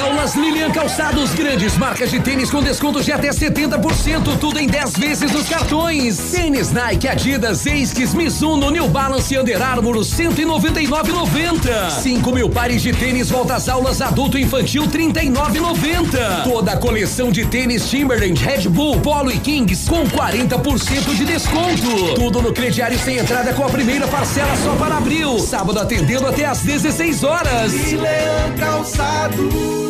Aulas Lilian Calçados, grandes marcas de tênis com descontos de até 70%, tudo em 10 vezes nos cartões. Tênis Nike, Adidas, Esquis, Mizuno, New Balance e Under Armour, 199,90. 5 mil pares de tênis volta às aulas adulto e infantil, 39,90. Toda a coleção de tênis Timberland, Red Bull, Polo e Kings com 40% de desconto. Tudo no crediário sem entrada com a primeira parcela só para abril. Sábado atendendo até às 16 horas. Lilian Calçados.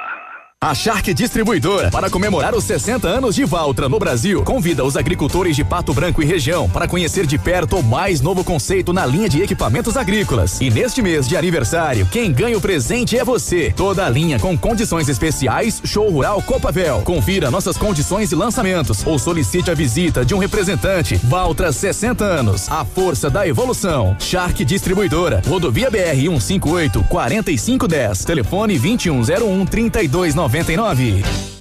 A Shark Distribuidora, para comemorar os 60 anos de Valtra no Brasil, convida os agricultores de Pato Branco e região para conhecer de perto o mais novo conceito na linha de equipamentos agrícolas. E neste mês de aniversário, quem ganha o presente é você. Toda a linha com condições especiais, show rural Copavel. Confira nossas condições e lançamentos ou solicite a visita de um representante. Valtra 60 anos, a força da evolução. Shark Distribuidora, Rodovia BR 158 4510, telefone 2101 3290 99.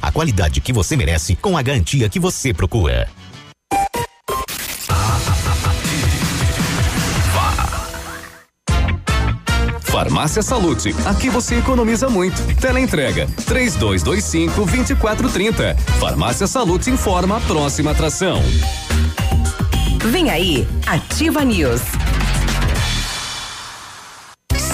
a qualidade que você merece com a garantia que você procura. Farmácia Salute, aqui você economiza muito. Teleentrega 3225 2430. Farmácia Salute informa a próxima atração. Vem aí, Ativa News.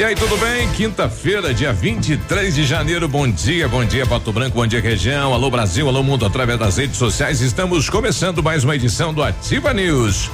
E aí, tudo bem? Quinta-feira, dia 23 de janeiro. Bom dia, bom dia, Pato Branco, bom dia, região. Alô, Brasil, alô, mundo, através das redes sociais. Estamos começando mais uma edição do Ativa News.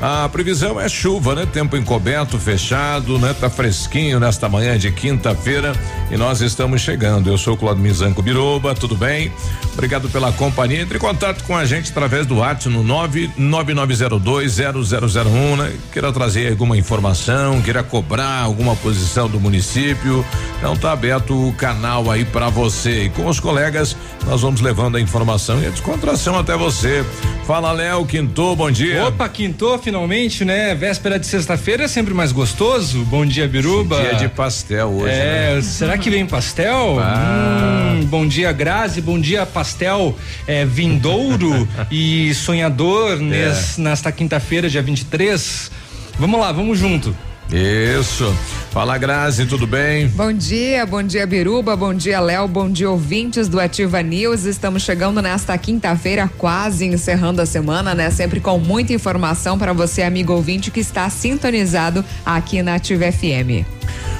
A previsão é chuva, né? Tempo encoberto, fechado, né? Tá fresquinho nesta manhã de quinta-feira e nós estamos chegando. Eu sou Claudio Mizanco Biroba, tudo bem? Obrigado pela companhia. Entre em contato com a gente através do WhatsApp no 999020001, né? Queira trazer alguma informação, queira cobrar alguma posição do município. Então tá aberto o canal aí para você. E com os colegas, nós vamos levando a informação e a descontração até você. Fala, Léo, quintou, bom dia. Opa, quintou finalmente, né? Véspera de sexta-feira é sempre mais gostoso. Bom dia, Biruba. Dia de pastel hoje. É, né? será que vem pastel? Ah. Hum, bom dia, Grazi. Bom dia, pastel é, vindouro e sonhador nes- nesta quinta-feira, dia 23. Vamos lá, vamos junto. Isso. Fala, Grazi, tudo bem? Bom dia, bom dia Biruba, bom dia Léo, bom dia ouvintes do Ativa News. Estamos chegando nesta quinta-feira, quase encerrando a semana, né? Sempre com muita informação para você, amigo ouvinte, que está sintonizado aqui na Ativa FM.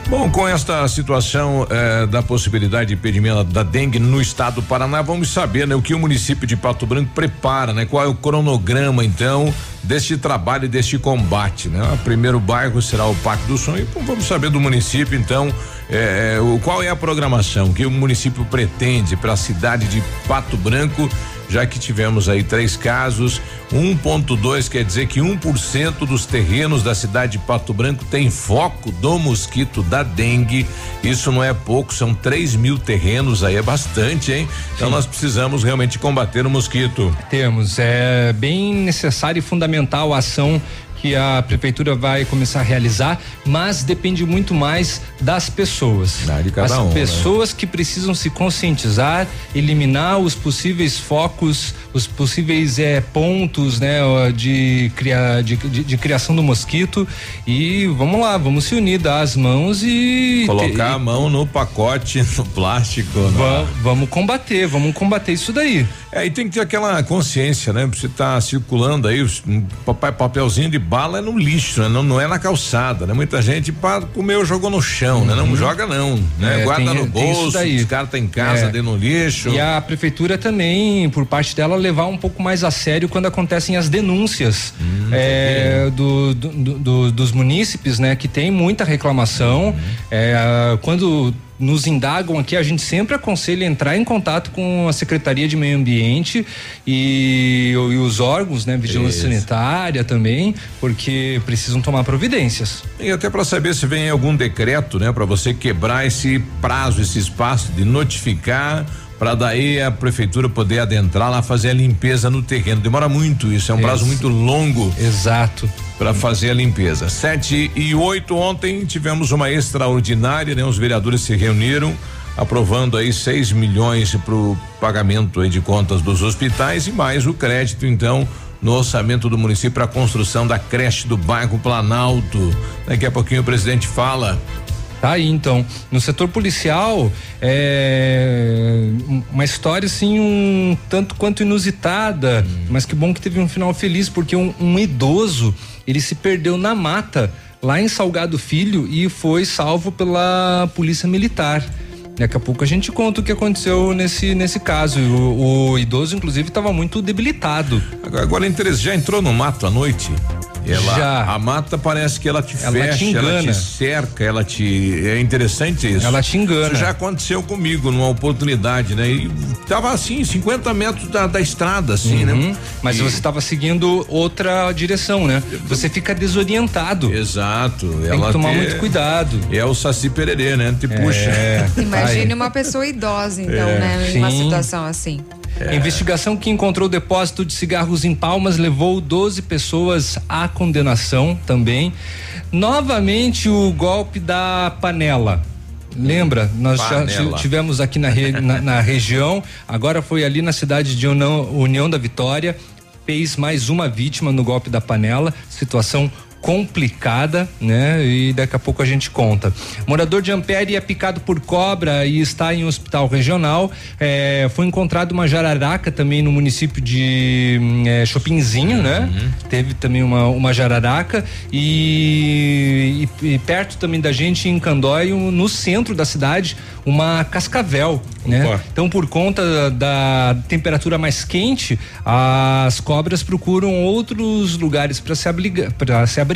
Bom, com esta situação eh, da possibilidade de impedimento da dengue no estado do Paraná, vamos saber né, o que o município de Pato Branco prepara, né? Qual é o cronograma, então, deste trabalho deste combate, né? O primeiro bairro será o Parque do Sonho. Vamos saber do município, então, eh, eh, o, qual é a programação que o município pretende para a cidade de Pato Branco, já que tivemos aí três casos. 1,2 quer dizer que 1% dos terrenos da cidade de Pato Branco tem foco do mosquito da dengue. Isso não é pouco, são 3 mil terrenos, aí é bastante, hein? Então nós precisamos realmente combater o mosquito. Temos, é bem necessária e fundamental a ação que a prefeitura vai começar a realizar, mas depende muito mais das pessoas. As um, né? pessoas que precisam se conscientizar, eliminar os possíveis focos, os possíveis eh, pontos, né, de, cria, de, de, de criação do mosquito e vamos lá, vamos se unir, dar as mãos e Colocar a mão no pacote, no plástico. no- Va- vamos combater, vamos combater isso daí. É, e tem que ter aquela consciência, né? Você tá circulando aí, papai, papelzinho de bala é no lixo, né? Não, não é na calçada, né? Muita gente pá, comeu, jogou no chão, né? Não joga não, né? Uhum. É, Guarda tem- no bolso, os caras tá em casa, É. dentro no lixo. E a prefeitura também, por parte dela, levar um pouco mais a sério quando acontecem as denúncias Hum, é, do- do- do- do- dos munícipes, né? Que tem muita reclamação. Uhum. É, quando nos indagam aqui, a gente sempre aconselha entrar em contato com a Secretaria de Meio Ambiente e, e os órgãos, né? Vigilância Isso. Sanitária também, porque precisam tomar providências. E até para saber se vem algum decreto, né, para você quebrar esse prazo, esse espaço de notificar, para daí a prefeitura poder adentrar lá fazer a limpeza no terreno. Demora muito isso, é um prazo Ex- muito longo. Exato. Para fazer a limpeza. Sete e oito ontem tivemos uma extraordinária, né? Os vereadores se reuniram aprovando aí 6 milhões para o pagamento aí de contas dos hospitais e mais o crédito então no orçamento do município para a construção da creche do bairro Planalto. Daqui a pouquinho o presidente fala. Tá aí, então. No setor policial, é um- uma história assim um tanto quanto inusitada, mas que bom que teve um final feliz, porque um, um idoso, ele se perdeu na mata lá em Salgado Filho e foi salvo pela polícia militar. Daqui a pouco a gente conta o que aconteceu nesse, nesse caso. O, o idoso, inclusive, estava muito debilitado. Agora, agora é interessante, já entrou no mato à noite? Ela, Já. A mata parece que ela te Ela fecha, te ela te cerca, ela te. É interessante isso. Ela te engana. Isso já aconteceu comigo numa oportunidade, né? E tava assim, 50 metros da, da estrada, assim, Uhum. né? Mas E- você estava seguindo outra direção, né? Você fica desorientado. Exato. Tem ela que tomar te- muito cuidado. É o Saci Pererê, né? Te puxa. Imagine uma pessoa idosa, então, É. né? Em uma Sim. situação assim. A investigação que encontrou o depósito de cigarros em Palmas levou 12 pessoas à condenação também. Novamente o golpe da panela. Lembra? Nós já Panela. ti- tivemos aqui na, re- na- na região, agora foi ali na cidade de União, União da Vitória, fez mais uma vítima no golpe da panela, situação complicada, né? E daqui a pouco a gente conta. Morador de Ampere é picado por cobra e está em um hospital regional. É, foi encontrado uma jararaca também no município de hum, é, Chopinzinho, né? Teve também uma, uma jararaca e, e- e perto também da gente em Candói, no centro da cidade, uma cascavel, né? Opa. Então, por conta da temperatura mais quente, as cobras procuram outros lugares para se abrigar, para se abrigar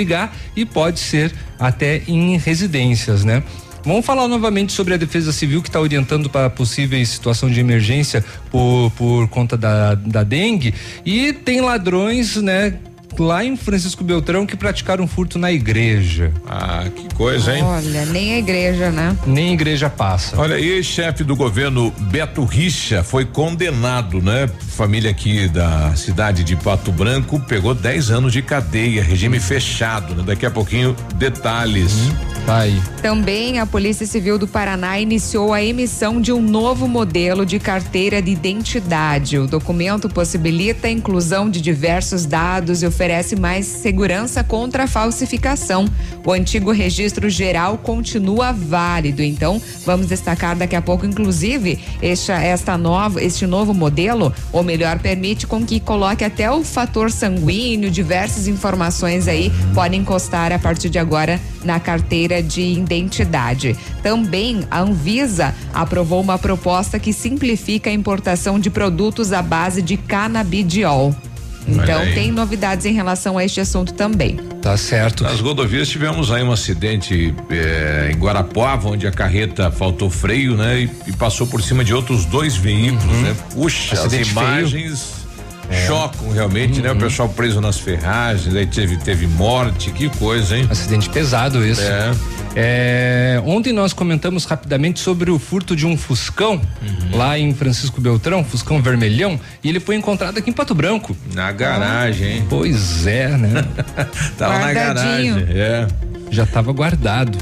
e pode ser até em residências, né? Vamos falar novamente sobre a Defesa Civil que está orientando para possíveis situação de emergência por, por conta da, da dengue e tem ladrões, né? Lá em Francisco Beltrão que praticaram furto na igreja. Ah, que coisa, hein? Olha, nem a igreja, né? Nem a igreja passa. Olha, e chefe do governo Beto Richa foi condenado, né? Família aqui da cidade de Pato Branco pegou 10 anos de cadeia, regime fechado, né? Daqui a pouquinho detalhes. Hum. Tá aí. Também a Polícia Civil do Paraná iniciou a emissão de um novo modelo de carteira de identidade. O documento possibilita a inclusão de diversos dados e oferece mais segurança contra a falsificação. O antigo registro geral continua válido, então vamos destacar daqui a pouco, inclusive, esta, esta nova, este novo modelo, ou melhor, permite com que coloque até o fator sanguíneo, diversas informações aí podem constar a partir de agora na carteira de identidade. Também a Anvisa aprovou uma proposta que simplifica a importação de produtos à base de canabidiol. Então tem novidades em relação a este assunto também. Tá certo. Nas rodovias tivemos aí um acidente eh, em Guarapuava, onde a carreta faltou freio, né? E, e passou por cima de outros dois veículos, uhum. né? Puxa, acidente as imagens. É. Chocam realmente, uhum. né? O uhum. pessoal preso nas ferragens, aí teve, teve morte, que coisa, hein? Acidente pesado isso. É. É, ontem nós comentamos rapidamente sobre o furto de um Fuscão uhum. lá em Francisco Beltrão, Fuscão vermelhão, e ele foi encontrado aqui em Pato Branco. Na garagem, hein? Pois é, né? Tava na garagem, é. Já estava guardado.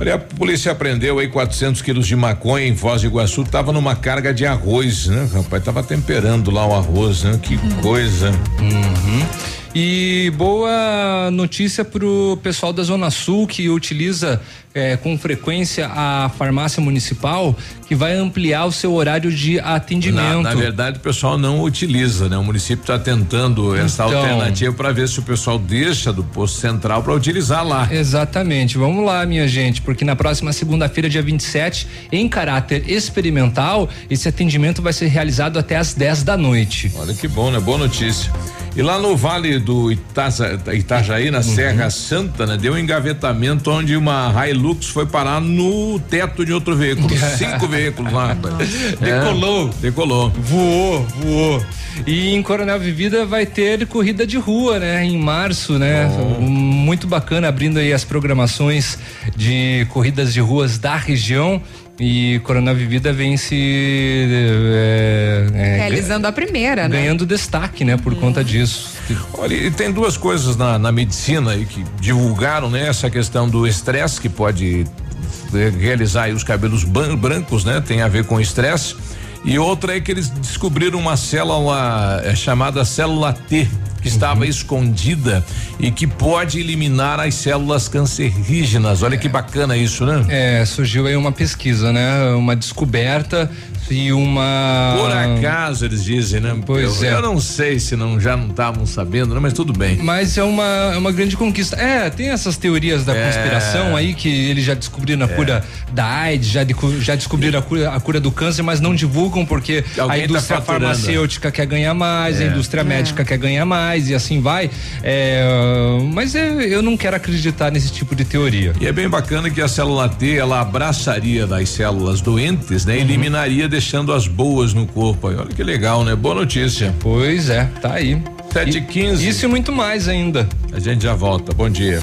Olha, a polícia apreendeu aí 400 quilos de maconha em Foz do Iguaçu. Tava numa carga de arroz, né? Rapaz, tava temperando lá o arroz, né? Que uhum. coisa. Uhum. E boa notícia pro pessoal da Zona Sul que utiliza é, com frequência a farmácia municipal, que vai ampliar o seu horário de atendimento. Na, na verdade, o pessoal não utiliza, né? O município está tentando essa então, alternativa para ver se o pessoal deixa do posto central para utilizar lá. Exatamente. Vamos lá, minha gente, porque na próxima segunda-feira, dia 27, em caráter experimental, esse atendimento vai ser realizado até às 10 da noite. Olha que bom, né? Boa notícia. E lá no Vale do Itaja, Itajaí, na uhum. Serra Santa, né? Deu um engavetamento onde uma Hilux foi parar no teto de outro veículo. Cinco veículos lá. Decolou. É, decolou. Voou, voou. E em Coronel Vivida vai ter corrida de rua, né? Em março, né? Bom. Muito bacana abrindo aí as programações de corridas de ruas da região. E Corona Vivida vem se é, é, realizando a primeira, ganhando né? Ganhando destaque, né? Por hum. conta disso. Olha, e tem duas coisas na, na medicina aí que divulgaram, né? Essa questão do estresse que pode é, realizar os cabelos brancos, né? Tem a ver com estresse. E outra é que eles descobriram uma célula é, chamada célula T, que estava uhum. escondida e que pode eliminar as células cancerígenas. Olha é. que bacana isso, né? É, surgiu aí uma pesquisa, né? Uma descoberta e uma. Por acaso eles dizem, né? Pois eu, é. Eu não sei se não já não estavam sabendo, né? Mas tudo bem. Mas é uma, é uma grande conquista. É, tem essas teorias da é. conspiração aí que eles já descobriram a é. cura da AIDS, já, de, já descobriram a cura, a cura do câncer, mas não divulgam porque Alguém a tá indústria tá farmacêutica quer ganhar mais, a é. indústria médica quer ganhar mais e assim vai. É, mas eu não quero acreditar nesse tipo de teoria. E é bem bacana que a célula T ela abraçaria das células doentes, né? Uhum. Eliminaria deixando as boas no corpo. Olha que legal, né? Boa notícia. Pois é, tá aí. 7 e 15 Isso e muito mais ainda. A gente já volta. Bom dia.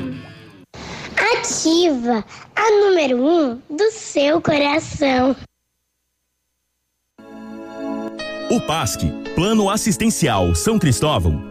Ativa a número 1 um do seu coração. O PASC, Plano Assistencial São Cristóvão,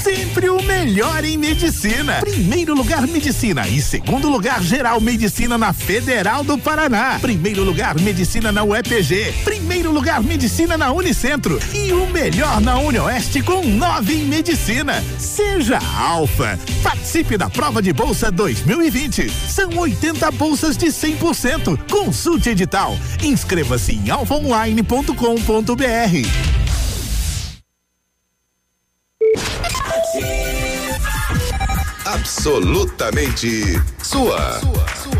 sempre o melhor em medicina. Primeiro lugar medicina e segundo lugar geral medicina na Federal do Paraná. Primeiro lugar medicina na UEPG. Primeiro lugar medicina na Unicentro e o melhor na Unioeste com nove em medicina. Seja Alfa. Participe da prova de bolsa 2020. São 80 bolsas de 100%. Consulte edital. Inscreva-se em alfaonline.com.br. Absolutamente sua.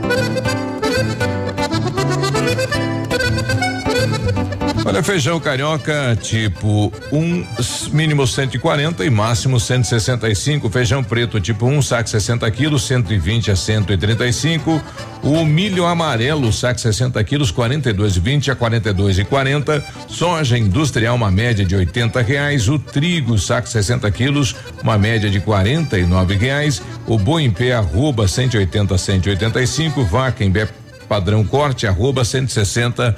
Olha, feijão carioca tipo 1, um, mínimo 140 e máximo 165. Feijão preto tipo 1, um, saco 60 quilos, 120 a 135. O milho amarelo, saco 60 quilos, 42,20 a 42,40. Soja industrial, uma média de 80 reais. O trigo, saco 60 quilos, uma média de 49 reais. O boi em pé, arroba 180 a 185. Vaca em pé padrão corte, arroba 160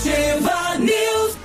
Ativa News.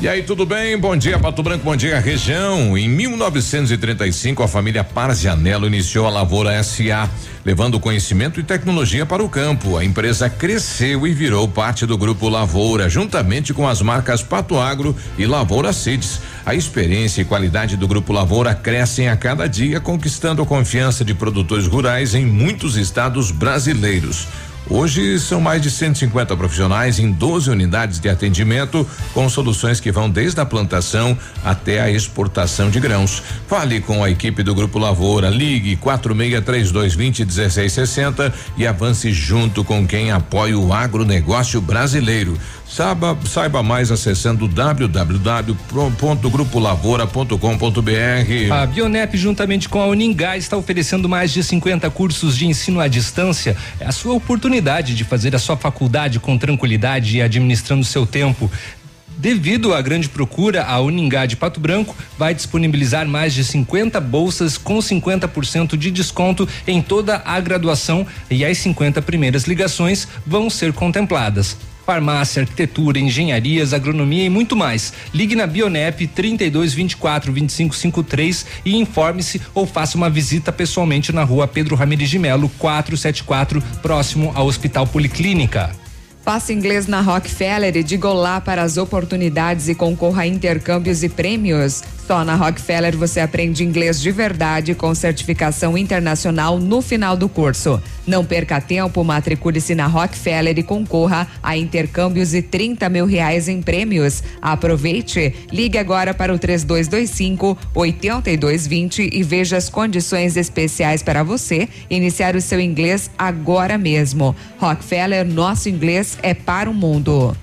E aí, tudo bem? Bom dia, Pato Branco, bom dia, região. Em 1935, a família Parzianello iniciou a Lavoura SA, levando conhecimento e tecnologia para o campo. A empresa cresceu e virou parte do grupo Lavoura, juntamente com as marcas Pato Agro e Lavoura Seeds. A experiência e qualidade do grupo Lavoura crescem a cada dia, conquistando a confiança de produtores rurais em muitos estados brasileiros. Hoje são mais de 150 profissionais em 12 unidades de atendimento, com soluções que vão desde a plantação até a exportação de grãos. Fale com a equipe do Grupo Lavoura, ligue 463220 1660 e avance junto com quem apoia o agronegócio brasileiro. Saiba, saiba mais acessando www.grupolavoura.com.br. A Bionep, juntamente com a Uningá, está oferecendo mais de 50 cursos de ensino à distância. É a sua oportunidade de fazer a sua faculdade com tranquilidade e administrando seu tempo. Devido à grande procura, a Uningá de Pato Branco vai disponibilizar mais de 50 bolsas com 50% de desconto em toda a graduação e as 50 primeiras ligações vão ser contempladas farmácia, arquitetura, engenharias, agronomia e muito mais. Ligue na Bionep 32 24 25 53 e informe-se ou faça uma visita pessoalmente na rua Pedro Ramirez de Melo 474, próximo ao Hospital Policlínica. Faça inglês na Rockefeller e diga olá para as oportunidades e concorra a intercâmbios e prêmios. Só na Rockefeller você aprende inglês de verdade com certificação internacional no final do curso. Não perca tempo, matricule-se na Rockefeller e concorra a intercâmbios e 30 mil reais em prêmios. Aproveite, ligue agora para o 3225 8220 e veja as condições especiais para você iniciar o seu inglês agora mesmo. Rockefeller, nosso inglês é para o mundo.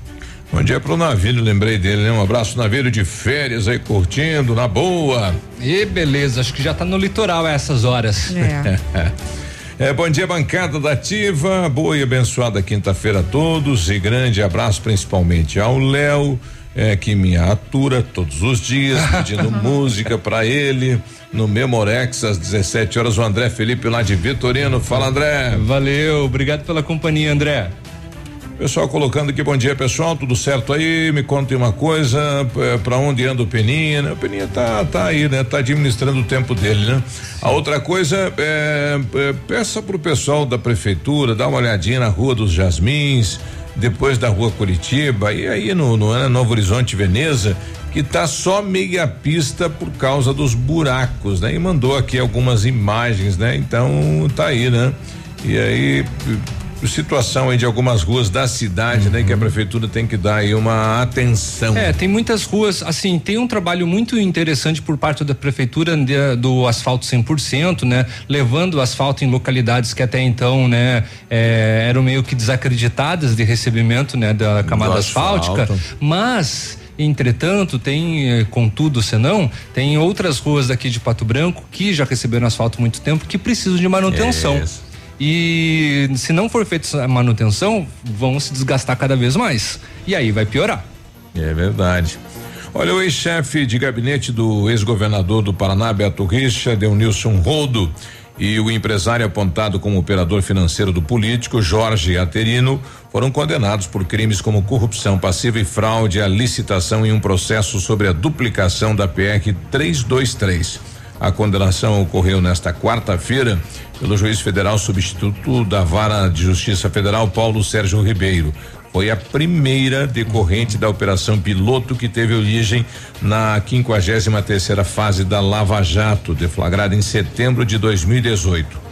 Bom dia pro Navírio, lembrei dele, né? Um abraço, Navírio de férias aí, curtindo, na boa. E beleza, acho que já tá no litoral a essas horas. É. É, bom dia, bancada da Ativa. Boa e abençoada quinta-feira a todos. E grande abraço principalmente ao Léo, é, que me atura todos os dias, pedindo música para ele. No Memorex, às 17 horas, o André Felipe lá de Vitorino. Fala, André. Valeu, obrigado pela companhia, André. Pessoal colocando aqui, bom dia pessoal, tudo certo aí? Me contem uma coisa, é, para onde anda o Peninha? né? O Peninha tá, tá aí, né? Tá administrando o tempo dele, né? A outra coisa, é, é, peça pro pessoal da prefeitura, dar uma olhadinha na Rua dos Jasmins, depois da Rua Curitiba, e aí no, no né, Novo Horizonte Veneza, que tá só meia pista por causa dos buracos, né? E mandou aqui algumas imagens, né? Então tá aí, né? E aí situação aí de algumas ruas da cidade, uhum. né? Que a prefeitura tem que dar aí uma atenção. É, tem muitas ruas, assim, tem um trabalho muito interessante por parte da prefeitura de, do asfalto 100%, né? Levando o asfalto em localidades que até então, né? É, eram meio que desacreditadas de recebimento, né? Da camada asfáltica, mas Entretanto, tem, eh, contudo, senão, tem outras ruas daqui de Pato Branco que já receberam asfalto há muito tempo que precisam de manutenção. E se não for feita a manutenção, vão se desgastar cada vez mais. E aí vai piorar. É verdade. Olha, o ex-chefe de gabinete do ex-governador do Paraná, Beto Richa, Nilson Rodo, e o empresário apontado como operador financeiro do político, Jorge Aterino, foram condenados por crimes como corrupção passiva e fraude à licitação em um processo sobre a duplicação da PR 323. A condenação ocorreu nesta quarta-feira pelo juiz federal substituto da Vara de Justiça Federal, Paulo Sérgio Ribeiro. Foi a primeira decorrente da operação piloto que teve origem na 53 terceira fase da Lava Jato, deflagrada em setembro de 2018.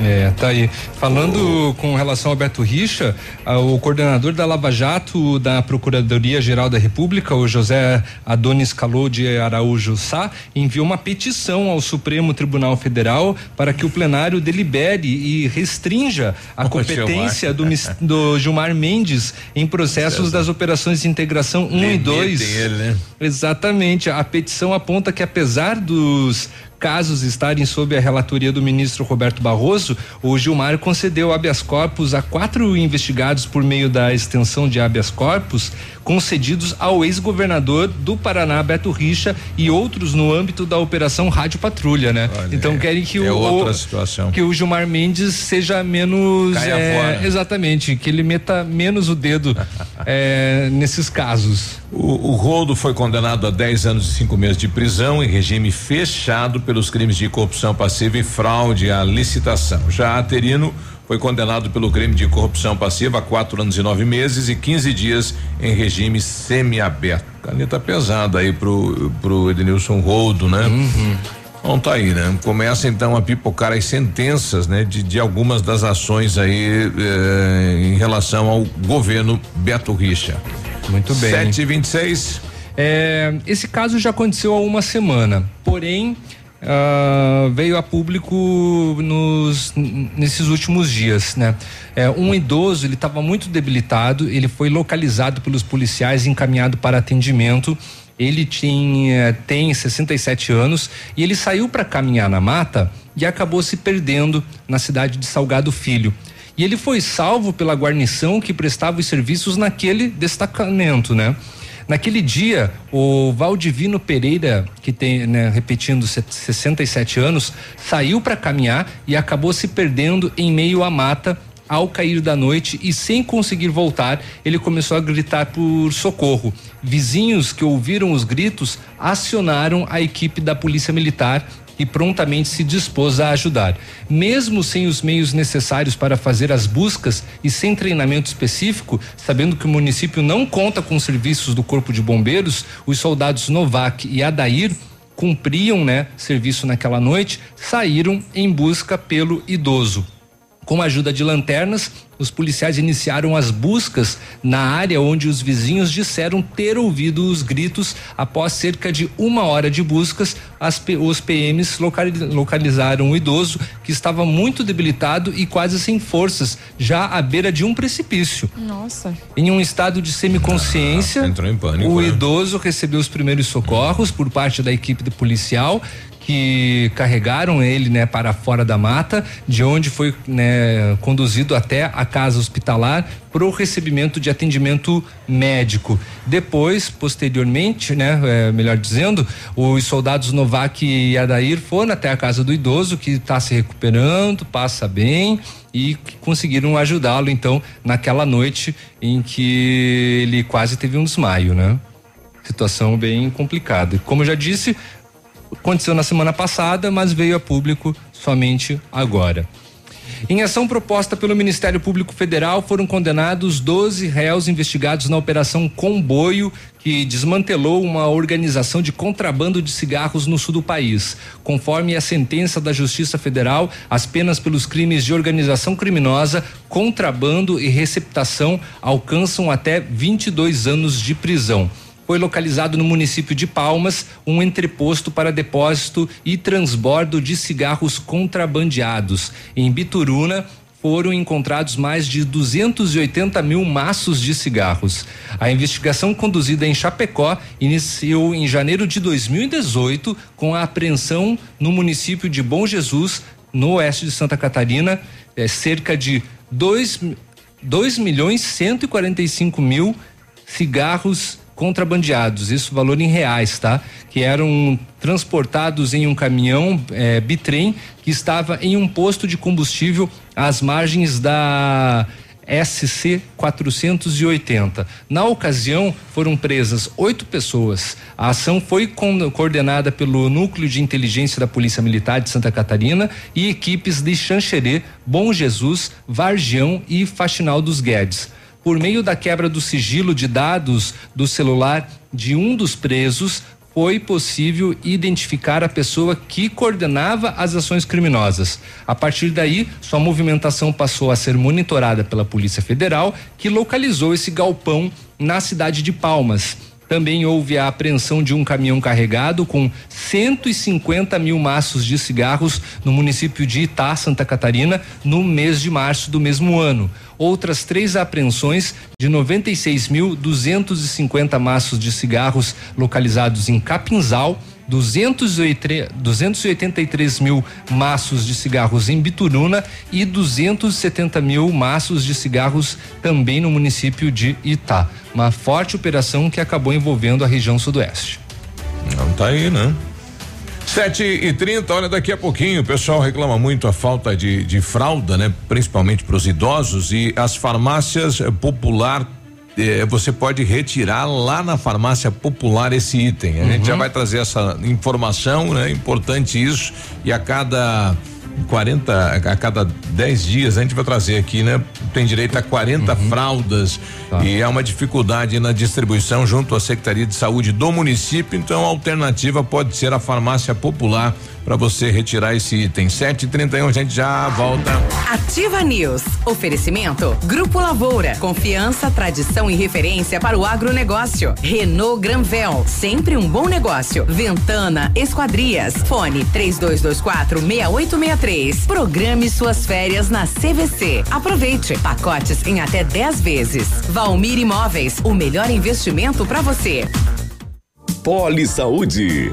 É, tá aí. Falando com relação ao Beto Richa, o coordenador da Lava Jato da Procuradoria Geral da República, o José Adonis Calou de Araújo Sá, enviou uma petição ao Supremo Tribunal Federal para que o plenário delibere e restrinja a competência do, do, Gilmar Mendes em processos das operações de integração 1 um e 2. Né? Exatamente. A petição aponta que apesar dos casos estarem sob a relatoria do ministro Roberto Barroso, o Gilmar concedeu habeas corpus a quatro investigados por meio da extensão de habeas corpus concedidos ao ex-governador do Paraná, Beto Richa, e outros no âmbito da operação Rádio Patrulha, né? Olha, então querem que é o que o Gilmar Mendes seja menos é, exatamente, que ele meta menos o dedo é, nesses casos. O, o Roldo foi condenado a 10 anos e 5 meses de prisão em regime fechado pelos crimes de corrupção passiva e fraude à licitação. Já Aterino foi condenado pelo crime de corrupção passiva a 4 anos e 9 meses e 15 dias em regime semiaberto. Caneta pesada aí pro, pro Edenilson Roldo, né? Bom, tá aí, né? Começa então a pipocar as sentenças, né? De, de algumas das ações aí eh, em relação ao governo Beto Richa. Muito bem. 7 e 26 É, esse caso já aconteceu há uma semana, porém ah, veio a público nos nesses últimos dias, né? É, um idoso ele estava muito debilitado, ele foi localizado pelos policiais e encaminhado para atendimento. Ele tinha tem 67 anos e ele saiu para caminhar na mata e acabou se perdendo na cidade de Salgado Filho. E ele foi salvo pela guarnição que prestava os serviços naquele destacamento, né? Naquele dia, o Valdivino Pereira, que tem, né, repetindo, se- 67 anos, saiu para caminhar e acabou se perdendo em meio à mata ao cair da noite e sem conseguir voltar, ele começou a gritar por socorro. Vizinhos que ouviram os gritos acionaram a equipe da Polícia Militar e prontamente se dispôs a ajudar. Mesmo sem os meios necessários para fazer as buscas e sem treinamento específico, sabendo que o município não conta com serviços do Corpo de Bombeiros, os soldados Novak e Adair cumpriam, né, serviço naquela noite, saíram em busca pelo idoso. Com a ajuda de lanternas, os policiais iniciaram as buscas na área onde os vizinhos disseram ter ouvido os gritos. Após cerca de uma hora de buscas, as os PMs locali- localizaram o idoso que estava muito debilitado e quase sem forças, já à beira de um precipício. Nossa. Em um estado de semiconsciência, entrou em pânico, o né? idoso recebeu os primeiros socorros por parte da equipe do policial que carregaram ele, né, para fora da mata, de onde foi, né, conduzido até a casa hospitalar para o recebimento de atendimento médico. Depois, posteriormente, né, é, melhor dizendo, os soldados Novak e Adair foram até a casa do idoso que está se recuperando, passa bem e conseguiram ajudá-lo então naquela noite em que ele quase teve um desmaio, né? Situação bem complicada. Como eu já disse, aconteceu na semana passada, mas veio a público somente agora. Em ação proposta pelo Ministério Público Federal, foram condenados 12 réus investigados na Operação Comboio, que desmantelou uma organização de contrabando de cigarros no sul do país. Conforme a sentença da Justiça Federal, as penas pelos crimes de organização criminosa, contrabando e receptação alcançam até 22 anos de prisão foi localizado no município de Palmas um entreposto para depósito e transbordo de cigarros contrabandeados. Em Bituruna, foram encontrados mais de 280 mil maços de cigarros. A investigação conduzida em Chapecó iniciou em janeiro de 2018 com a apreensão no município de Bom Jesus, no oeste de Santa Catarina, eh, cerca de 2 2 milhões 145 mil cigarros contrabandeados, isso valor em reais, tá? Que eram transportados em um caminhão eh, bitrem que estava em um posto de combustível às margens da SC 480. Na ocasião, foram presas oito pessoas. A ação foi coordenada pelo Núcleo de Inteligência da Polícia Militar de Santa Catarina e equipes de Xanxerê, Bom Jesus, Vargião e Faxinal dos Guedes por meio da quebra do sigilo de dados do celular de um dos presos, foi possível identificar a pessoa que coordenava as ações criminosas. A partir daí, sua movimentação passou a ser monitorada pela Polícia Federal, que localizou esse galpão na cidade de Palmas. Também houve a apreensão de um caminhão carregado com 150 mil maços de cigarros no município de Itá, Santa Catarina, no mês de março do mesmo ano. Outras três apreensões de 96.250 maços de cigarros localizados em Capinzal, 283, 283 mil maços de cigarros em Bituruna e 270 mil maços de cigarros também no município de Itá. Uma forte operação que acabou envolvendo a região sudoeste. Não tá aí, né? 7 e 30 olha, daqui a pouquinho o pessoal reclama muito a falta de, de fralda, né? Principalmente para os idosos e as farmácias popular eh, você pode retirar lá na farmácia popular esse item. A uhum. gente já vai trazer essa informação, né? Importante isso. E a cada 40 a cada 10 dias a gente vai trazer aqui, né? Tem direito a 40 uhum. fraldas tá. e é uma dificuldade na distribuição junto à Secretaria de Saúde do município, então a alternativa pode ser a farmácia popular para você retirar esse item. 7h31, a gente já volta. Ativa News. Oferecimento. Grupo Lavoura. Confiança, tradição e referência para o agronegócio. Renault Granvel. Sempre um bom negócio. Ventana Esquadrias. Fone 3224 6863. Programe suas férias na CVC. Aproveite. Pacotes em até 10 vezes. Valmir Imóveis. O melhor investimento para você. Poli Saúde.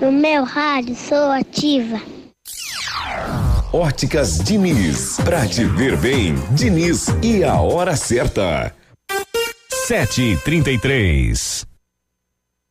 No meu rádio sou ativa. Óticas Diniz. Pra te ver bem, Diniz e a hora certa. Sete trinta e três.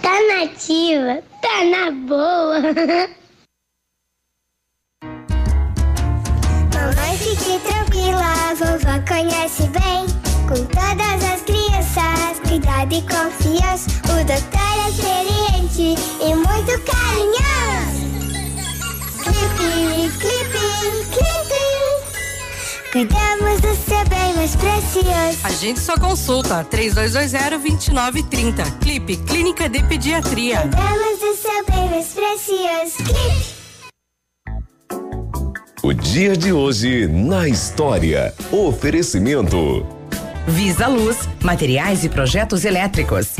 Tá nativa, tá na boa. Mamãe, fique tranquila, vovó conhece bem. Com todas as crianças, cuidado e confiança. O doutor é experiente e muito carinhoso. Clipe, clipe, clipe. Cuidamos do seu bem mais precioso. A gente só consulta 3220-2930. Clipe Clínica de Pediatria. Cuidamos do seu bem mais precioso. Clipe. O dia de hoje na história. Oferecimento. Visa Luz, materiais e projetos elétricos.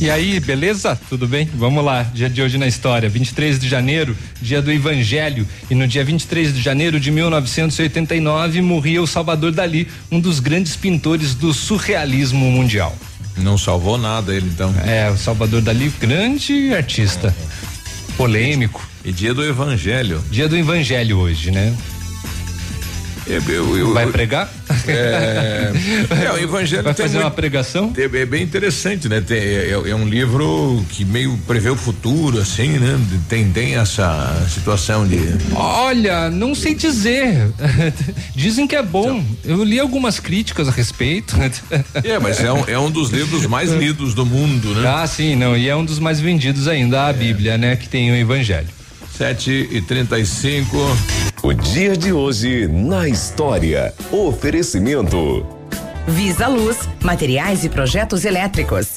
E aí, beleza? Tudo bem? Vamos lá. Dia de hoje na história, 23 de janeiro, dia do Evangelho. E no dia 23 de janeiro de 1989 morria o Salvador Dali, um dos grandes pintores do surrealismo mundial. Não salvou nada ele então. É, o Salvador Dali, grande artista. Polêmico. E dia do Evangelho. Dia do Evangelho hoje, né? Eu, eu, Vai pregar? É, é, o Evangelho Vai fazer muito- uma pregação? É bem interessante, né? Tem- é, é um livro que meio prevê o futuro, assim, né? Tem, tem essa situação de. Olha, não sei dizer. Dizem que é bom. Eu li algumas críticas a respeito. É, mas é um, é um dos livros mais lidos do mundo, né? Ah, sim, não. E é um dos mais vendidos ainda, a Bíblia, né? Que tem o Evangelho. 7 e 35 O dia de hoje na história. Oferecimento. Visa Luz, materiais e projetos elétricos.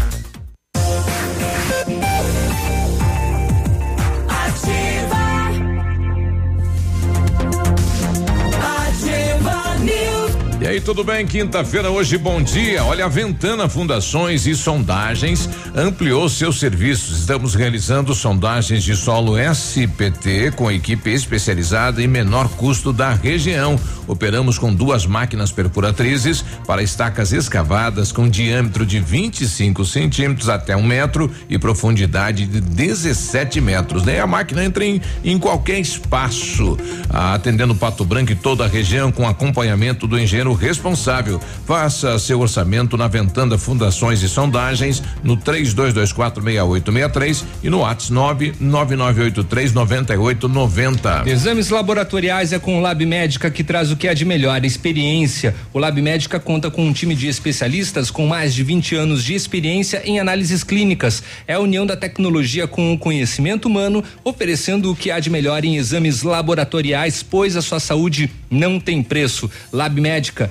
Aí, tudo bem? Quinta-feira, hoje, bom dia. Olha, a Ventana Fundações e Sondagens ampliou seus serviços. Estamos realizando sondagens de solo SPT com equipe especializada e menor custo da região. Operamos com duas máquinas perfuratrizes para estacas escavadas com diâmetro de 25 centímetros até um metro e profundidade de 17 metros. Daí a máquina entra em, em qualquer espaço, atendendo Pato Branco e toda a região com acompanhamento do engenheiro responsável. Faça seu orçamento na Ventana Fundações e Sondagens no 32246863 e no WhatsApp 999839890. Exames laboratoriais é com o Lab Médica que traz o que há de melhor, experiência. O Lab Médica conta com um time de especialistas com mais de 20 anos de experiência em análises clínicas. É a união da tecnologia com o conhecimento humano, oferecendo o que há de melhor em exames laboratoriais, pois a sua saúde não tem preço. Lab Médica,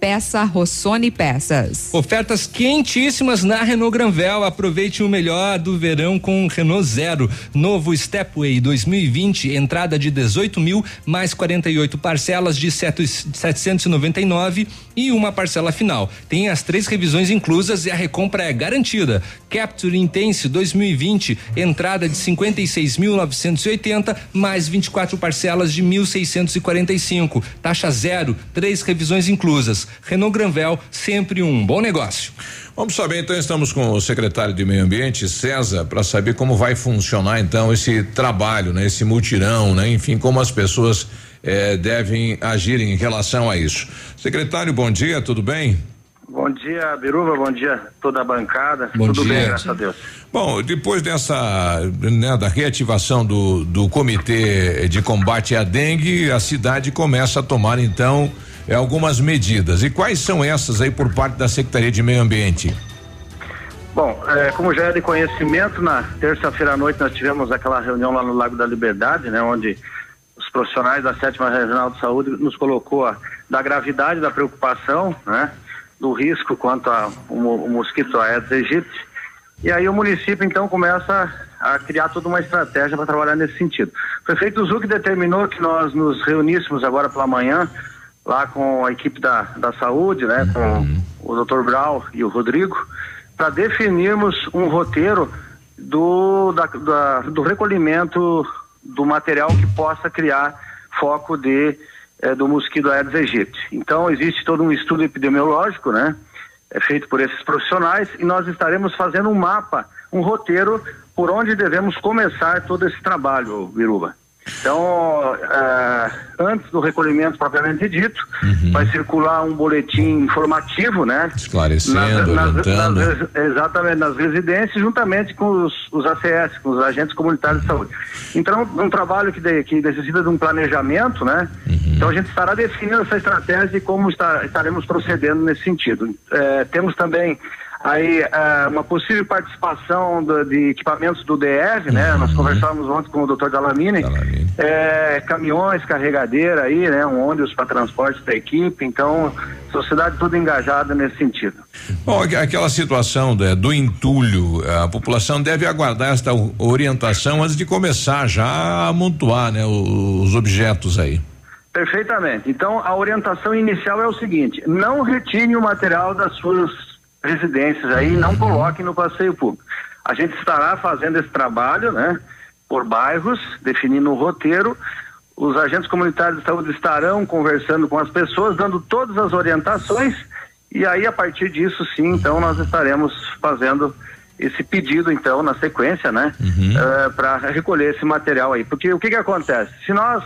Peça Rossoni Peças. Ofertas quentíssimas na Renault Granvel. Aproveite o melhor do verão com Renault Zero. Novo Stepway 2020, entrada de 18 mil, mais 48 parcelas de sete- 799 e uma parcela final. Tem as três revisões inclusas e a recompra é garantida. Capture Intense 2020, entrada de 56.980, mais 24 parcelas de 1.645. Taxa zero, três revisões inclusas. Renault Granvel, sempre um bom negócio. Vamos saber, então, estamos com o secretário de Meio Ambiente, César, para saber como vai funcionar, então, esse trabalho, né? Esse mutirão, né? Enfim, como as pessoas eh, devem agir em relação a isso. Secretário, bom dia, tudo bem? Bom dia, Biruba, bom dia toda a bancada. Bom Tudo dia. bem, graças a Deus. Bom, depois dessa, né, da reativação do, do comitê de combate à dengue, a cidade começa a tomar, então, eh, algumas medidas. E quais são essas aí por parte da Secretaria de Meio Ambiente? Bom, é, como já é de conhecimento, na terça-feira à noite nós tivemos aquela reunião lá no Lago da Liberdade, né, onde os profissionais da sétima regional de saúde nos colocou a, da gravidade da preocupação, né, do risco quanto ao mosquito Aedes aegypti. E aí o município então começa a criar toda uma estratégia para trabalhar nesse sentido. O prefeito Zuc determinou que nós nos reuníssemos agora pela manhã lá com a equipe da, da saúde, né, com o Dr. Brau e o Rodrigo, para definirmos um roteiro do, da- da- do recolhimento do material que possa criar foco de eh, do mosquito Aedes aegypti. Então existe todo um estudo epidemiológico, né, é feito por esses profissionais e nós estaremos fazendo um mapa, um roteiro por onde devemos começar todo esse trabalho, Viruba. Então, eh, antes do recolhimento propriamente dito, vai circular um boletim informativo, né? Esclarecendo, orientando. nas- exatamente, nas residências, juntamente com os, os ACS, com os agentes comunitários de saúde. Então, um trabalho que, de- que necessita de um planejamento, né? Então, a gente estará definindo essa estratégia e como está- estaremos procedendo nesse sentido. Eh, temos também aí eh, uma possível participação do- de equipamentos do DR, né? Nós conversávamos ontem com o doutor Dalamine, eh, caminhões, carregadeira aí, né? Um ônibus para transporte da equipe, então, sociedade toda engajada nesse sentido. Bom, aqu- aquela situação né, do entulho, a população deve aguardar esta orientação antes de começar já a amontoar, né, os objetos aí. Perfeitamente. Então, a orientação inicial é o seguinte: não retire o material das suas residências aí, não coloque no passeio público. A gente estará fazendo esse trabalho, né, por bairros, definindo o roteiro. Os agentes comunitários de saúde estarão conversando com as pessoas, dando todas as orientações, e aí, a partir disso, sim, então, nós estaremos fazendo esse pedido, então, na sequência, né, para recolher esse material aí. Porque o que que acontece? Se nós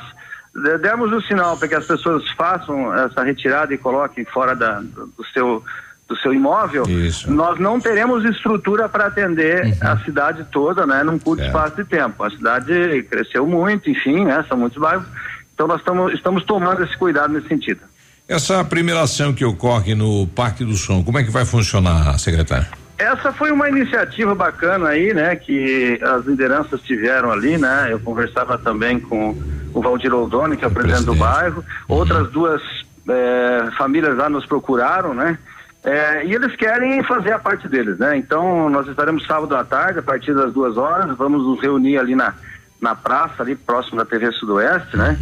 de- dermos o sinal para que as pessoas façam essa retirada e coloquem fora da, do seu do seu imóvel, nós não teremos estrutura para atender a cidade toda, né, num curto espaço de tempo. A cidade cresceu muito, enfim, né, são muitos bairros. Então nós tamo, estamos tomando esse cuidado nesse sentido. Essa primeira ação que ocorre no Parque do Som, como é que vai funcionar, secretário? Essa foi uma iniciativa bacana aí, né, que as lideranças tiveram ali, né? Eu conversava também com o Valdir Oldoni, que é o presidente do bairro. Outras duas eh, famílias lá nos procuraram, né? Eh, e eles querem fazer a parte deles, né? Então nós estaremos sábado à tarde, a partir das duas horas, vamos nos reunir ali na na praça ali próximo da TV Sudoeste, né?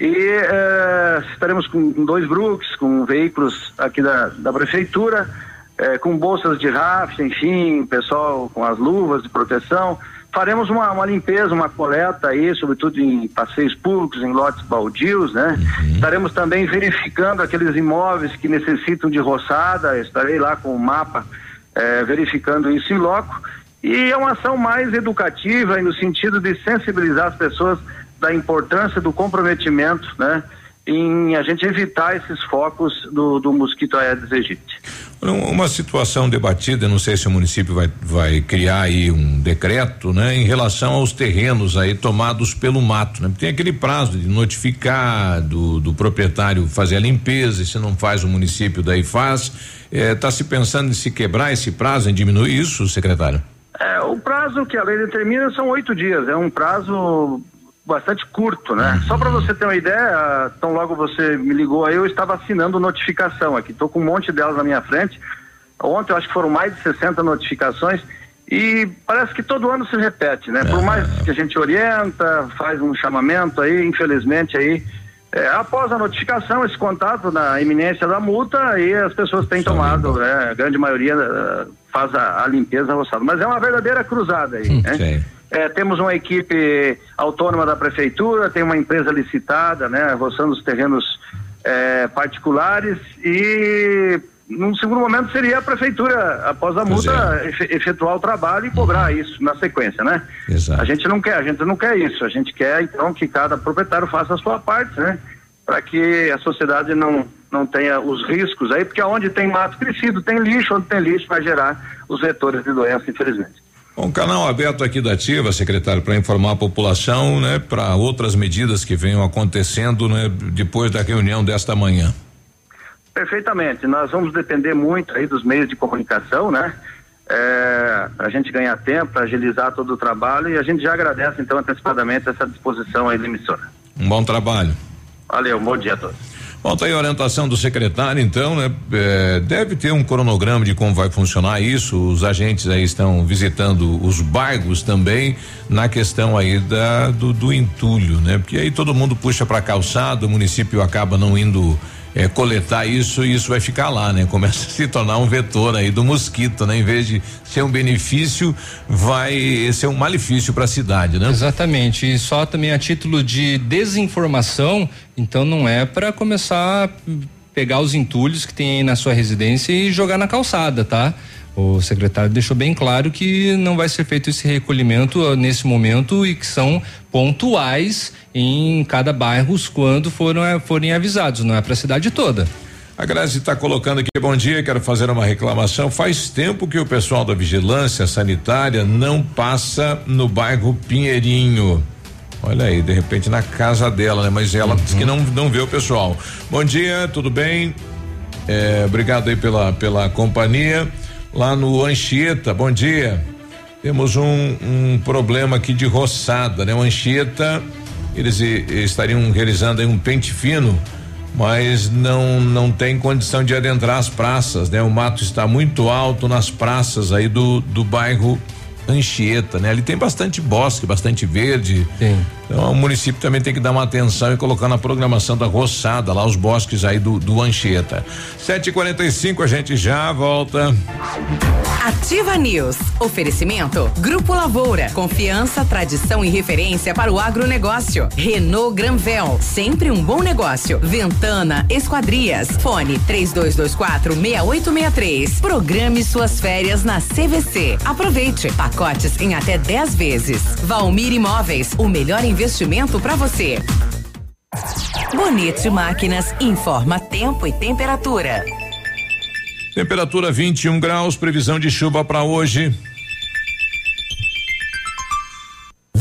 E eh, estaremos com, com dois Brooks, com veículos aqui da, da prefeitura, eh, com bolsas de raft, enfim, pessoal com as luvas de proteção. Faremos uma, uma limpeza, uma coleta aí, sobretudo em passeios públicos, em lotes baldios, né? Estaremos também verificando aqueles imóveis que necessitam de roçada, estarei lá com o mapa eh, verificando isso em loco. E é uma ação mais educativa e no sentido de sensibilizar as pessoas da importância do comprometimento, né? Em a gente evitar esses focos do, do mosquito Aedes aegypti. Um- Uma situação debatida, não sei se o município vai, vai criar aí um decreto, né, em relação aos terrenos aí tomados pelo mato, né? Tem aquele prazo de notificar do, do proprietário fazer a limpeza, e se não faz o município daí faz. Está se pensando em se quebrar esse prazo, em diminuir isso, secretário? É, o prazo que a lei determina são oito dias, é um prazo bastante curto, né? Só para você ter uma ideia, tão logo você me ligou aí, eu estava assinando notificação aqui, estou com um monte delas na minha frente. Ontem eu acho que foram mais de 60 notificações e parece que todo ano se repete, né? Por mais que a gente orienta, faz um chamamento aí, infelizmente aí é, após a notificação, esse contato na iminência da multa, aí as pessoas têm tomado, né? A grande maioria eh, faz a, a limpeza roçada. Mas é uma verdadeira cruzada aí, né? É, temos uma equipe autônoma da prefeitura, tem uma empresa licitada, né? Roçando os terrenos eh, particulares e num segundo momento seria a prefeitura, após a multa, efe- efetuar o trabalho e cobrar isso na sequência, né? Exato. A gente não quer, a gente não quer isso. A gente quer então que cada proprietário faça a sua parte, né? Para que a sociedade não não tenha os riscos aí, porque onde tem mato crescido, tem lixo, onde tem lixo vai gerar os vetores de doença, infelizmente. Um canal aberto aqui da Ativa, secretário, para informar a população, né, para outras medidas que venham acontecendo, né, depois da reunião desta manhã. Perfeitamente. Nós vamos depender muito aí dos meios de comunicação, né? É, para a gente ganhar tempo, para agilizar todo o trabalho e a gente já agradece então antecipadamente essa disposição aí da emissora. Um bom trabalho. Valeu, bom dia a todos. Bom, tá aí a orientação do secretário, então, né? É, deve ter um cronograma de como vai funcionar isso. Os agentes aí estão visitando os bairros também na questão aí da do, do entulho, né? Porque aí todo mundo puxa para calçada, o município acaba não indo é, coletar isso e isso vai ficar lá, né? Começa a se tornar um vetor aí do mosquito, né? Em vez de ser um benefício, vai ser um malefício para a cidade, né? Exatamente. E só também a título de desinformação, então não é para começar a pegar os entulhos que tem aí na sua residência e jogar na calçada, tá? O secretário deixou bem claro que não vai ser feito esse recolhimento ah, nesse momento e que são pontuais em cada bairro quando foram eh, forem avisados, não é para a cidade toda. A Grazi está colocando aqui, bom dia, quero fazer uma reclamação. Faz tempo que o pessoal da vigilância sanitária não passa no bairro Pinheirinho. Olha aí, de repente na casa dela, né? Mas ela diz que não, não vê o pessoal. Bom dia, tudo bem? É, obrigado aí pela, pela companhia. Lá no Anchieta, bom dia. Temos um, um problema aqui de roçada, né? O Anchieta, eles estariam realizando um pente fino, mas não não tem condição de adentrar as praças, né? O mato está muito alto nas praças aí do do bairro Anchieta, né? Ali tem bastante bosque, bastante verde. Tem. Então o município também tem que dar uma atenção e colocar na programação da roçada lá os bosques aí do do Anchieta. 7:45 a gente já volta. Ativa News. Oferecimento. Grupo Lavoura. Confiança, tradição e referência para o agronegócio. Renault Granvel. Sempre um bom negócio. Ventana Esquadrias. Fone 3224 6863. Programe suas férias na CVC. Aproveite. Pacotes em até 10 vezes. Valmir Imóveis. O melhor investimento para você. Bonito Máquinas informa tempo e temperatura. Temperatura 21 graus, previsão de chuva para hoje.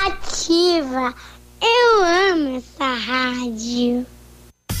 Ativa. Eu amo essa rádio.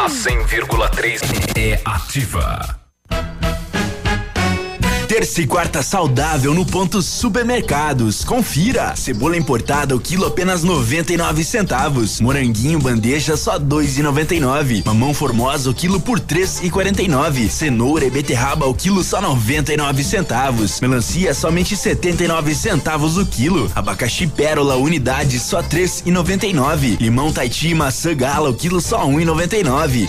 A 100,3 é ativa. Terça e quarta saudável no ponto supermercados. Confira. Cebola importada o quilo apenas 99 centavos. Moranguinho bandeja só 2,99. Mamão formosa o quilo por 3,49. Cenoura e beterraba o quilo só 99 centavos. Melancia somente 79 centavos o quilo. Abacaxi pérola unidade só 3,99. Limão Taiti maçã gala o quilo só 1,99.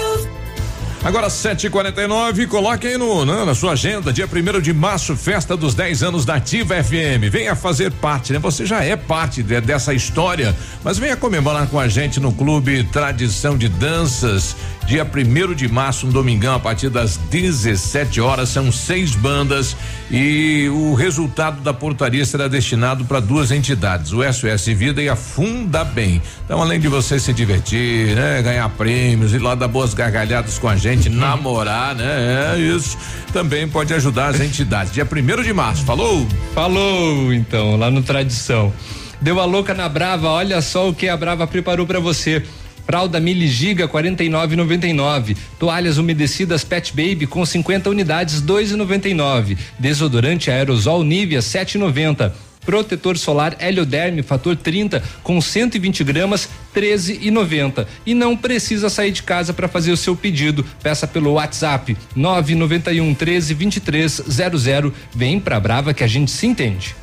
Agora 7h49, coloque aí no, né, na sua agenda, dia 1 de março, festa dos 10 anos da Ativa FM. Venha fazer parte, né? Você já é parte de, dessa história, mas venha comemorar com a gente no Clube Tradição de Danças. Dia 1 de março, um domingão, a partir das 17 horas, são seis bandas e o resultado da portaria será destinado para duas entidades, o SOS Vida e a Funda Bem. Então, além de você se divertir, né, ganhar prêmios, ir lá dar boas gargalhadas com a gente, namorar, né? É isso. Também pode ajudar as entidades. Dia 1 de março, falou? Falou, então, lá no Tradição. Deu a louca na Brava, olha só o que a Brava preparou para você. Fralda Mili Giga 49,99. Toalhas umedecidas Pet Baby com 50 unidades 2,99. Desodorante aerosol Nivea 7,90. Protetor solar Helioderme fator 30 com 120 gramas 13,90. E não precisa sair de casa para fazer o seu pedido. Peça pelo WhatsApp 991 13 23 00. Vem pra Brava que a gente se entende.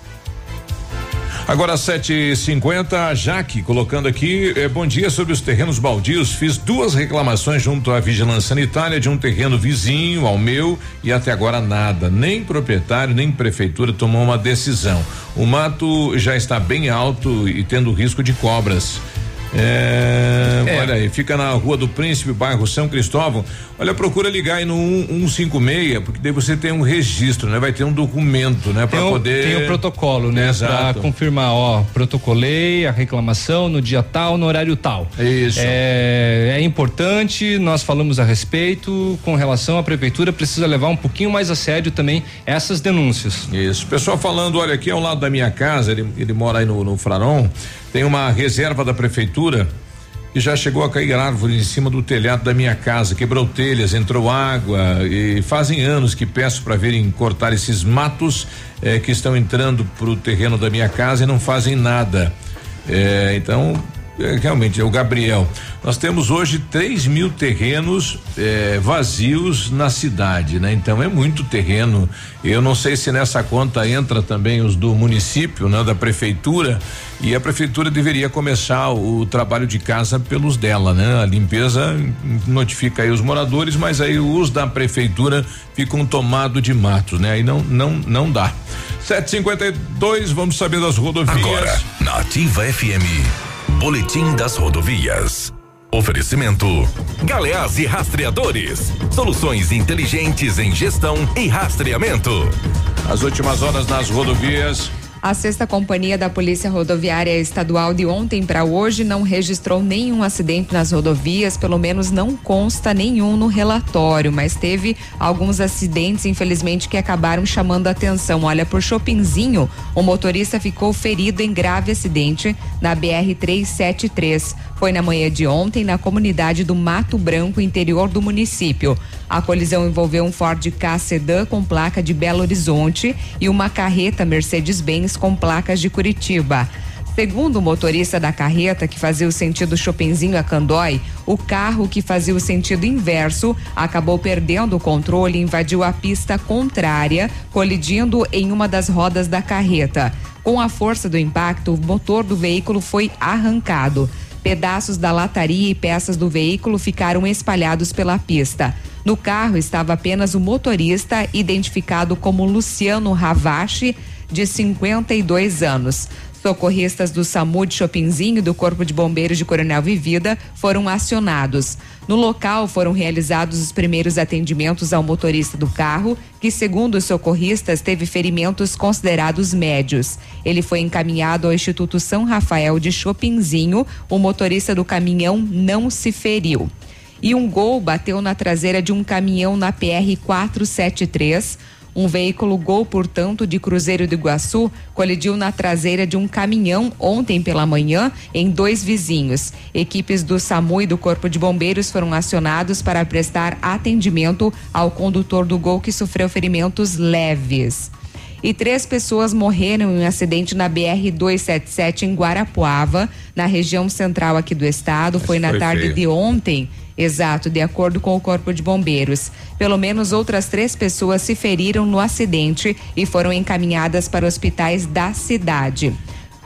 Agora 7h50, a Jaque colocando aqui, eh, bom dia sobre os terrenos baldios. Fiz duas reclamações junto à vigilância sanitária de um terreno vizinho ao meu e até agora nada. Nem proprietário, nem prefeitura tomou uma decisão. O mato já está bem alto e tendo risco de cobras. É, É. Olha aí, fica na Rua do Príncipe, bairro São Cristóvão. Olha, procura ligar aí no 156, porque daí você tem um registro, né? Vai ter um documento, né? O, poder. tem o protocolo, né? Pra Exato. confirmar, ó, protocolei a reclamação no dia tal, no horário tal. Isso. É, é importante, nós falamos a respeito, com relação à prefeitura, precisa levar um pouquinho mais a sério também essas denúncias. Isso. Pessoal falando, olha, aqui ao lado da minha casa, ele, ele mora aí no, no Fraron, tem uma reserva da prefeitura que já chegou a cair árvore em cima do telhado da minha casa, quebrou telhas, entrou água e fazem anos que peço para verem cortar esses matos eh, que estão entrando pro terreno da minha casa e não fazem nada. Eh, então, realmente, é o Gabriel. Nós temos hoje 3 mil terrenos eh, vazios na cidade, né? Então é muito terreno. Eu não sei se nessa conta entra também os do município, né? Da prefeitura. E a prefeitura deveria começar o trabalho de casa pelos dela, né? A limpeza notifica aí os moradores, mas aí os da prefeitura ficam tomados de matos, né? Aí não, não, não dá. 752, vamos saber das rodovias. Agora, na Ativa FM, Boletim das Rodovias. Oferecimento Galeás e Rastreadores. Soluções inteligentes em gestão e rastreamento. As últimas horas nas rodovias. A sexta companhia da Polícia Rodoviária Estadual de ontem para hoje não registrou nenhum acidente nas rodovias, pelo menos não consta nenhum no relatório, mas teve alguns acidentes, infelizmente, que acabaram chamando a atenção. Olha, por Chopinzinho, o motorista ficou ferido em grave acidente na BR 373. Foi na manhã de ontem na comunidade do Mato Branco, interior do município. A colisão envolveu um Ford Ka Sedan com placa de Belo Horizonte e uma carreta Mercedes-Benz com placas de Curitiba. Segundo o motorista da carreta que fazia o sentido Chopinzinho a Candói, o carro que fazia o sentido inverso acabou perdendo o controle e invadiu a pista contrária, colidindo em uma das rodas da carreta. Com a força do impacto, o motor do veículo foi arrancado. Pedaços da lataria e peças do veículo ficaram espalhados pela pista. No carro estava apenas o motorista, identificado como Luciano Ravache, de 52 anos. Socorristas do SAMU de Chopinzinho e do Corpo de Bombeiros de Coronel Vivida foram acionados. No local foram realizados os primeiros atendimentos ao motorista do carro, que, segundo os socorristas, teve ferimentos considerados médios. Ele foi encaminhado ao Instituto São Rafael de Chopinzinho. O motorista do caminhão não se feriu e um gol bateu na traseira de um caminhão na PR 473. Um veículo Gol, portanto, de Cruzeiro do Iguaçu, colidiu na traseira de um caminhão ontem pela manhã em dois vizinhos. Equipes do SAMU e do Corpo de Bombeiros foram acionados para prestar atendimento ao condutor do Gol que sofreu ferimentos leves e três pessoas morreram em um acidente na BR 277 em Guarapuava, na região central aqui do estado. Foi na foi tarde feio. de ontem. Exato, de acordo com o Corpo de Bombeiros. Pelo menos outras três pessoas se feriram no acidente e foram encaminhadas para hospitais da cidade.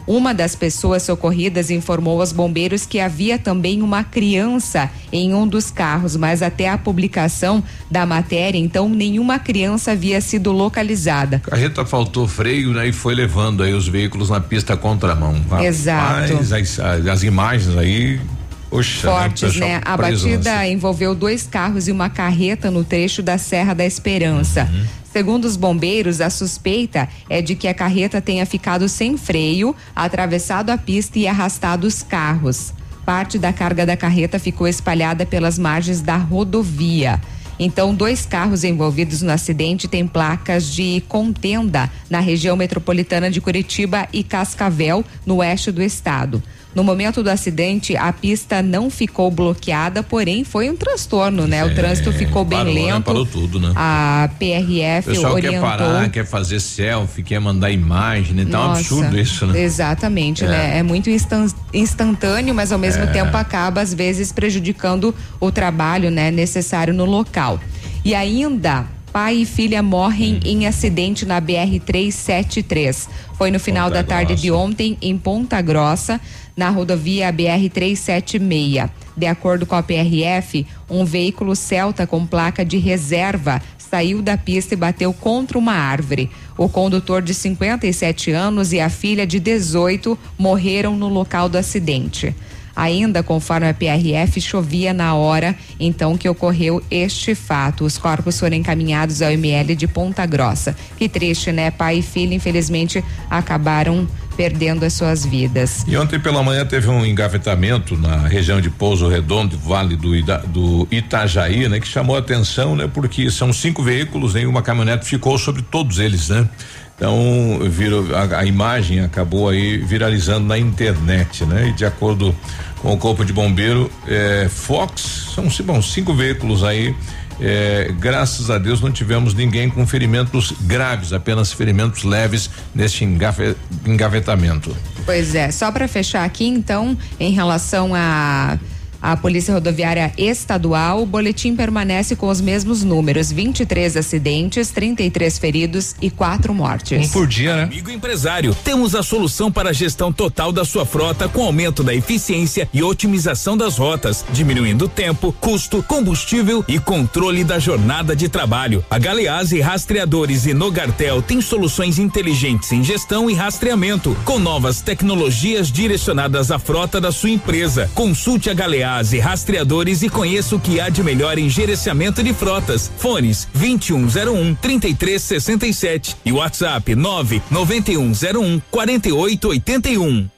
Uma das pessoas socorridas informou aos bombeiros que havia também uma criança em um dos carros, mas até a publicação da matéria, então nenhuma criança havia sido localizada. A carreta faltou freio, né? E foi levando aí os veículos na pista contramão. Exato. Rapaz, as, as, as imagens aí, Poxa, fortes, pessoal né? A batida envolveu dois carros e uma carreta no trecho da Serra da Esperança. Uhum. Segundo os bombeiros, a suspeita é de que a carreta tenha ficado sem freio, atravessado a pista e arrastado os carros. Parte da carga da carreta ficou espalhada pelas margens da rodovia. Então, dois carros envolvidos no acidente têm placas de contenda na região metropolitana de Curitiba e Cascavel, no oeste do estado. No momento do acidente, a pista não ficou bloqueada, porém foi um transtorno, né? O trânsito ficou bem parou, né? lento. Parou tudo, né? A O PRF pessoal quer orientou. parar, quer fazer selfie, quer mandar imagem, né? Tá um Nossa, absurdo isso, né? Exatamente, É. né? É muito instan- instantâneo, mas ao mesmo É. tempo acaba às vezes prejudicando o trabalho, né, necessário no local. E ainda Pai e filha morrem em acidente na BR 373. Foi no final Ponta da tarde Grossa. de ontem em Ponta Grossa, na rodovia BR 376. De acordo com a PRF, um veículo Celta com placa de reserva saiu da pista e bateu contra uma árvore. O condutor de 57 anos e a filha de 18 morreram no local do acidente. Ainda, conforme a PRF, chovia na hora então que ocorreu este fato. Os corpos foram encaminhados ao ML de Ponta Grossa. Que triste, né? Pai e filha, infelizmente, acabaram perdendo as suas vidas. E ontem pela manhã teve um engavetamento na região de Pouso Redondo, Vale do, Ida- do Itajaí, né? Que chamou a atenção, né? Porque são cinco veículos, né? E uma caminhonete ficou sobre todos eles, né? Então, virou, a, a imagem acabou aí viralizando na internet, né? E de acordo com o corpo de bombeiro, eh, Fox, são bom, cinco veículos aí. eh, graças a Deus não tivemos ninguém com ferimentos graves, apenas ferimentos leves neste engafe- engavetamento. Pois é, só para fechar aqui, então, em relação à a Polícia Rodoviária Estadual, o boletim permanece com os mesmos números: 23 acidentes, 33 feridos e quatro mortes. Um por dia, né? Amigo empresário, temos a solução para a gestão total da sua frota com aumento da eficiência e otimização das rotas, diminuindo tempo, custo, combustível e controle da jornada de trabalho. A Galeazzi Rastreadores e Nogartel tem soluções inteligentes em gestão e rastreamento, com novas tecnologias direcionadas à frota da sua empresa. Consulte a Galeazzi Rastreadores e conheça o que há de melhor em gerenciamento de frotas. Fones 2101 3367 e WhatsApp 99101 4881.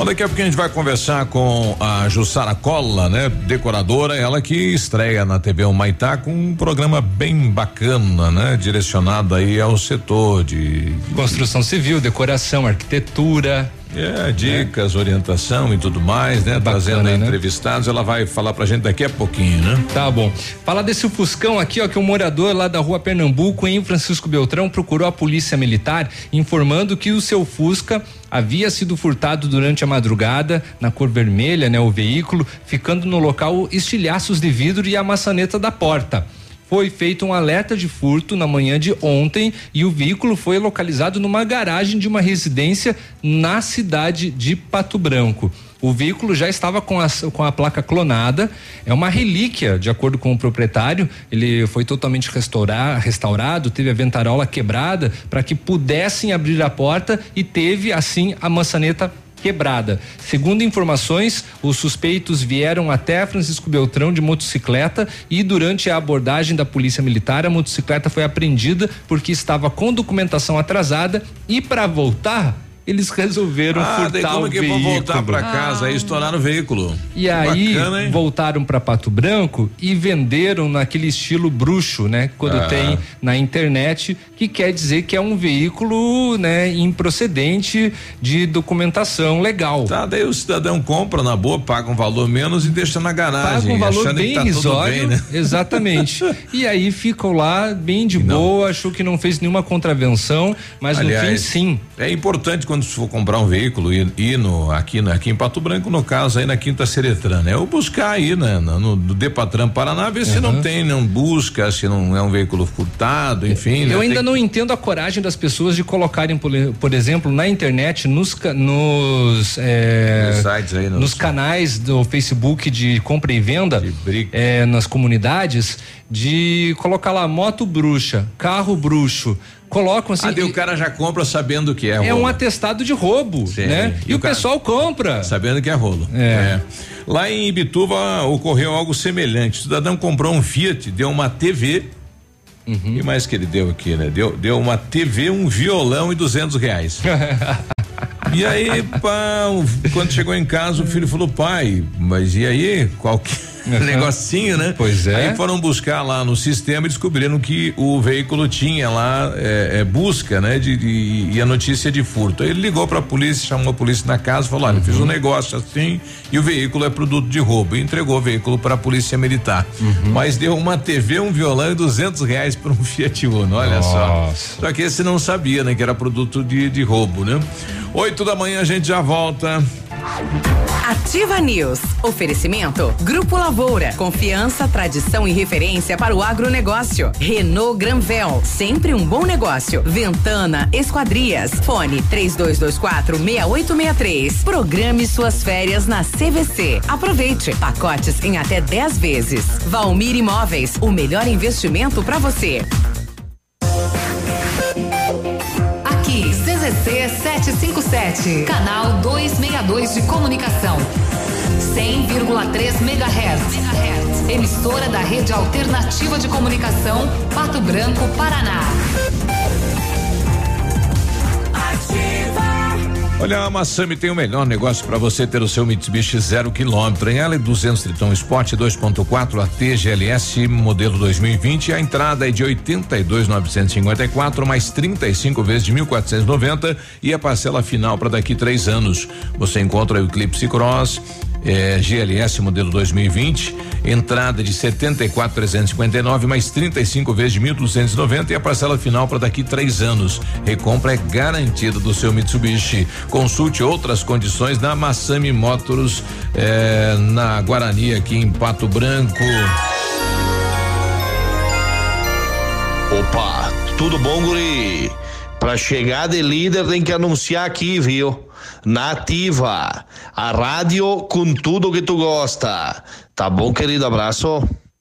Bom, daqui a pouco a gente vai conversar com a Jussara Colla, né? Decoradora, ela que estreia na TV Humaitá com um programa bem bacana, né? Direcionado aí ao setor de Construção civil, decoração, arquitetura. É, dicas, orientação e tudo mais, né? Trazendo aí entrevistados, ela vai falar pra gente daqui a pouquinho, né? Tá bom. Falar desse Fuscão aqui, ó, que um morador lá da rua Pernambuco, em Francisco Beltrão, procurou a polícia militar informando que o seu Fusca havia sido furtado durante a madrugada, na cor vermelha, né? O veículo, ficando no local estilhaços de vidro e a maçaneta da porta. Foi feito um alerta de furto na manhã de ontem e o veículo foi localizado numa garagem de uma residência na cidade de Pato Branco. O veículo já estava com a, com a placa clonada, é uma relíquia, de acordo com o proprietário. Ele foi totalmente restaurar, restaurado, teve a ventarola quebrada para que pudessem abrir a porta e teve assim a maçaneta quebrada. Segundo informações, os suspeitos vieram até Francisco Beltrão de motocicleta e durante a abordagem da polícia militar, a motocicleta foi apreendida porque estava com documentação atrasada e para voltar eles resolveram Ah, daí furtar como o que vão veículo. voltar pra casa e estourar o veículo? E aí Bacana, voltaram para Pato Branco e venderam naquele estilo bruxo, né? Quando Ah. tem na internet, que quer dizer que é um veículo, né, improcedente de documentação legal. Tá, daí o cidadão compra na boa, paga um valor menos e deixa na garagem. Paga um valor bem que tá tudo irrisório, bem, né? exatamente. e aí ficam lá bem de boa, achou que não fez nenhuma contravenção, mas no fim sim. É importante quando quando for comprar um veículo e ir no aqui no, aqui em Pato Branco, no caso aí na Quinta Seretran, né? Ou buscar aí né, no, no Depatran Paraná, ver se não tem, não busca, se não é um veículo furtado, enfim. Eu né? ainda Tem- não entendo a coragem das pessoas de colocarem, por, por exemplo, na internet, nos, nos, é, Nos sites aí, nos- nos canais do Facebook de compra e venda, é, nas comunidades, de colocar lá moto bruxa, carro bruxo. Colocam assim. Ah, daí o cara já compra sabendo que é é rolo. um atestado de roubo, Sim, né? E, o, cara- pessoal compra. Sabendo que é rolo. É. Lá em Ibituba ocorreu algo semelhante. O cidadão comprou um Fiat, deu uma TV. Uhum. E mais que ele deu aqui, né? Deu, deu uma TV, um violão e duzentos reais. e aí, pá, o- quando chegou em casa, o filho falou, pai, mas e aí? Qual que negocinho, né? Pois é. Aí foram buscar lá no sistema e descobriram que o veículo tinha lá é, é, busca, né? De, de- e a notícia de furto. Aí ele ligou pra polícia, chamou a polícia na casa, falou: olha, fiz um negócio assim e o veículo é produto de roubo. E entregou o veículo pra polícia militar. Mas deu uma TV, um violão e duzentos reais pra um Fiat Uno, olha só. Só que esse não sabia, né? Que era produto de, de roubo, né? Oito da manhã a gente já volta. Ativa News. Oferecimento Grupo Lavoura. Confiança, tradição e referência para o agronegócio. Renault Granvel. Sempre um bom negócio. Ventana Esquadrias. Fone 3224 6863. Programe suas férias na CVC. Aproveite. Pacotes em até 10 vezes. Valmir Imóveis. O melhor investimento para você. Aqui, CZC 757, canal 262 de comunicação. 100,3 MHz. Emissora da Rede Alternativa de Comunicação, Pato Branco, Paraná. Olha, a Massami tem o melhor negócio para você ter o seu Mitsubishi zero quilômetro. Em ela 200 Triton Sport 2.4 AT GLS modelo 2020. A entrada é de 82,954 mais 35 vezes de 1.490 e a parcela final para daqui três anos. Você encontra o Eclipse Cross. É, GLS modelo 2020, entrada de 74,359 mais 35 vezes de 1.290 e a parcela final para daqui três anos. Recompra é garantida do seu Mitsubishi. Consulte outras condições na Massami Motors é, na Guarani aqui em Pato Branco. Opa, tudo bom, guri? Pra chegar de líder tem que anunciar aqui, viu? Nativa, a rádio com tudo que tu gosta. Tá bom, querido? Abraço.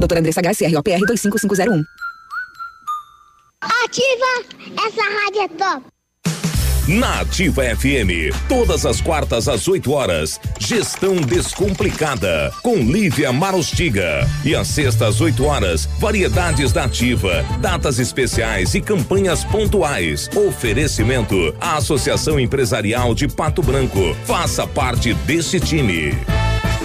Doutora Andressa HCROPR 25501. Ativa! Essa rádio é top! Na Ativa FM, todas as quartas às 8 horas, Gestão Descomplicada, com Lívia Marostiga. E às sextas às 8 horas, variedades da Ativa, datas especiais e campanhas pontuais. Oferecimento à Associação Empresarial de Pato Branco. Faça parte desse time.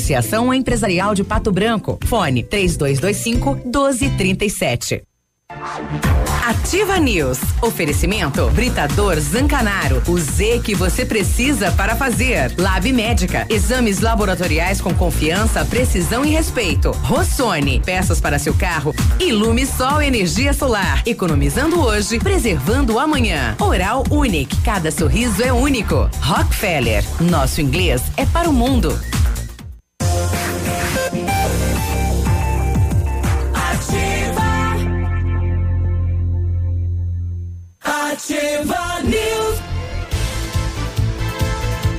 Associação Empresarial de Pato Branco. Fone 3225 1237. Ativa News. Oferecimento Britador Zancanaro. O Z que você precisa para fazer. Lab Médica. Exames laboratoriais com confiança, precisão e respeito. Rossoni. Peças para seu carro. Ilume Sol Energia Solar. Economizando hoje, preservando amanhã. Oral Unique. Cada sorriso é único. Rockefeller. Nosso inglês é para o mundo.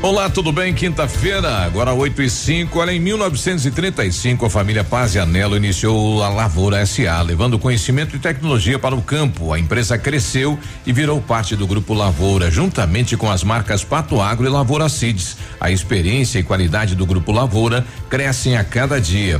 Olá, tudo bem? Quinta-feira, agora 8 e 5. Olha, em 1935, a família Paz e Anelo iniciou a Lavoura SA, levando conhecimento e tecnologia para o campo. A empresa cresceu e virou parte do Grupo Lavoura, juntamente com as marcas Pato Agro e Lavoura Seeds. A experiência e qualidade do Grupo Lavoura crescem a cada dia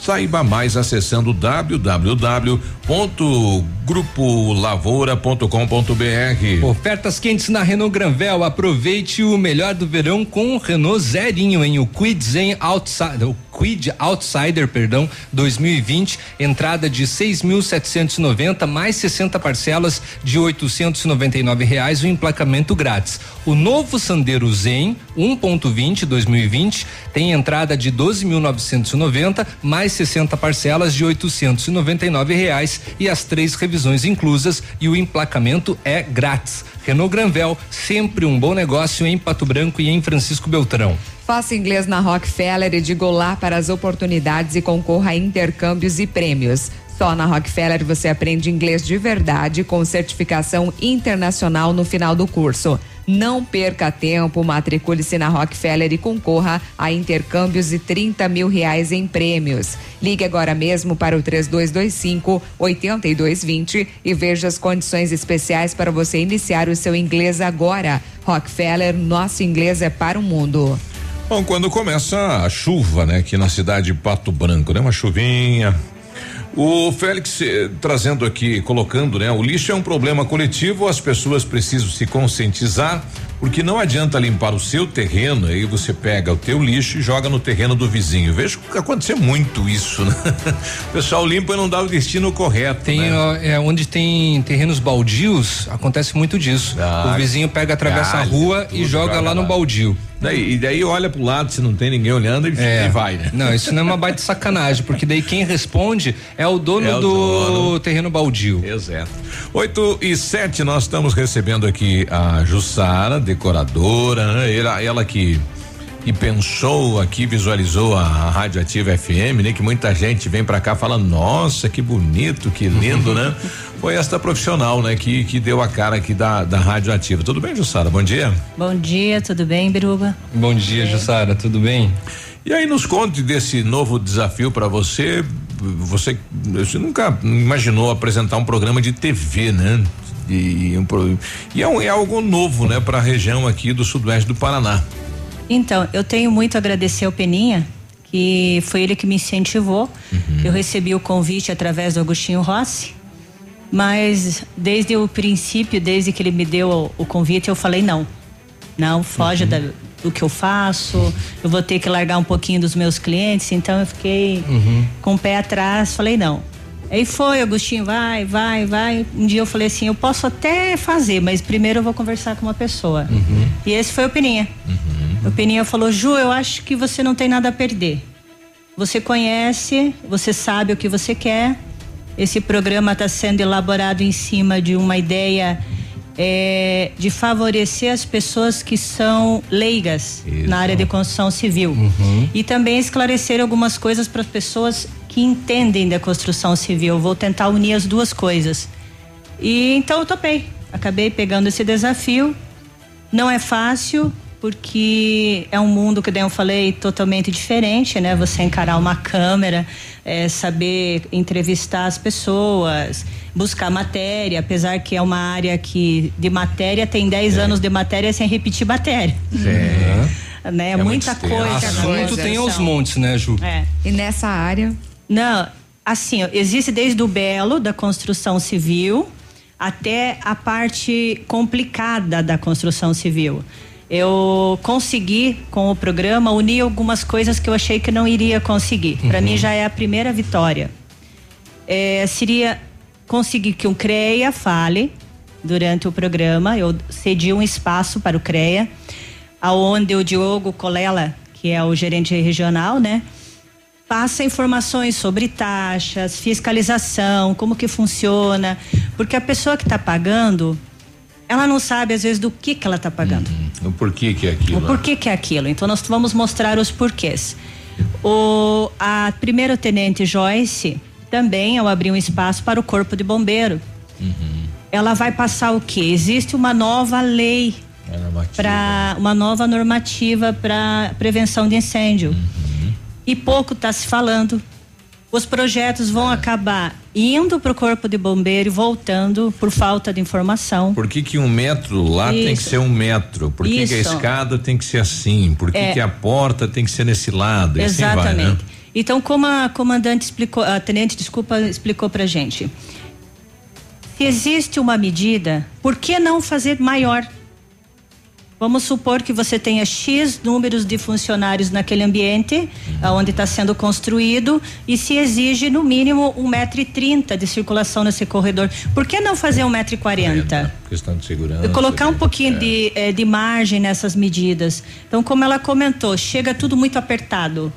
Saiba mais acessando www.grupolavoura.com.br. Ofertas quentes na Renault Granvel. Aproveite o melhor do verão com o Renault Zerinho em o Quid Zen Outsider, Quid Outsider, perdão, 2020, entrada de 6.790 mais 60 parcelas de 899 reais, o emplacamento grátis. O novo Sandero Zen 1.20 2020 tem entrada de 12.990 mais 60 parcelas de 899 reais e as três revisões inclusas e o emplacamento é grátis. Renault Granvel, sempre um bom negócio em Pato Branco e em Francisco Beltrão. Faça inglês na Rockefeller e diga olá para as oportunidades e concorra a intercâmbios e prêmios. Só na Rockefeller você aprende inglês de verdade com certificação internacional no final do curso. Não perca tempo, matricule-se na Rockefeller e concorra a intercâmbios e 30 mil reais em prêmios. Ligue agora mesmo para o 3225 8220 e veja as condições especiais para você iniciar o seu inglês agora. Rockefeller, nosso inglês é para o mundo. Bom, quando começa a chuva, né, aqui na cidade de Pato Branco, né, uma chuvinha. O Félix eh, trazendo aqui, colocando, né, o lixo é um problema coletivo, as pessoas precisam se conscientizar, porque não adianta limpar o seu terreno, aí você pega o teu lixo e joga no terreno do vizinho. Vejo que acontecer muito isso, né? O pessoal limpa e não dá o destino correto. Tem, né? ó, é, onde tem terrenos baldios, acontece muito disso. Ah, o vizinho pega, atravessa a rua e joga joga lá no lá. baldio. Daí, e daí olha pro lado se não tem ninguém olhando e, e vai, né? Não, isso não é uma baita sacanagem, porque daí quem responde é o dono É o do dono. terreno baldio. Exato. 8 e 7, nós estamos recebendo aqui a Jussara, decoradora, né? Ela, ela que, que pensou aqui, visualizou a, a Rádio Ativa FM, né? Que muita gente vem pra cá falando, nossa, que bonito, que lindo, né? Foi esta profissional, né? Que, que deu a cara aqui da, da Rádio Ativa. Tudo bem, Jussara? Bom dia. Bom dia, tudo bem, Biruba? Bom dia, Jussara, tudo bem? E aí nos conte desse novo desafio para você. Você, você nunca imaginou apresentar um programa de TV, né? E, um pro- e é, um- é algo novo, né, para a região aqui do sudoeste do Paraná. Então, eu tenho muito a agradecer ao Peninha, que foi ele que me incentivou. Eu recebi o convite através do Agostinho Rossi, mas desde o princípio, desde que ele me deu o, o convite, eu falei não. Não, foge da- do que eu faço, eu vou ter que largar um pouquinho dos meus clientes, então eu fiquei com o pé atrás, falei não. Aí foi, Agostinho, vai, vai, vai. Um dia eu falei assim, eu posso até fazer, mas primeiro eu vou conversar com uma pessoa. E esse foi o Peninha. O Peninha falou, Ju, eu acho que você não tem nada a perder. Você conhece, você sabe o que você quer. Esse programa está sendo elaborado em cima de uma ideia é, de favorecer as pessoas que são leigas Isso. na área de construção civil Uhum. e também esclarecer algumas coisas para as pessoas que entendem da construção civil. Vou tentar unir as duas coisas. E então eu topei. Acabei pegando esse desafio. Não é fácil, porque é um mundo que daí eu falei totalmente diferente, né? Você encarar uma câmera, é, saber entrevistar as pessoas, buscar matéria, apesar que é uma área que de matéria tem 10 anos de matéria sem repetir matéria. Né? muita coisa. Assunto tem aos montes, né, Ju? É. E nessa área? Não, assim, ó, existe desde o belo da construção civil até a parte complicada da construção civil. Eu consegui com o programa unir algumas coisas que eu achei que não iria conseguir. Para Uhum. mim já é a primeira vitória. É, seria conseguir que um CREA fale durante o programa. Eu cedi um espaço para o CREA, aonde o Diogo Colela, que é o gerente regional, né? passa informações sobre taxas, fiscalização, como que funciona, porque a pessoa que está pagando, ela não sabe às vezes do que que ela está pagando. O porquê que é aquilo? O porquê que é aquilo. Então nós vamos mostrar os porquês. O a primeiro tenente Joyce também eu abri um espaço para o corpo de bombeiro. Ela vai passar o que? Existe uma nova lei para uma nova normativa para prevenção de incêndio. E pouco está se falando. Os projetos vão acabar indo para o corpo de bombeiro e voltando por falta de informação. Por que, que um metro lá tem que Isso. ser um metro? Por que, que a Isso. escada tem que ser assim? Por que, É. que a porta tem que ser nesse lado? E assim vai, né? Exatamente. Então, como a comandante explicou, a tenente, desculpa, explicou pra gente. Se existe uma medida, por que não fazer maior? Vamos supor que você tenha X números de funcionários naquele ambiente, onde está sendo construído, e se exige no mínimo um metro e trinta de circulação nesse corredor. Por que não fazer um metro e quarenta? Questão de segurança. E colocar um pouquinho de, eh, de margem nessas medidas. Então, como ela comentou, chega tudo muito apertado,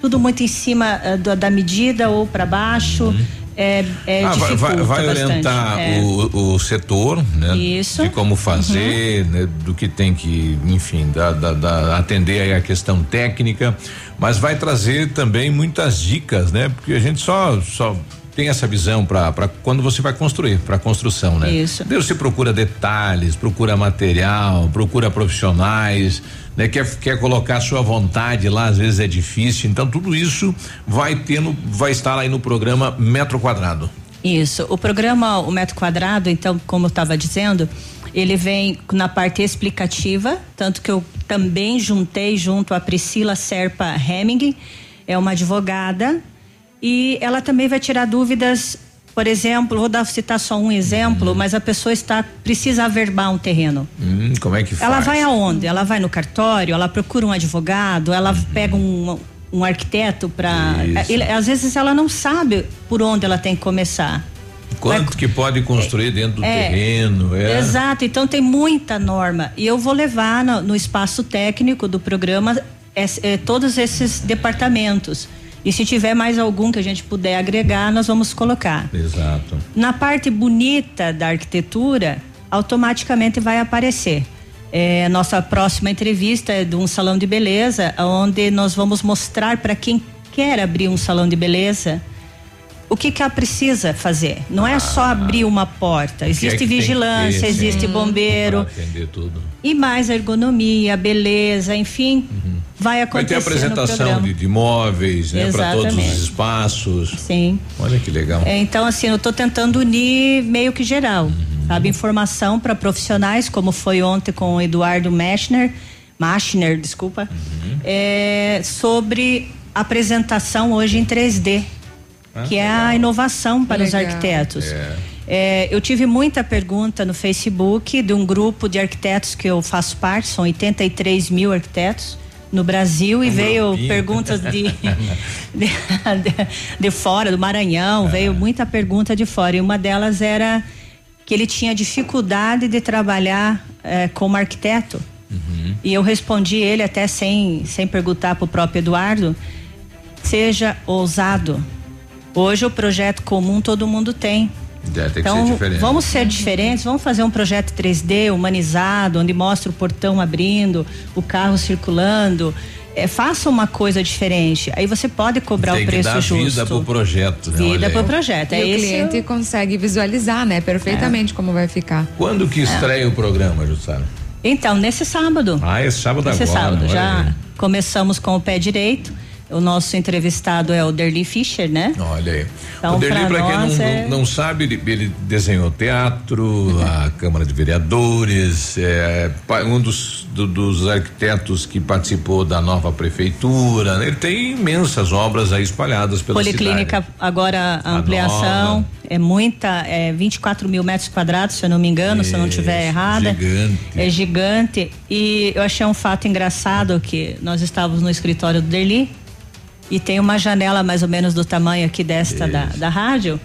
tudo muito em cima eh, da, da medida ou para baixo. É, é Ah, vai, vai, orientar É. o, o setor, né? Isso. De como fazer, né? Do que tem que, enfim, da, da- da- atender a questão técnica, mas vai trazer também muitas dicas, né? Porque a gente só, só tem essa visão para quando você vai construir, para construção, né? Isso. Deus se procura detalhes, procura material, procura profissionais, né? Quer, quer colocar a sua vontade lá, às vezes é difícil. Então tudo isso vai ter no, vai estar aí no programa Metro Quadrado. Isso. O programa O Metro Quadrado, então, como eu estava dizendo, ele vem na parte explicativa, tanto que eu também juntei junto a Priscila Serpa Hemming, é uma advogada, e ela também vai tirar dúvidas. Por exemplo, vou dar, citar só um exemplo, mas a pessoa está precisa averbar um terreno. Hum, como é que faz? Ela vai aonde? Ela vai no cartório, ela procura um advogado, ela pega um, um arquiteto para. Às vezes ela não sabe por onde ela tem que começar. Quanto que pode construir dentro do É, terreno? É. Exato, então tem muita norma. E eu vou levar no, no espaço técnico do programa es- eh, todos esses departamentos. E se tiver mais algum que a gente puder agregar, nós vamos colocar. Exato. Na parte bonita da arquitetura, automaticamente vai aparecer. É, nossa próxima entrevista é de um salão de beleza, onde nós vamos mostrar para quem quer abrir um salão de beleza o que que ela precisa fazer. Não é só abrir uma porta. É Existe que vigilância, ter, existe bombeiro e mais ergonomia, beleza, enfim, vai Vai acontecer ter no apresentação de, de móveis, né? Para todos os espaços. Sim. Olha que legal. É, então, assim, eu estou tentando unir meio que geral, Uhum. sabe? Informação para profissionais, como foi ontem com o Eduardo Mechner, Machner, desculpa, Uhum. é, sobre apresentação hoje em 3D, Ah, que é a inovação para os Legal. arquitetos. É, eu tive muita pergunta no Facebook de um grupo de arquitetos que eu faço parte, são 83 mil arquitetos no Brasil e Um veio grupinho. perguntas de, de, de- de fora, do Maranhão, veio muita pergunta de fora. E uma delas era que ele tinha dificuldade de trabalhar eh, como arquiteto. E eu respondi ele até sem, sem perguntar para o próprio Eduardo, seja ousado. Hoje o projeto comum todo mundo tem. É, tem que então, ser diferente. vamos ser diferentes, vamos fazer um projeto 3D humanizado, onde mostra o portão abrindo, o carro circulando. É, faça uma coisa diferente. Aí você pode cobrar Tem o que preço dar justo. vida pro projeto. Né? Vida pro projeto. E É o esse cliente consegue visualizar, né, perfeitamente como vai ficar. Quando que estreia o programa, Jussara? Então, nesse sábado. Ah, esse sábado Esse agora. sábado. olha Já aí. começamos com o pé direito. O nosso entrevistado é o Derli Fischer, né? Olha aí. Então, o Derli, para quem não, é- não, sabe, ele, ele desenhou teatro, a Câmara de Vereadores, é, um dos, do- dos arquitetos que participou da nova prefeitura. Ele tem imensas obras aí espalhadas pela Policlínica, cidade. agora a ampliação. nova. É muita, é 24 mil metros quadrados, se eu não me engano, se eu não estiver errada. gigante. É gigante. E eu achei um fato engraçado que nós estávamos no escritório do Derli e tem uma janela mais ou menos do tamanho aqui desta da, da rádio.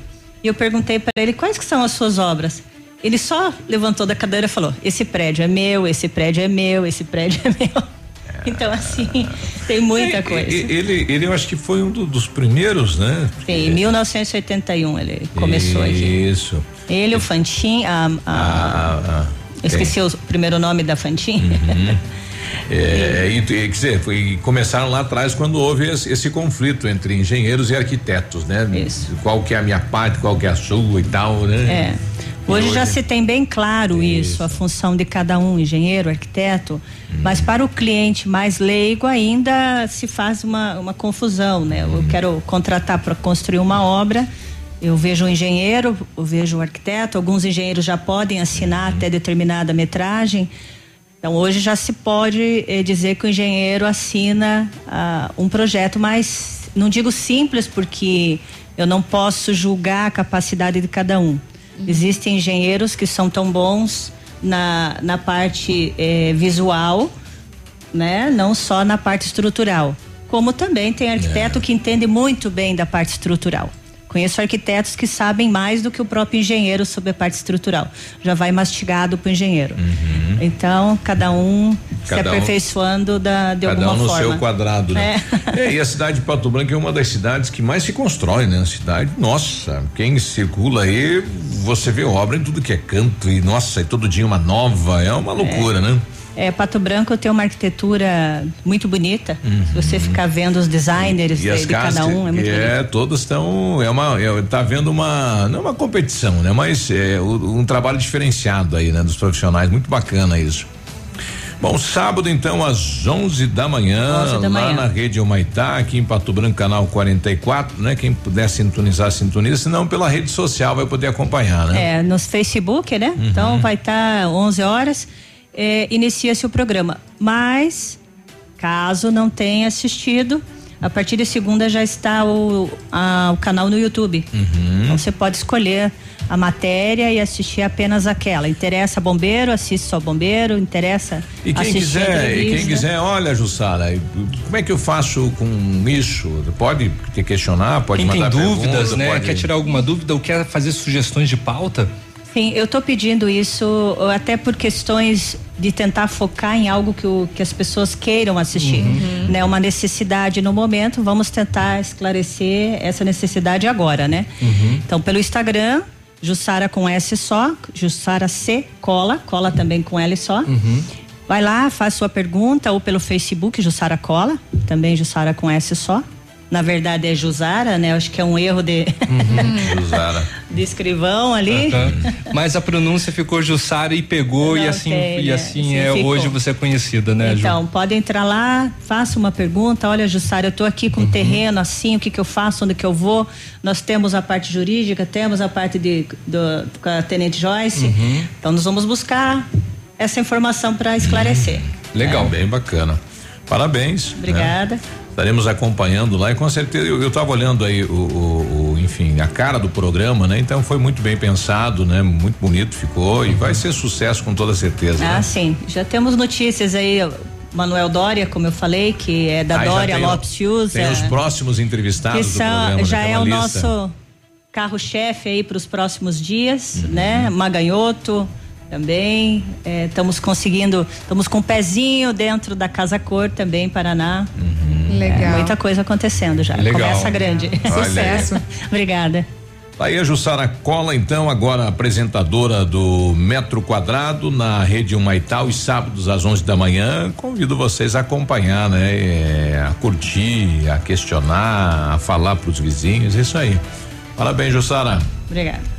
E eu perguntei para ele quais que são as suas obras. Ele só levantou da cadeira e falou: esse prédio é meu, esse prédio é meu, esse prédio é meu. Então, assim, tem muita coisa. Ele, ele, eu acho que foi um do- dos primeiros, né? Sim, em 1981 ele começou aqui. Isso. Ele, o Fantin, a, a- Ah, ah, eu esqueci o primeiro nome da Fantin. Uhum. É, e, e, quer dizer, foi, começaram lá atrás quando houve esse, esse conflito entre engenheiros e arquitetos, né? Isso. Qual que é a minha parte, qual que é a sua e tal, né? É. Hoje já se tem bem claro isso, a função de cada um, engenheiro, arquiteto, mas para o cliente mais leigo ainda se faz uma, uma confusão, né? Eu quero contratar para construir uma obra, eu vejo um engenheiro, eu vejo um arquiteto, alguns engenheiros já podem assinar até determinada metragem. Então hoje já se pode eh, dizer que o engenheiro assina ah, um projeto mais, não digo simples porque eu não posso julgar a capacidade de cada um. Existem engenheiros que são tão bons na, na parte eh, visual, né? Não só na parte estrutural. Como também tem arquiteto que entende muito bem da parte estrutural. Conheço arquitetos que sabem mais do que o próprio engenheiro sobre a parte estrutural. Já vai mastigado para o engenheiro. Então, cada um se Cada um- aperfeiçoando da, de Cada alguma um no forma. seu quadrado, né? É. É, e a cidade de Pato Branco é uma das cidades que mais se constrói, né? A cidade, nossa, quem circula aí, você vê obra em tudo que é canto e nossa, e todo dia uma nova, é uma loucura, né? É, Pato Branco tem uma arquitetura muito bonita. Se você ficar vendo os designers E de, de cada um, é muito é, bonito. todas estão, é uma, é, tá vendo uma, não é uma competição, né? Mas é o- um trabalho diferenciado aí, né? Dos profissionais, muito bacana isso. Bom, sábado então às 11 da manhã, 11 da lá manhã. na rede Humaitá, aqui em Pato Branco, canal 44, né? Quem puder sintonizar, sintoniza, senão pela rede social vai poder acompanhar, né? É, no Facebook, né? Uhum. Então vai estar 11 horas, é, inicia-se o programa. Mas, caso não tenha assistido, a partir de segunda já está o, a- o canal no YouTube. Uhum. Então você pode escolher a matéria e assistir apenas aquela. Interessa bombeiro, assiste só bombeiro, interessa E quem quiser, e quem quiser, olha, Jussara, como é que eu faço com isso? Pode te questionar, pode Quem tem mandar dúvidas, pergunta, né? pode- Quer tirar alguma dúvida ou quer fazer sugestões de pauta? Sim, eu estou pedindo isso até por questões de tentar focar em algo que, o- que as pessoas queiram assistir. Uhum. Né? Uma necessidade no momento, vamos tentar esclarecer essa necessidade agora, né? Então, pelo Instagram, Jussara com S só, Jussara C, cola, cola também com L só. Vai lá, faz sua pergunta, ou pelo Facebook, Jussara Cola, também Jussara com S só. Na verdade é Jussara, né? Acho que é um erro de, Jussara. de escrivão ali. Mas a pronúncia ficou Jussara e pegou e Não assim tem, e né? assim Sim, é ficou. hoje você é conhecida, né, Ju? Então, pode entrar lá, faça uma pergunta. Olha, Jussara, eu estou aqui com um terreno assim, o que que eu faço, onde que eu vou? Nós temos a parte jurídica, temos a parte de do, com a Tenente Joyce. Uhum. Então, nós vamos buscar essa informação para esclarecer. Legal, bem bacana. Parabéns. né? Estaremos acompanhando lá e com certeza eu estava olhando aí o, o- o- enfim, a cara do programa, né? Então foi muito bem pensado, né? Muito bonito ficou e vai ser sucesso com toda certeza. Ah, né? sim. Já temos notícias aí. Manuel Dória, como eu falei, que é da já Dória tem Lopes Fius. Tem é, os próximos entrevistados que do são, programa. já né? Tem é o lista. nosso carro-chefe aí para os próximos dias, Uhum. né? Maganhoto também. é, Estamos conseguindo, estamos com um pezinho dentro da Casa Cor também, Paraná. Uhum. Legal. É, muita coisa acontecendo já. Legal. Começa grande. Olha. Sucesso. Obrigada. Tá Aí a Jussara Cola, então, agora apresentadora do Metro Quadrado na Rede Humaital, os sábados às 11 da manhã. Convido vocês a acompanhar, né? É, a curtir, a questionar, a falar para os vizinhos, isso aí. Parabéns, Jussara. Obrigada.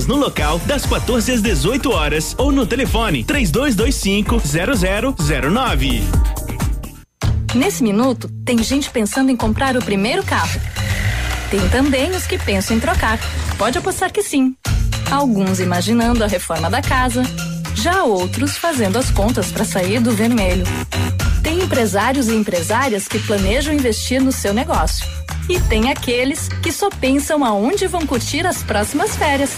no local das 14 às 18 horas ou no telefone 3225 0009. Nesse minuto, tem gente pensando em comprar o primeiro carro. Tem também os que pensam em trocar. Pode apostar que sim. Alguns imaginando a reforma da casa, já outros fazendo as contas para sair do vermelho. Tem empresários e empresárias que planejam investir no seu negócio. E tem aqueles que só pensam aonde vão curtir as próximas férias.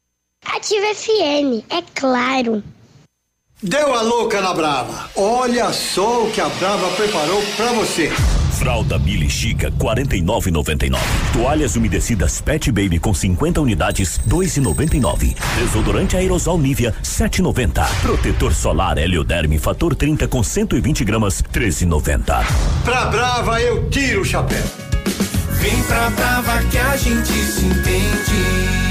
Ativa FM, é claro. Deu a louca na Brava. Olha só o que a Brava preparou pra você. Fralda Billy Chica 49,99. Toalhas umedecidas Pet Baby com 50 unidades 2,99. Desodorante aerosol Nivea 7,90. Protetor solar Helioderme fator 30 com 120 gramas 13,90. Pra Brava eu tiro o chapéu. Vem pra Brava que a gente se entende.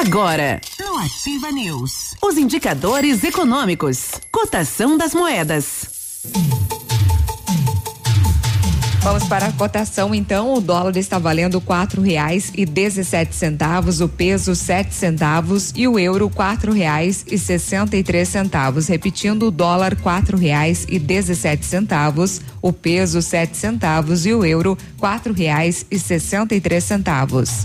Agora, no Ativa News, os indicadores econômicos, cotação das moedas. Vamos para a cotação, então. O dólar está valendo quatro reais e dezessete centavos, o peso sete centavos e o euro quatro reais e sessenta e três centavos. Repetindo, o dólar quatro reais e dezessete centavos, o peso sete centavos e o euro quatro reais e sessenta e três centavos.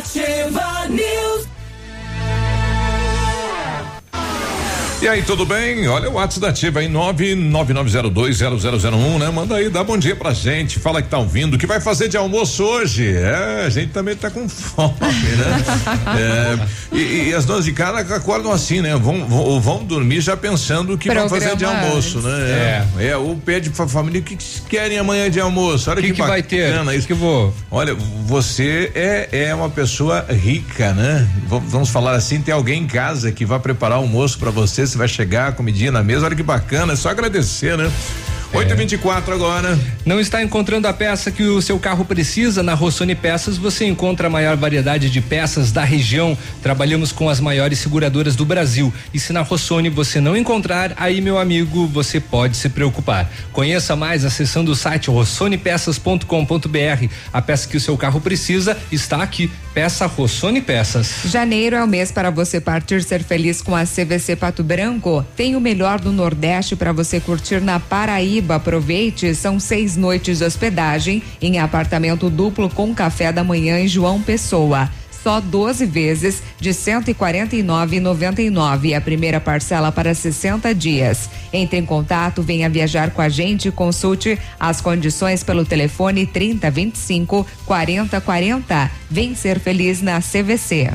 Ativa News. E aí, tudo bem? Olha o WhatsApp da Ativa aí, 999020001, né? Manda aí, dá bom dia pra gente, fala que tá ouvindo, o que vai fazer de almoço hoje? É, a gente também tá com fome, né? é, e, e, as donas de casa acordam assim, né? Vão, vão, vão dormir já pensando o que vão fazer de almoço, né? É, é, ou pede pra família o que querem amanhã de almoço. Olha que, que, que vai ter? Isso que vou. Olha, você é, é uma pessoa rica, né? Vamos falar assim, tem alguém em casa que vai preparar almoço para você você vai chegar, a comidinha na mesa, olha que bacana, é só agradecer, né? 824 é. agora. Não está encontrando a peça que o seu carro precisa? Na Rossoni Peças você encontra a maior variedade de peças da região. Trabalhamos com as maiores seguradoras do Brasil. E se na Rossoni você não encontrar, aí meu amigo, você pode se preocupar. Conheça mais acessando o site rossonepeças.com.br. A peça que o seu carro precisa está aqui. Peça Rossoni Peças. Janeiro é o mês para você partir ser feliz com a CVC Pato Branco. Tem o melhor do Nordeste para você curtir na Paraíba. Aproveite, são seis noites de hospedagem em apartamento duplo com café da manhã em João Pessoa só 12 vezes de 149,99 a primeira parcela para 60 dias. Entre em contato, venha viajar com a gente e consulte as condições pelo telefone 3025 4040. Vem ser feliz na CVC.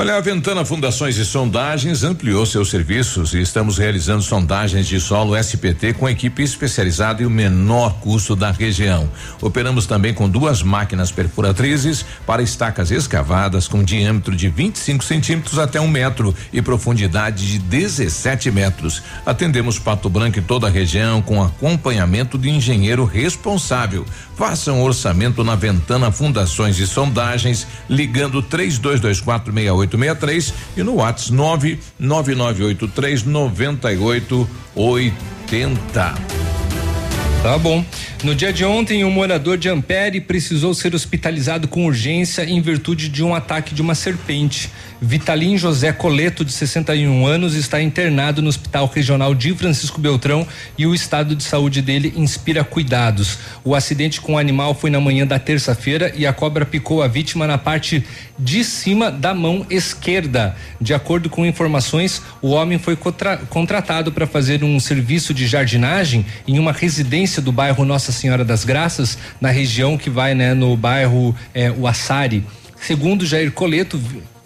Olha, a Ventana Fundações e Sondagens ampliou seus serviços e estamos realizando sondagens de solo SPT com equipe especializada e o menor custo da região. Operamos também com duas máquinas perfuratrizes para estacas escavadas com diâmetro de 25 centímetros até um metro e profundidade de 17 metros. Atendemos Pato Branco e toda a região com acompanhamento de engenheiro responsável. Faça um orçamento na Ventana Fundações e Sondagens ligando 3224 6863 e no WhatsApp 99983 9880. Tá bom. No dia de ontem, um morador de Ampere precisou ser hospitalizado com urgência em virtude de um ataque de uma serpente. Vitalim José Coleto, de 61 anos, está internado no Hospital Regional de Francisco Beltrão e o estado de saúde dele inspira cuidados. O acidente com o animal foi na manhã da terça-feira e a cobra picou a vítima na parte de cima da mão esquerda. De acordo com informações, o homem foi contra contratado para fazer um serviço de jardinagem em uma residência do bairro Nossa Senhora das Graças, na região que vai, né, no bairro eh, o Assari. Segundo Jair Coleto,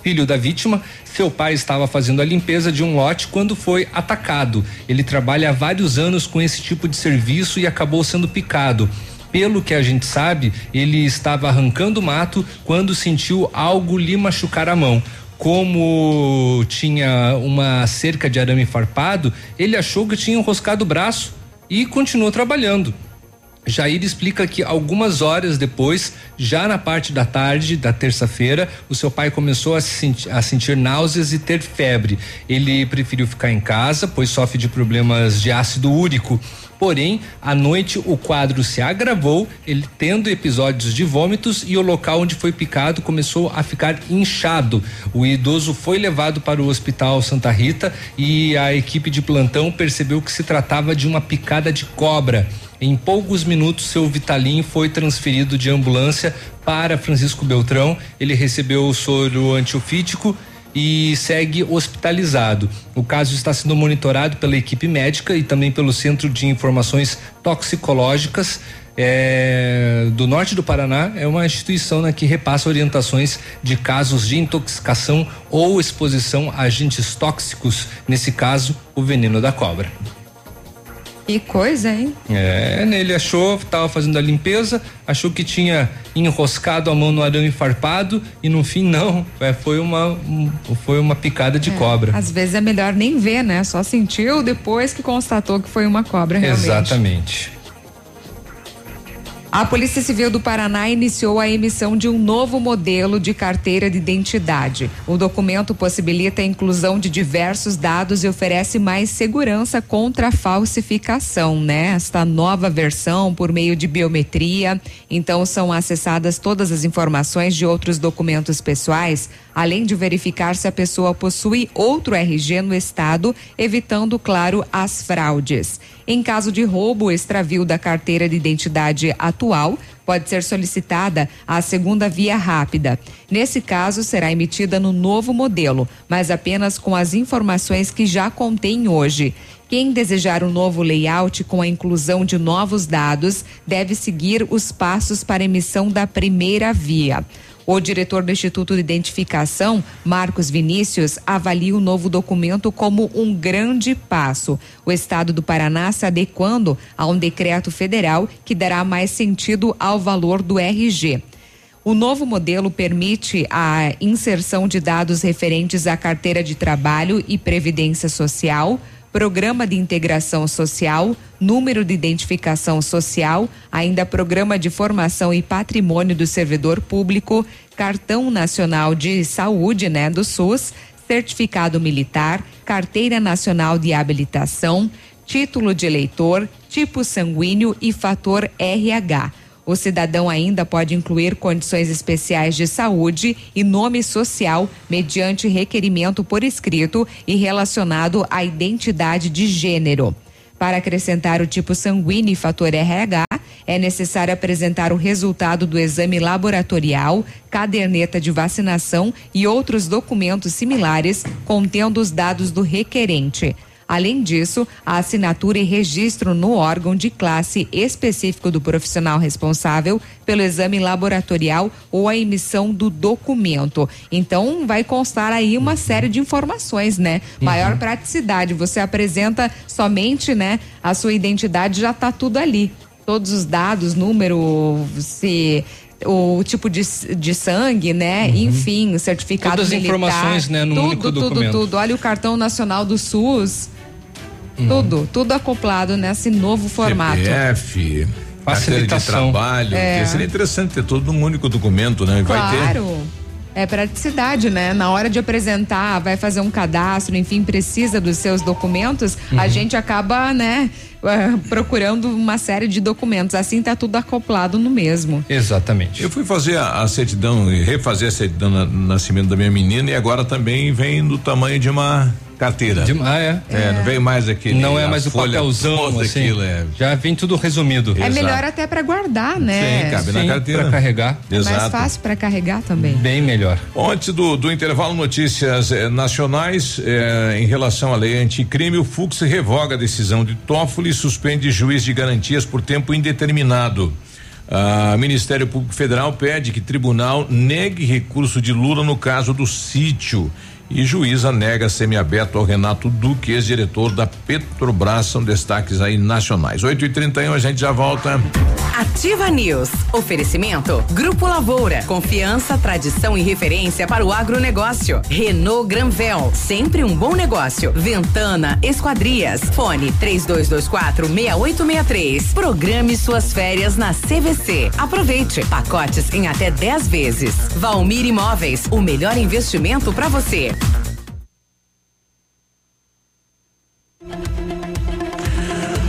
filho da vítima, seu pai estava fazendo a limpeza de um lote quando foi atacado. Ele trabalha há vários anos com esse tipo de serviço e acabou sendo picado. Pelo que a gente sabe, ele estava arrancando mato quando sentiu algo lhe machucar a mão como tinha uma cerca de arame farpado, ele achou que tinha enroscado o braço e continuou trabalhando. Jair explica que algumas horas depois, já na parte da tarde da terça-feira, o seu pai começou a, sentir, a sentir náuseas e ter febre. Ele preferiu ficar em casa, pois sofre de problemas de ácido úrico. Porém, à noite o quadro se agravou, ele tendo episódios de vômitos e o local onde foi picado começou a ficar inchado. O idoso foi levado para o Hospital Santa Rita e a equipe de plantão percebeu que se tratava de uma picada de cobra. Em poucos minutos, seu Vitalim foi transferido de ambulância para Francisco Beltrão. Ele recebeu o soro antiofítico e segue hospitalizado. O caso está sendo monitorado pela equipe médica e também pelo Centro de Informações Toxicológicas. É, do norte do Paraná é uma instituição né, que repassa orientações de casos de intoxicação ou exposição a agentes tóxicos, nesse caso, o veneno da cobra. Que coisa, hein? É, né, ele achou, tava fazendo a limpeza, achou que tinha enroscado a mão no arame farpado e no fim não, é, foi uma um, foi uma picada de é, cobra. Às vezes é melhor nem ver, né? Só sentiu depois que constatou que foi uma cobra realmente. Exatamente. A Polícia Civil do Paraná iniciou a emissão de um novo modelo de carteira de identidade. O documento possibilita a inclusão de diversos dados e oferece mais segurança contra a falsificação, né? Esta nova versão por meio de biometria. Então são acessadas todas as informações de outros documentos pessoais, além de verificar se a pessoa possui outro RG no estado, evitando, claro, as fraudes. Em caso de roubo, extravio da carteira de identidade atual, pode ser solicitada a segunda via rápida. Nesse caso, será emitida no novo modelo, mas apenas com as informações que já contém hoje. Quem desejar um novo layout com a inclusão de novos dados deve seguir os passos para emissão da primeira via. O diretor do Instituto de Identificação, Marcos Vinícius, avalia o novo documento como um grande passo. O Estado do Paraná se adequando a um decreto federal que dará mais sentido ao valor do RG. O novo modelo permite a inserção de dados referentes à carteira de trabalho e previdência social, Programa de Integração Social, Número de Identificação Social, ainda Programa de Formação e Patrimônio do Servidor Público, Cartão Nacional de Saúde, né, do SUS, Certificado Militar, Carteira Nacional de Habilitação, Título de Eleitor, Tipo Sanguíneo e Fator RH. O cidadão ainda pode incluir condições especiais de saúde e nome social mediante requerimento por escrito e relacionado à identidade de gênero. Para acrescentar o tipo sanguíneo e fator RH, é necessário apresentar o resultado do exame laboratorial, caderneta de vacinação e outros documentos similares contendo os dados do requerente. Além disso, a assinatura e registro no órgão de classe específico do profissional responsável pelo exame laboratorial ou a emissão do documento. Então, vai constar aí uma série de informações, né? Uhum. Maior praticidade. Você apresenta somente, né, a sua identidade, já está tudo ali. Todos os dados, número, se o tipo de, de sangue, né? Uhum. Enfim, certificado Todas militar. Todas as informações, né? No tudo, único tudo, documento. Tudo, tudo. Olha o cartão nacional do SUS. Uhum. Tudo, tudo acoplado nesse novo formato. CPF, facilitação de trabalho, é. seria interessante ter todo um único documento, né? Vai claro. Ter é praticidade, né? Na hora de apresentar, vai fazer um cadastro, enfim, precisa dos seus documentos, uhum. a gente acaba, né, uh, procurando uma série de documentos. Assim tá tudo acoplado no mesmo. Exatamente. Eu fui fazer a, a certidão e refazer a certidão no nascimento da minha menina e agora também vem do tamanho de uma carteira. De, ah, é? é? não vem mais aquele. Não é mais o papelzão, assim. Aquilo, é. Já vem tudo resumido. É Exato. melhor até para guardar, né? Sim, cabe Sim, na carteira. Para carregar. É Exato. mais fácil para carregar também. Bem melhor. Antes do, do intervalo, notícias eh, nacionais eh, em relação à lei anticrime, o Fux revoga a decisão de Toffoli suspende juiz de garantias por tempo indeterminado. O Ministério Público Federal pede que tribunal negue recurso de Lula no caso do sítio e juíza nega semiaberto ao Renato Duque, ex-diretor da Petrobras. São destaques aí nacionais. 8 e 31 a gente já volta. Ativa News. Oferecimento. Grupo Lavoura. Confiança, tradição e referência para o agronegócio. Renault Granvel. Sempre um bom negócio. Ventana Esquadrias. Fone 3224 6863. Programe suas férias na CVC. Aproveite. Pacotes em até 10 vezes. Valmir Imóveis. O melhor investimento para você. Thank you.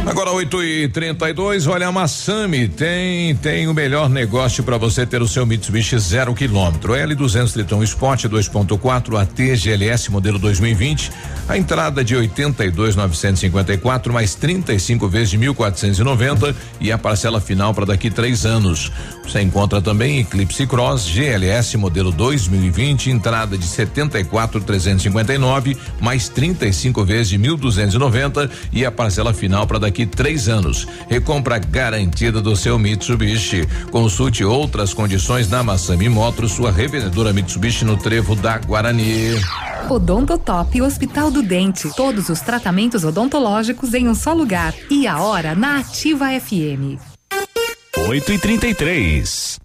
Agora 8 e 32 olha a Massami tem tem o melhor negócio para você ter o seu Mitsubishi zero quilômetro. L200 Triton Sport 2.4 AT GLS modelo 2020 a entrada de 82.954 mais 35 vezes de 1.490 e a parcela final para daqui três anos. Você encontra também Eclipse Cross GLS modelo 2020 entrada de 74.359 mais 35 vezes de 1.290 e a parcela final para daqui daqui três anos. Recompra garantida do seu Mitsubishi. Consulte outras condições na Massami Motors, sua revendedora Mitsubishi no Trevo da Guarani. Odontotop Hospital do Dente. Todos os tratamentos odontológicos em um só lugar. E a hora na Ativa FM. 8 e 33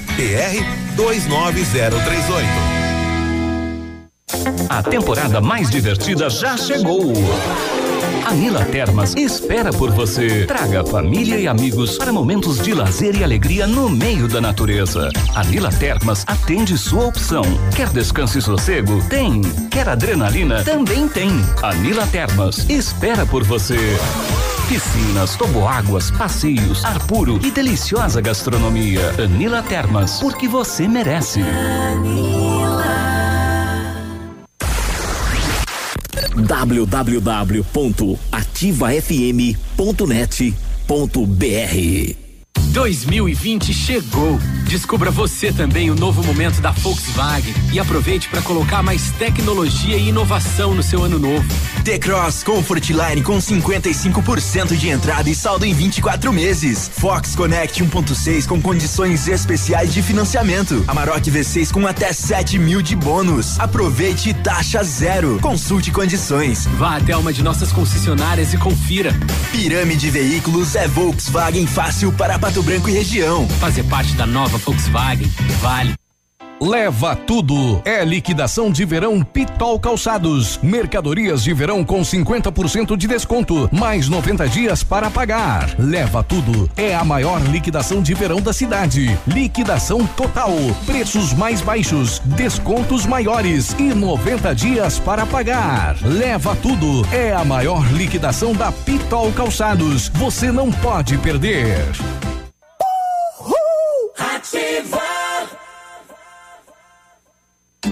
PR 29038. A temporada mais divertida já chegou. A Nila Termas espera por você. Traga família e amigos para momentos de lazer e alegria no meio da natureza. A Nila Termas atende sua opção. Quer descanso e sossego? Tem. Quer adrenalina? Também tem. A Nila Termas espera por você. Piscinas, toboáguas, passeios, ar puro e deliciosa gastronomia. Anila Termas, porque você merece. www.ativafm.net.br 2020 chegou. Descubra você também o novo momento da Volkswagen e aproveite para colocar mais tecnologia e inovação no seu ano novo. T-Cross Comfort Line com 55% de entrada e saldo em 24 meses. Fox Connect 1.6 com condições especiais de financiamento. Amarok V6 com até 7 mil de bônus. Aproveite taxa zero. Consulte condições. Vá até uma de nossas concessionárias e confira. Pirâmide Veículos é Volkswagen fácil para Pato Branco e região. Fazer parte da nova Volkswagen vale. Leva tudo. É liquidação de verão Pitol Calçados. Mercadorias de verão com 50% de desconto, mais 90 dias para pagar. Leva tudo. É a maior liquidação de verão da cidade. Liquidação total. Preços mais baixos, descontos maiores e 90 dias para pagar. Leva tudo. É a maior liquidação da Pitol Calçados. Você não pode perder.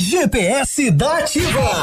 GPS da Ativa.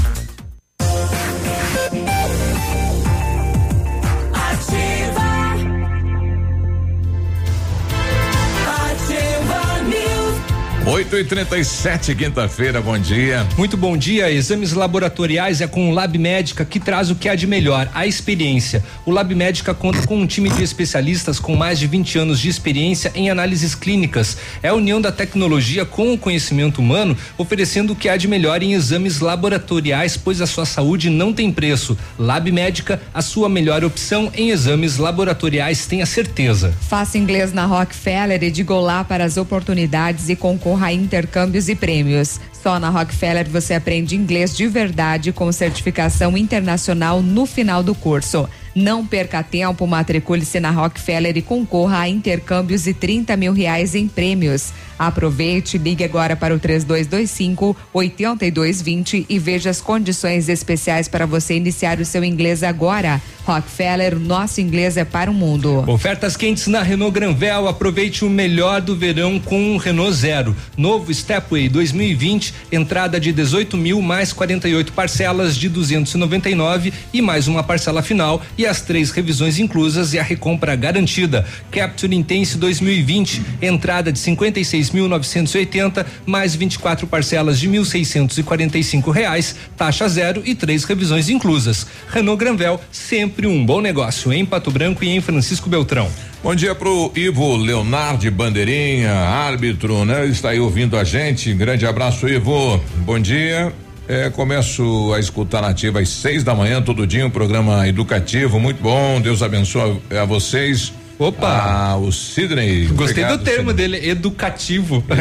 8 e 37 quinta-feira, bom dia. Muito bom dia. Exames laboratoriais é com o Lab Médica que traz o que há de melhor, a experiência. O Lab Médica conta com um time de especialistas com mais de 20 anos de experiência em análises clínicas. É a união da tecnologia com o conhecimento humano, oferecendo o que há de melhor em exames laboratoriais, pois a sua saúde não tem preço. Lab Médica, a sua melhor opção em exames laboratoriais, tenha certeza. Faça inglês na Rockefeller e diga olá para as oportunidades e concorra a intercâmbios e prêmios. Só na Rockefeller você aprende inglês de verdade com certificação internacional no final do curso. Não perca tempo, matricule-se na Rockefeller e concorra a intercâmbios e 30 mil reais em prêmios. Aproveite, ligue agora para o 3225 8220 e veja as condições especiais para você iniciar o seu inglês agora. Rockefeller, nosso inglês é para o mundo. Ofertas quentes na Renault Granvel. Aproveite o melhor do verão com um Renault Zero. Novo Stepway 2020, entrada de 18 mil mais 48 parcelas de 299 e mais uma parcela final e as três revisões inclusas e a recompra garantida. Capture Intense 2020, entrada de 56 2.980 mais 24 parcelas de 1.645 reais, taxa zero e três revisões inclusas. Renault Granvel, sempre um bom negócio em Pato Branco e em Francisco Beltrão. Bom dia pro Ivo Leonardo Bandeirinha, árbitro, né? Está aí ouvindo a gente. Grande abraço, Ivo. Bom dia. É, começo a escutar nativa às seis da manhã, todo dia, um programa educativo muito bom. Deus abençoe a, a vocês. Opa! Ah, o Sidney. Gostei obrigado, do termo Sidney. dele, educativo.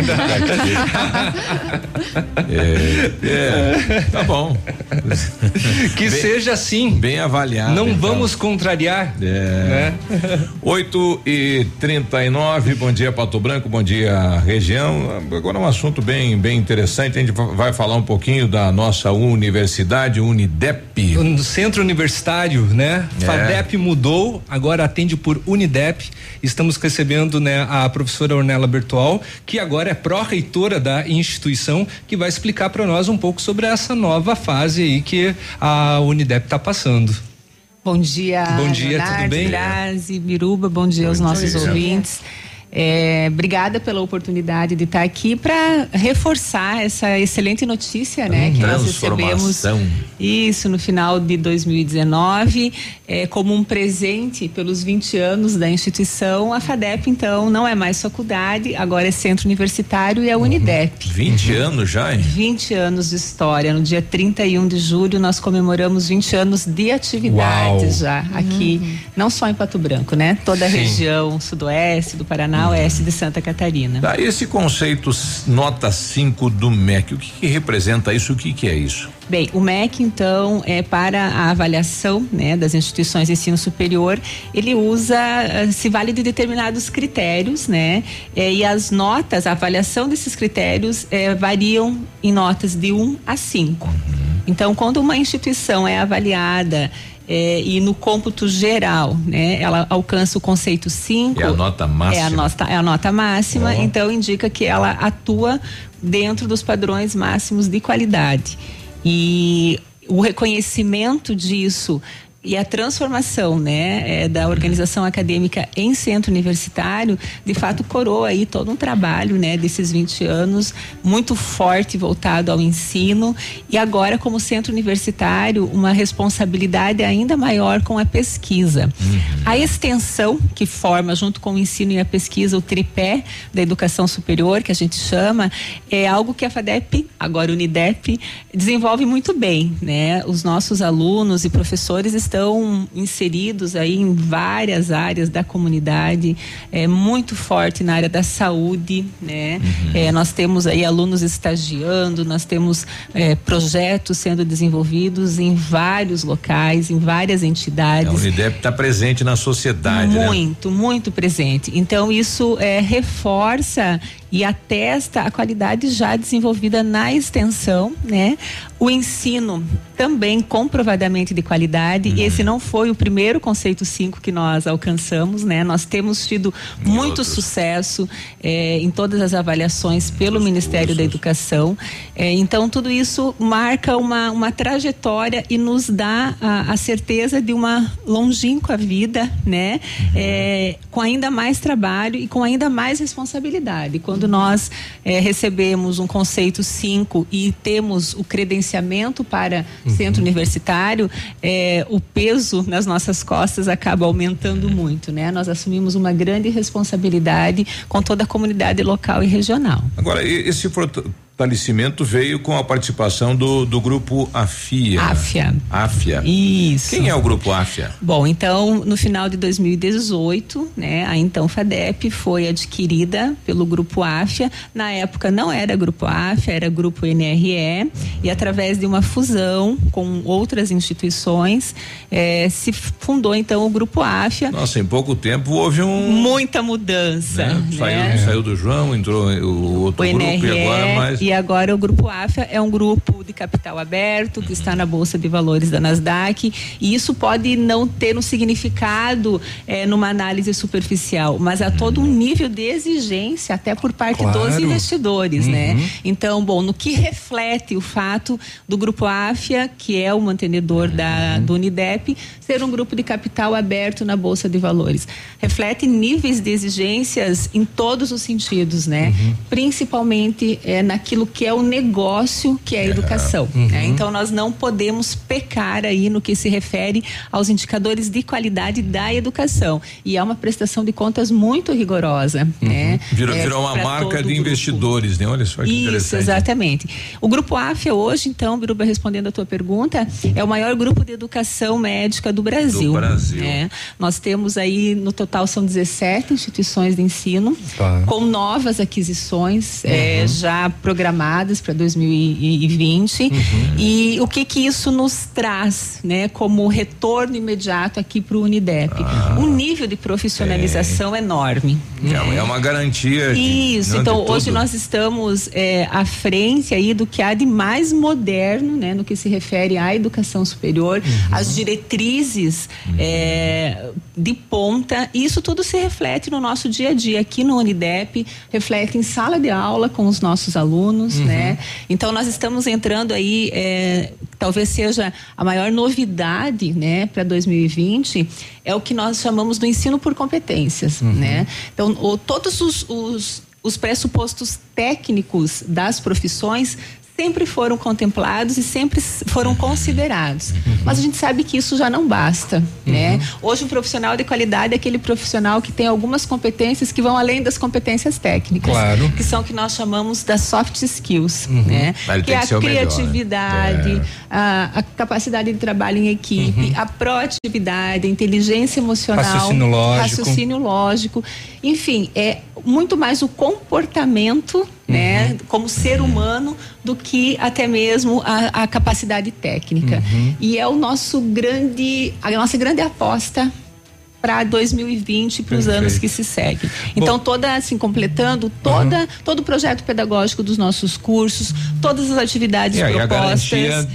É, é, tá bom. Que Bem- seja assim. Bem avaliado. Não então. vamos contrariar. É. Né? 8 e 39 bom dia Pato Branco, bom dia região. Agora um assunto bem, bem interessante. A gente va- vai falar um pouquinho da nossa universidade, Unidep. No centro universitário, né? É. FADEP mudou, agora atende por Unidep. Estamos recebendo, né, a professora Ornella Bertual, que agora é pró-reitora da instituição, que vai explicar para nós um pouco sobre essa nova fase aí que a Unidep está passando. Bom dia, Bom dia, Leonardo, tudo bem? Grazi, Biruba, bom dia aos nossos dia. ouvintes. É, obrigada pela oportunidade de estar aqui para reforçar essa excelente notícia, né, que nós recebemos isso no final de 2019, é, como um presente pelos 20 anos da instituição. A FADEP, então, não é mais faculdade, agora é centro universitário e é a Unidep. 20 anos já, hein? 20 anos de história. No dia 31 de julho, nós comemoramos 20 anos de atividades Uau. já aqui, não só em Pato Branco, né? Toda a Sim. região sudoeste do Paraná, oeste de Santa Catarina. Tá, esse conceito nota 5 do MEC, o que, que representa isso? O que, que é isso? Bem, o MEC, então, é para a avaliação né, das instituições de ensino superior, ele usa, eh, se vale de determinados critérios, né? eh, e as notas, a avaliação desses critérios eh, variam em notas de 1 a 5. Então, quando uma instituição é avaliada eh, e no cômputo geral, né, ela alcança o conceito 5. É a nota máxima. É a nota, é a nota máxima, Ó. então indica que ela atua dentro dos padrões máximos de qualidade. E o reconhecimento disso e a transformação, né, é, da organização acadêmica em centro universitário, de fato coroa aí todo um trabalho, né, desses 20 anos muito forte voltado ao ensino e agora como centro universitário uma responsabilidade ainda maior com a pesquisa. A extensão que forma junto com o ensino e a pesquisa o tripé da educação superior que a gente chama é algo que a FADEP, agora Unidep, desenvolve muito bem, né? Os nossos alunos e professores estão inseridos aí em várias áreas da comunidade, é muito forte na área da saúde, né? É, nós temos aí alunos estagiando, nós temos é, projetos sendo desenvolvidos em vários locais, em várias A entidades. Unidep está presente na sociedade, né? Muito, muito presente. Então, isso é, reforça e atesta a qualidade já desenvolvida na extensão, né? O ensino também comprovadamente de qualidade. Esse não foi o primeiro conceito 5 que nós alcançamos, né? Nós temos tido muito sucesso eh, em todas as avaliações pelo Ministério da Educação. Eh, então, tudo isso marca uma, uma trajetória e nos dá a, a certeza de uma longínqua vida, né? Eh, com ainda mais trabalho e com ainda mais responsabilidade. Quando nós eh, recebemos um conceito 5 e temos o credenciamento para centro universitário, eh, o peso nas nossas costas acaba aumentando muito, né? Nós assumimos uma grande responsabilidade com toda a comunidade local e regional. Agora, e- esse fortalecimento veio com a participação do, do grupo AFIA. AFIA. AFIA. Isso. Quem é o grupo AFIA? Bom, então, no final de 2018, né, a então FADEP foi adquirida pelo Grupo AFIA. Na época não era Grupo AFIA, era Grupo NRE. E através de uma fusão com outras instituições, eh, se fundou então o Grupo AFIA. Nossa, em pouco tempo houve um. Muita mudança. né? né? Saiu, saiu do João, entrou o outro o grupo NRE e agora mais. E agora o grupo AFIA é um grupo de capital aberto que está na bolsa de valores da Nasdaq e isso pode não ter um significado eh, numa análise superficial, mas há todo um nível de exigência até por parte Claro. dos investidores, né? Uhum. Então, bom, no que reflete o fato do grupo Áfia, que é o mantenedor da do Unidep, ser um grupo de capital aberto na bolsa de valores, reflete níveis de exigências em todos os sentidos, né? Principalmente é naquilo que é o negócio, que é a educação. Uhum. né? Então, nós não podemos pecar aí no que se refere aos indicadores de qualidade da educação. E é uma prestação de contas muito rigorosa, né? Virou, É, virou uma marca de investidores, né? Olha só que isso, interessante. exatamente. O Grupo AFIA hoje, então, Biruba, respondendo a tua pergunta, é o maior grupo de educação médica do Brasil. Do Brasil. É. Nós temos aí, no total, são 17 instituições de ensino, Tá. com novas aquisições é, Uhum. já programadas para 2020. Uhum. E o que que isso nos traz, né, como retorno imediato aqui para o Unidep? Ah. um nível de profissionalização enorme. É, é uma garantia. de- Isso, não, então hoje tudo. nós estamos é, à frente aí do que há de mais moderno, né, no que se refere à educação superior, Uhum. as diretrizes é, de ponta, e isso tudo se reflete no nosso dia a dia aqui no Unidep, reflete em sala de aula com os nossos alunos, Uhum. né? Então nós estamos entrando aí, é, talvez seja a maior novidade, né, para 2020, é o que nós chamamos do ensino por competências, né? Então o- todos os, os, os pressupostos técnicos das profissões sempre foram contemplados e sempre foram considerados. Mas a gente sabe que isso já não basta, né? Hoje um profissional de qualidade é aquele profissional que tem algumas competências que vão além das competências técnicas, Claro. que são o que nós chamamos das soft skills, Uhum. né? Ele Que é a o melhor, né? criatividade, a, a capacidade de trabalho em equipe, a proatividade, a inteligência emocional, Raciocínio lógico. raciocínio lógico, enfim, é muito mais o comportamento, né, como ser humano, do que até mesmo a, a capacidade técnica. E é o nosso grande, a nossa grande aposta para 2020 para os anos que se seguem. Então toda assim completando toda todo o projeto pedagógico dos nossos cursos, todas as atividades propostas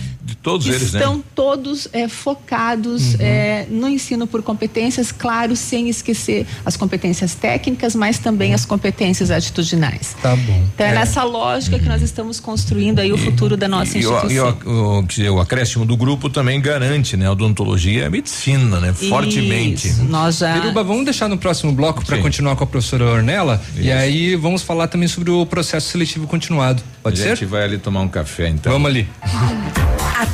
todos eles, né? estão todos é, focados Uhum. é, no ensino por competências, claro, sem esquecer as competências técnicas, mas também as competências atitudinais. Tá bom. Então é, nessa lógica que nós estamos construindo aí o futuro da nossa E, o, e instituição. o, o, dizer, o acréscimo do grupo também garante, né? A odontologia é medicina, né? Fortemente. Isso, nós já Biruba, vamos deixar no próximo bloco para continuar com a professora Ornella e aí vamos falar também sobre o processo seletivo continuado. Pode a ser? gente vai ali tomar um café, então. Vamos ali.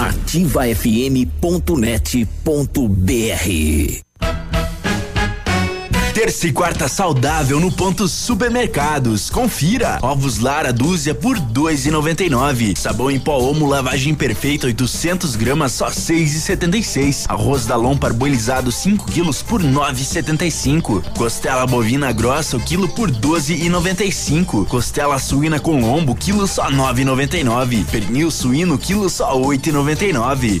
ativafm.net.br Terça e quarta saudável no ponto supermercados. Confira. Ovos Lara dúzia por dois e noventa e nove. Sabão em pó Omo lavagem perfeita 800 gramas só seis e setenta e seis. Arroz da Lom parboilizado 5 quilos por nove e setenta e cinco. Costela bovina grossa o quilo por doze e noventa e cinco. Costela suína com lombo quilo só nove e noventa e nove. Pernil suíno quilo só oito e noventa e nove.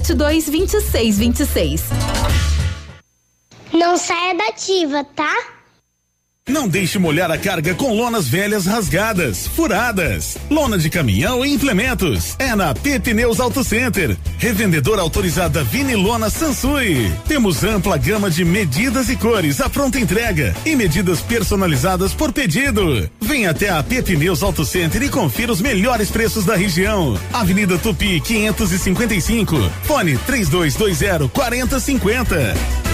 3272 2626. Não saia da ativa, tá? Não deixe molhar a carga com lonas velhas rasgadas, furadas. Lona de caminhão e implementos. É na P Pneus Auto Center. Revendedora autorizada Vinilona Sansui. Temos ampla gama de medidas e cores à pronta entrega e medidas personalizadas por pedido. Venha até a P Pneus Auto Center e confira os melhores preços da região. Avenida Tupi 555. Fone 3220 4050.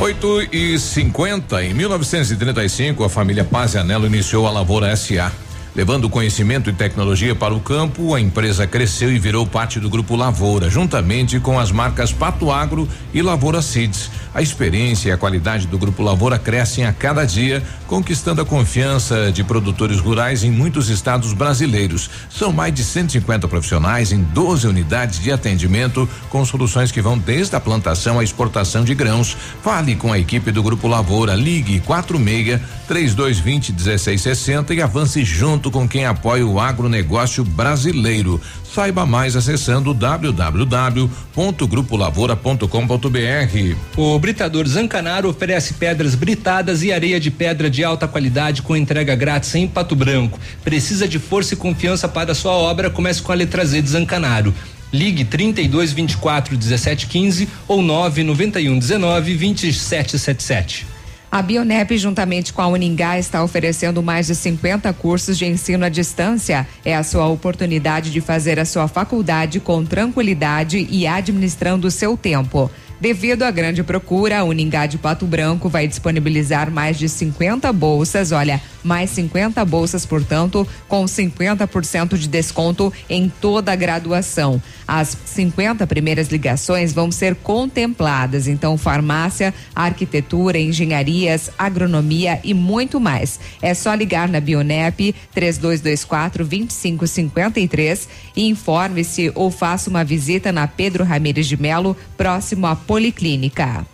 8 e 50 em 1935, a família Paz e Anelo iniciou a Lavoura SA. Levando conhecimento e tecnologia para o campo, a empresa cresceu e virou parte do grupo Lavoura, juntamente com as marcas Pato Agro e Lavoura Seeds. A experiência e a qualidade do grupo Lavoura crescem a cada dia, conquistando a confiança de produtores rurais em muitos estados brasileiros. São mais de 150 profissionais em 12 unidades de atendimento, com soluções que vão desde a plantação à exportação de grãos. Fale com a equipe do Grupo Lavoura, ligue 46 3220 1660 e avance junto com quem apoia o agronegócio brasileiro. Saiba mais acessando www.grupolavoura.com.br. O Britador Zancanaro oferece pedras britadas e areia de pedra de alta qualidade com entrega grátis em Pato Branco. Precisa de força e confiança para sua obra? Comece com a letra Z de Zancanaro. Ligue 32 24 17 15 ou 991 19 27 77. A Bionep, juntamente com a Uningá, está oferecendo mais de 50 cursos de ensino à distância. É a sua oportunidade de fazer a sua faculdade com tranquilidade e administrando o seu tempo. Devido à grande procura, a Uningá de Pato Branco vai disponibilizar mais de 50 bolsas, olha, mais 50 bolsas, portanto, com 50% de desconto em toda a graduação. As 50 primeiras ligações vão ser contempladas, então, farmácia, arquitetura, engenharias, agronomia e muito mais. É só ligar na Bionep 3224 2553 e informe-se ou faça uma visita na Pedro Ramires de Melo, próximo à Policlínica.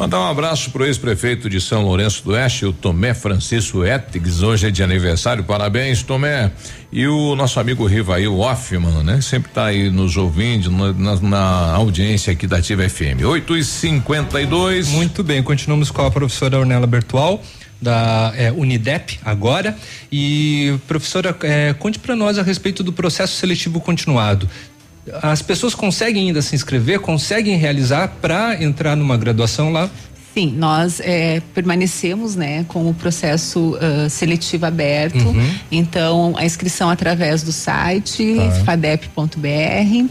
Mandar um abraço pro ex-prefeito de São Lourenço do Oeste, o Tomé Francisco Ettigs, hoje é de aniversário, parabéns, Tomé. E o nosso amigo Rivail Hoffman, né? Sempre tá aí nos ouvindo, na, na, na audiência aqui da Ativa FM. 8 e 52 Muito bem, continuamos com a professora Ornella Bertual da é, Unidep agora e professora é, conte para nós a respeito do processo seletivo continuado as pessoas conseguem ainda se inscrever conseguem realizar para entrar numa graduação lá Sim, nós é, permanecemos né, com o processo uh, seletivo aberto. Uhum. Então, a inscrição através do site Tá. fadep.br.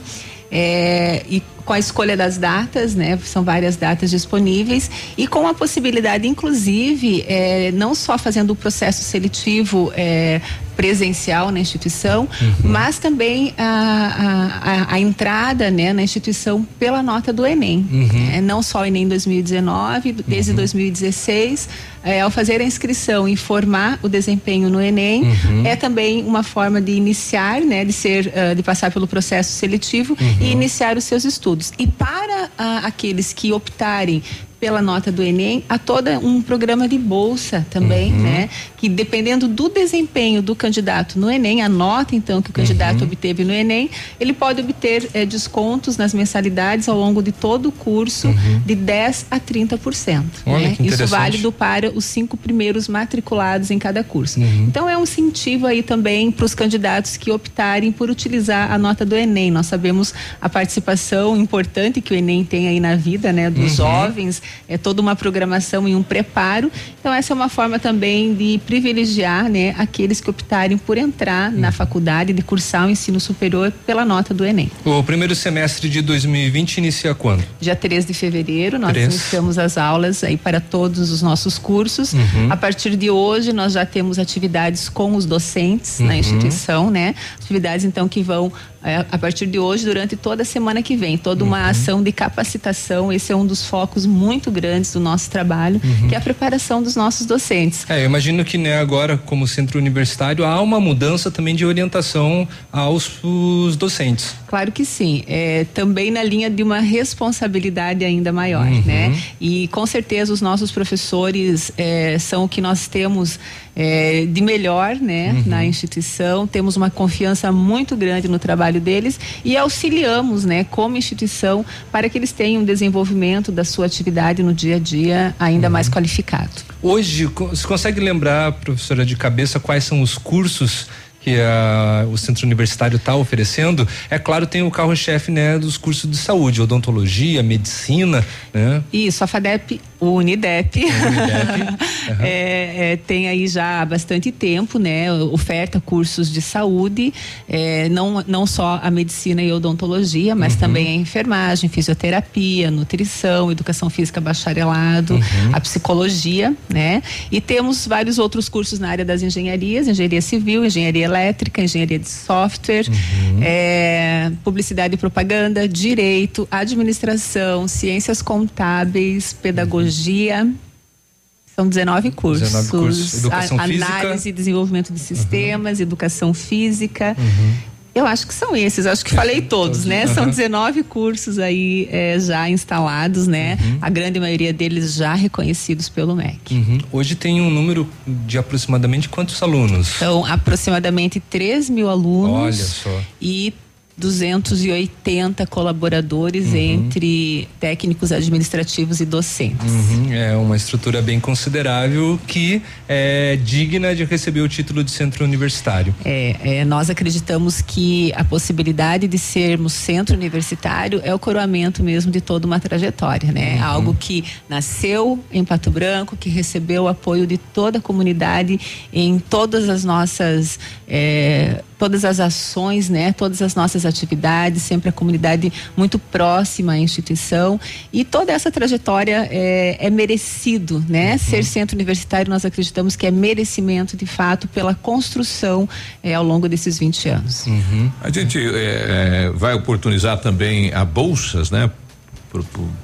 é, e com a escolha das datas, né? São várias datas disponíveis e com a possibilidade, inclusive, é, não só fazendo o processo seletivo é, presencial na instituição, mas também a, a, a- entrada né, na instituição pela nota do Enem. Uhum. É, não só o Enem 2019, desde 2016, é, ao fazer a inscrição e formar o desempenho no Enem, Uhum. é também uma forma de iniciar, né, de ser, ah, de passar pelo processo seletivo e iniciar os seus estudos. E para ah, aqueles que optarem pela nota do Enem, há todo um programa de bolsa também, né? Que dependendo do desempenho do candidato no Enem, a nota então que o candidato obteve no Enem, ele pode obter eh, descontos nas mensalidades ao longo de todo o curso de 10 a 30%. Olha né? Isso válido para os cinco primeiros matriculados em cada curso. Uhum. Então é um incentivo aí também para os candidatos que optarem por utilizar a nota do Enem. Nós sabemos a participação importante que o Enem tem aí na vida, né, dos Uhum. jovens. É toda uma programação e um preparo. Então essa é uma forma também de privilegiar, né, aqueles que optarem por entrar na faculdade, de cursar o ensino superior pela nota do Enem. O primeiro semestre de 2020 inicia quando? Dia 3 de fevereiro, nós Três. iniciamos as aulas aí para todos os nossos cursos. Uhum. A partir de hoje, nós já temos atividades com os docentes Uhum. na instituição, né? Atividades, então, que vão a partir de hoje, durante toda a semana que vem, toda uma Uhum. ação de capacitação. Esse é um dos focos muito grandes do nosso trabalho, Uhum. que é a preparação dos nossos docentes. É, eu imagino que né, agora, como centro universitário, há uma mudança também de orientação aos os docentes. Claro que sim. É, também na linha de uma responsabilidade ainda maior, Uhum. né? E com certeza os nossos professores é, são o que nós temos é, de melhor, né? Uhum. Na instituição. Temos uma confiança muito grande no trabalho deles e auxiliamos, né? Como instituição para que eles tenham um desenvolvimento da sua atividade no dia a dia ainda Uhum. mais qualificado. Hoje, você consegue lembrar, professora de cabeça, quais são os cursos que a- o centro universitário está oferecendo? É claro, tem o carro-chefe né, dos cursos de saúde, odontologia, medicina, né? Isso, a FADEP, o Unidep, é, é, tem aí já há bastante tempo, né? Oferta cursos de saúde, é, não, não só a medicina e odontologia, mas também a enfermagem, fisioterapia, nutrição, educação física bacharelado, a psicologia, né? E temos vários outros cursos na área das engenharias, engenharia civil, engenharia elétrica, engenharia de software, é, publicidade e propaganda, direito, administração, ciências contábeis, pedagogia. São 19 cursos. 19 cursos. Educação A- física. Análise e desenvolvimento de sistemas, educação física. Eu acho que são esses, acho que falei todos, né? São Uhum. 19 cursos aí é, já instalados, né? A grande maioria deles já reconhecidos pelo MEC. Uhum. Hoje tem um número de aproximadamente quantos alunos? São aproximadamente 3 mil alunos. Olha só. E 280 colaboradores entre técnicos administrativos e docentes. Uhum, é uma estrutura bem considerável que é digna de receber o título de centro universitário. É, é, nós acreditamos que a possibilidade de sermos centro universitário é o coroamento mesmo de toda uma trajetória, né? Algo que nasceu em Pato Branco, que recebeu o apoio de toda a comunidade em todas as nossas é, todas as ações, né? Todas as nossas atividades, sempre a comunidade muito próxima à instituição e toda essa trajetória é, é merecido, né? Ser centro universitário nós acreditamos que é merecimento de fato pela construção é, ao longo desses 20 anos. A gente eh, vai oportunizar também a bolsas, né? Para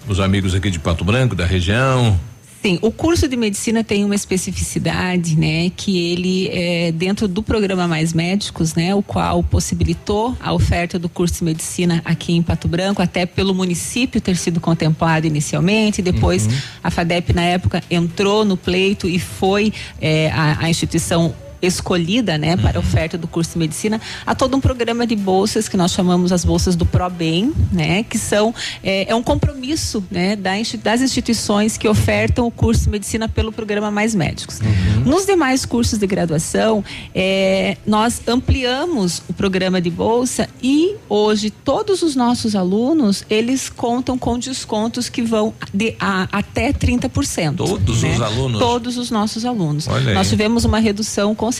os amigos aqui de Pato Branco, da região. Sim, o curso de medicina tem uma especificidade, né, que ele é dentro do programa Mais Médicos, né, o qual possibilitou a oferta do curso de medicina aqui em Pato Branco, até pelo município ter sido contemplado inicialmente, depois a FADEP na época entrou no pleito e foi é, a, a instituição escolhida, né, para a oferta do curso de medicina, há todo um programa de bolsas que nós chamamos as bolsas do ProBem, né, que são é, é um compromisso, né, da, das instituições que ofertam o curso de medicina pelo programa Mais Médicos. Nos demais cursos de graduação, é, nós ampliamos o programa de bolsa e hoje todos os nossos alunos eles contam com descontos que vão de a, até 30%. Todos né? os alunos? Todos os nossos alunos. Olha Nós aí. tivemos uma redução considerável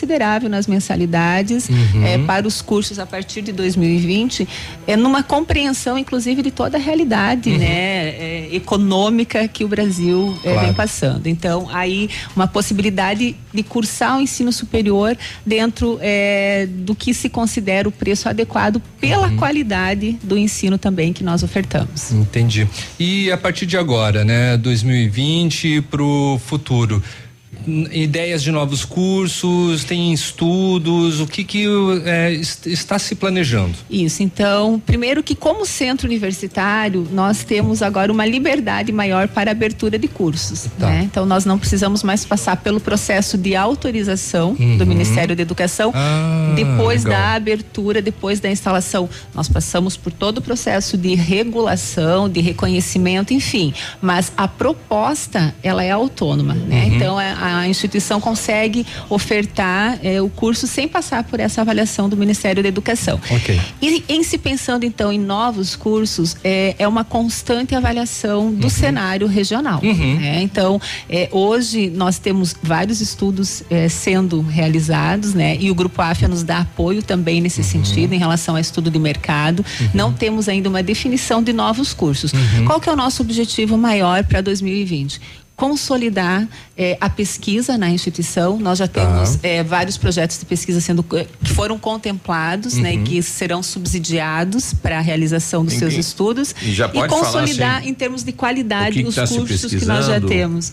nas mensalidades Uhum. eh, para os cursos a partir de 2020, é numa compreensão, inclusive, de toda a realidade Uhum. né, eh, econômica que o Brasil eh, Claro. vem passando. Então, aí uma possibilidade de cursar o ensino superior dentro do que se considera o preço adequado pela Uhum. qualidade do ensino também que nós ofertamos. Entendi. E a partir de agora, né, 2020 para o futuro, ideias de novos cursos, tem estudos, o que que é, est- está se planejando? Isso, então, primeiro que como centro universitário, nós temos agora uma liberdade maior para abertura de cursos, Tá. né? Então nós não precisamos mais passar pelo processo de autorização Uhum. do Ministério da Educação, Ah, depois legal. da abertura, depois da instalação. Nós passamos por todo o processo de regulação, de reconhecimento, enfim, mas a proposta, ela é autônoma, né? Uhum. Então a, a instituição consegue ofertar eh, o curso sem passar por essa avaliação do Ministério da Educação. Ok. E em se pensando então em novos cursos, é, é uma constante avaliação do cenário regional. né? Então, é, hoje nós temos vários estudos é, sendo realizados, né? E o Grupo AFIA nos dá apoio também nesse sentido, em relação ao estudo de mercado. Não temos ainda uma definição de novos cursos. Qual que é o nosso objetivo maior para 2020? Consolidar eh, a pesquisa na instituição. Nós já temos eh, vários projetos de pesquisa sendo eh, que foram contemplados, né, e Uhum. que serão subsidiados para a realização dos Em seus que- estudos e já pode falar, consolidar assim, em termos de qualidade que que os tá se cursos que nós já temos.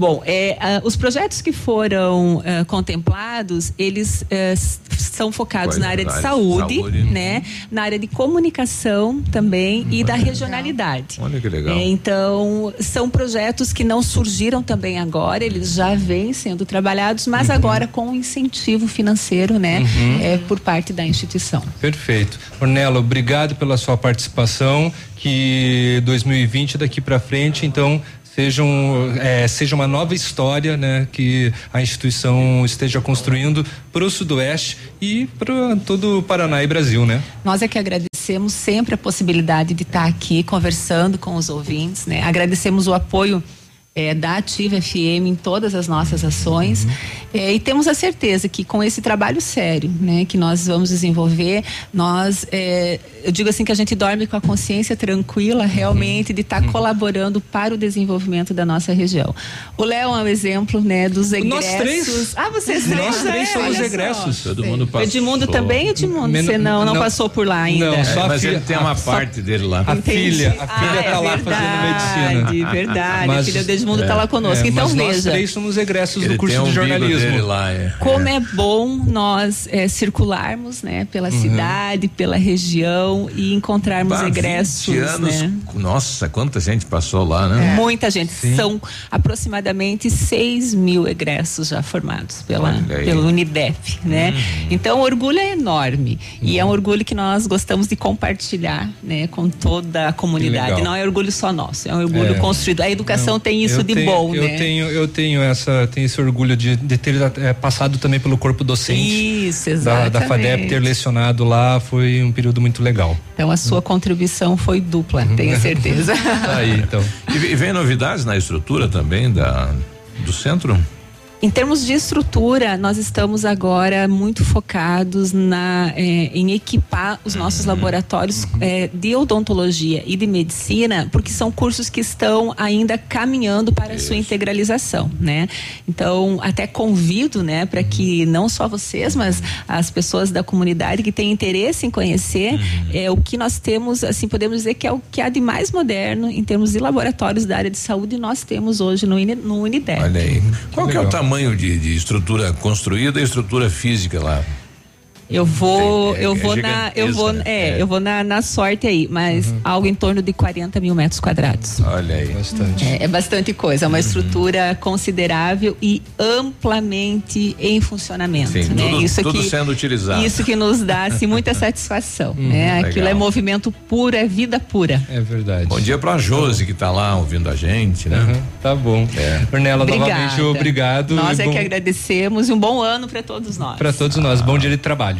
Bom, é, ah, os projetos que foram ah, contemplados, eles s- são focados Quais na área de saúde, Saúde. né, na área de comunicação também e da regionalidade. Olha que legal. É, então, são projetos que não surgiram também agora, eles já vêm sendo trabalhados, mas agora com um incentivo financeiro, né, Uhum. é, por parte da instituição. Perfeito. Ornella, obrigado pela sua participação. Que 2020 daqui para frente, então, seja, um, é, seja uma nova história, né, que a instituição esteja construindo para o Sudoeste e para todo o Paraná e Brasil, né? Nós é que agradecemos sempre a possibilidade de estar aqui conversando com os ouvintes, né? Agradecemos o apoio eh, da Ativa FM em todas as nossas ações Eh, e temos a certeza que com esse trabalho sério, né, que nós vamos desenvolver, nós, eh, eu digo assim que a gente dorme com a consciência tranquila realmente de estar colaborando para o desenvolvimento da nossa região. O Léo é um exemplo, né, dos egressos. Nós três. Ah, vocês Nós três, três é, somos olha só. egressos. Todo mundo passou. Edmundo também, Edmundo? Você não, não, não. passou por lá ainda. Não, só É, a mas filha- ele tem uma a- só- parte dele lá. A Entendi. filha, a filha Ah, tá é lá fazendo medicina. Verdade, verdade. Mas- a filha do Edmundo tá lá conosco. é, então mas nós veja. três somos egressos Ele do curso tem um de jornalismo. dele lá, é. Como é bom nós eh, circularmos, né, pela Uhum. cidade, pela região e encontrarmos Bah, 20 egressos, anos, né? Nossa, quanta gente passou lá, né? Muita gente. São aproximadamente 6 mil egressos já formados pela, pelo Unidep, né? Uhum. Então o orgulho é enorme. E é um orgulho que nós gostamos de compartilhar, né, com toda a comunidade. Não é orgulho só nosso, é um orgulho É. construído. A educação Não, tem isso eu de tenho- bom, eu né? Tenho, eu tenho essa, tenho esse orgulho de, de ter eh, passado também pelo corpo docente. Isso, Da, exatamente. da FADEP, ter lecionado lá foi um período muito legal. Então a sua contribuição foi dupla, Uhum. tenho certeza. Tá aí, então. E, e vem novidades na estrutura também da, do centro? Em termos de estrutura, nós estamos agora muito focados na, eh, em equipar os nossos laboratórios eh, de odontologia e de medicina, porque são cursos que estão ainda caminhando para a sua integralização, né? Então, até convido, né, para que não só vocês, mas as pessoas da comunidade que têm interesse em conhecer é o que nós temos, assim, podemos dizer que é o que há de mais moderno em termos de laboratórios da área de saúde nós temos hoje no, no Unidep. Olha aí. Qual que é o legal. Tamanho de, de estrutura construída e estrutura física lá? Eu vou, É, eu é vou na, eu vou, né? é, eu vou na, na sorte aí, mas algo em torno de 40 mil metros quadrados. Olha aí. Bastante. É, é bastante coisa, é uma estrutura considerável e amplamente em funcionamento. Sim, né? tudo- isso tudo que, sendo utilizado. Isso que nos dá assim, muita satisfação. Uhum, né? Aquilo legal. é movimento puro, é vida pura. É verdade. Bom dia pra Josi que tá lá ouvindo a gente, né? Uhum, tá bom. É. Ornella, Obrigada. novamente, obrigado. Nós é bom que agradecemos e um bom ano para todos nós. Para todos nós. Bom dia de trabalho.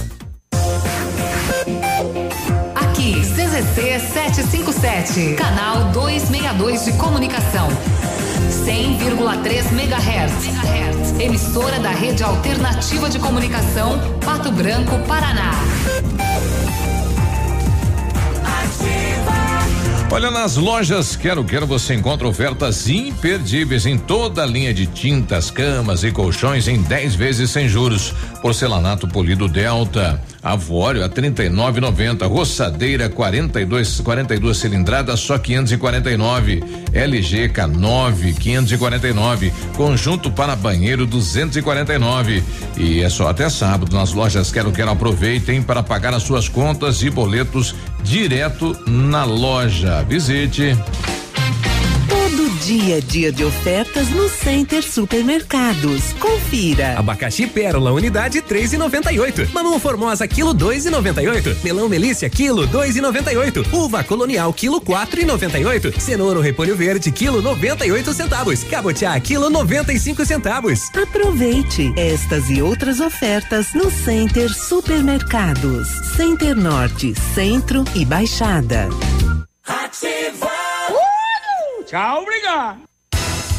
CZC 757, canal 262 de comunicação. 100,3 MHz. Emissora da Rede Alternativa de Comunicação, Pato Branco, Paraná. Olha, nas lojas Quero Quero você encontra ofertas imperdíveis em toda a linha de tintas, camas e colchões em 10 vezes sem juros. Porcelanato polido Delta, Avório a 39,90, roçadeira 42 42 cilindradas só 549, LG K9 549, conjunto para banheiro 249 e é só até sábado nas lojas Quero Quero aproveitem para pagar as suas contas e boletos direto na loja. Visite. Dia é dia de ofertas no Center Supermercados. Confira. Abacaxi Pérola, unidade 3,98. Mamão Formosa, quilo 2,98. Melão Melícia, quilo 2,98. Uva Colonial, quilo 4,98. Cenoura ou repolho verde, quilo 98 centavos. Cabotiá, quilo 95 centavos. Aproveite estas e outras ofertas no Center Supermercados. Center Norte, Centro e Baixada. Tchau, obrigado.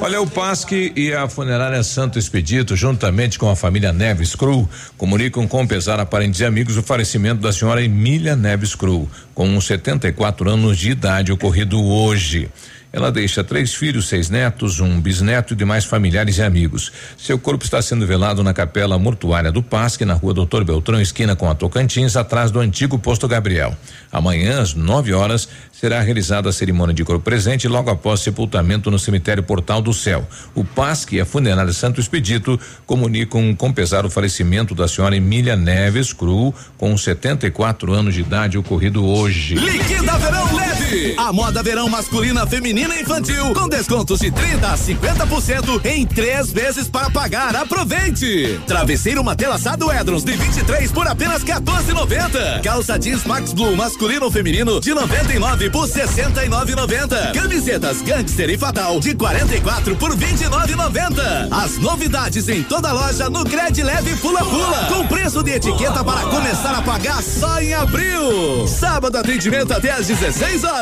Olha, o PASC e a funerária Santo Expedito, juntamente com a família Neves Cru, comunicam com pesar a parentes e amigos o falecimento da senhora Emília Neves Cru, com 74 anos de idade, ocorrido hoje. Ela deixa três filhos, seis netos, um bisneto e demais familiares e amigos. Seu corpo está sendo velado na capela mortuária do Pasque, na rua Doutor Beltrão, esquina com a Tocantins, atrás do antigo posto Gabriel. Amanhã, às 9 horas, será realizada a cerimônia de corpo presente logo após sepultamento no cemitério Portal do Céu. O Pasque e a funerária Santo Expedito comunicam com pesar o falecimento da senhora Emília Neves Cru, com 74 anos de idade, ocorrido hoje. Liquida Verão Leve! A moda verão masculina, feminina e infantil, com descontos de 30 a 50% em três vezes para pagar. Aproveite! Travesseiro matelaçado Edrons de 23 por apenas 14,90. Calça jeans Max Blue masculino ou feminino de 99 por 69,90. Camisetas Gangster e Fatal de 44 por 29,90. As novidades em toda loja no Cred Leve Pula Pula, com preço de etiqueta para começar a pagar só em abril. Sábado atendimento até às 16 horas.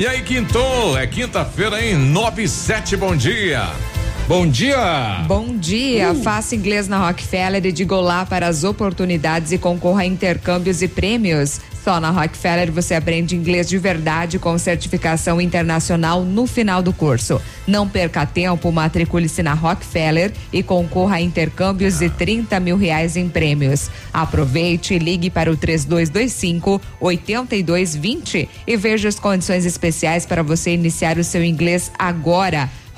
E aí, quintou, é quinta-feira, hein? 9 e 7, bom dia. Bom dia. Bom dia. Faça inglês na Rockefeller e diga olá para as oportunidades e concorra a intercâmbios e prêmios. Só na Rockefeller você aprende inglês de verdade com certificação internacional no final do curso. Não perca tempo, matricule-se na Rockefeller e concorra a intercâmbios de 30 mil reais em prêmios. Aproveite e ligue para o 3225 8220 e veja as condições especiais para você iniciar o seu inglês agora.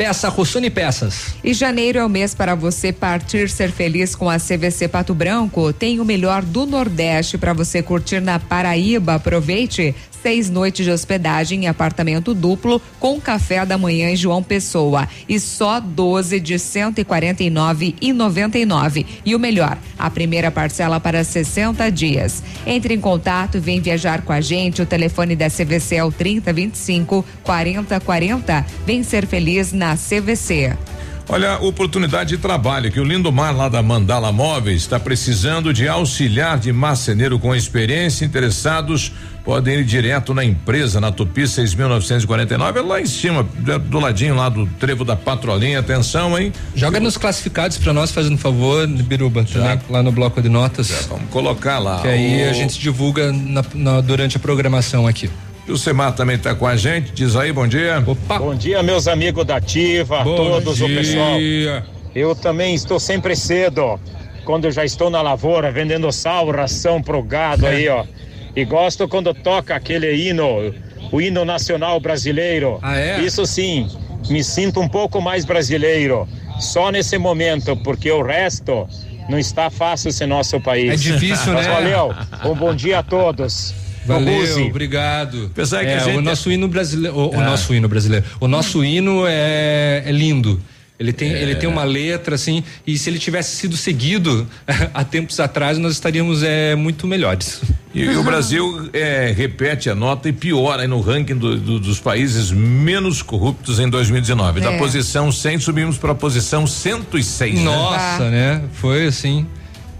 Peça Rossoni Peças. E janeiro é o mês para você partir ser feliz com a CVC Pato Branco. Tem o melhor do Nordeste para você curtir na Paraíba. Aproveite. Seis noites de hospedagem em apartamento duplo com café da manhã em João Pessoa e só 12 de 149 e 99. E o melhor, a primeira parcela para 60 dias. Entre em contato e vem viajar com a gente. O telefone da CVC é o 3025 4040. Vem ser feliz na CVC. Olha, oportunidade de trabalho que o Lindomar lá da Mandala Móveis está precisando de auxiliar de marceneiro com experiência. Interessados podem ir direto na empresa, na Tupi 6.949, é lá em cima, do ladinho lá do trevo da Patrolinha. Atenção, hein? Joga nos classificados para nós, fazendo favor, Biruba, também, lá no bloco de notas. Já, vamos colocar lá. Que aí O- a gente divulga na- na- durante a programação aqui. E o Semar também está com a gente. Diz aí, bom dia. Opa. Bom dia, meus amigos da Ativa, Bom todos dia. o pessoal. Eu também estou sempre cedo, quando eu já estou na lavoura, vendendo sal, ração pro gado aí, ó. E gosto quando toca aquele hino, o hino nacional brasileiro. Ah, é? Isso sim, me sinto um pouco mais brasileiro. Só nesse momento, porque o resto não está fácil esse nosso país. É difícil, Mas né? Valeu, um bom dia a todos. Valeu, obrigado. Apesar que É, a gente- o nosso hino brasileiro, o, o Ah. nosso hino brasileiro, o nosso hino é, é lindo. Ele tem, ele tem uma letra assim, e se ele tivesse sido seguido há tempos atrás, nós estaríamos é, muito melhores. E, e o Brasil é, repete a nota e piora aí no ranking do- do- dos países menos corruptos em 2019. Da É. posição 100 subimos para a posição 106. né? Nossa, né? Foi assim,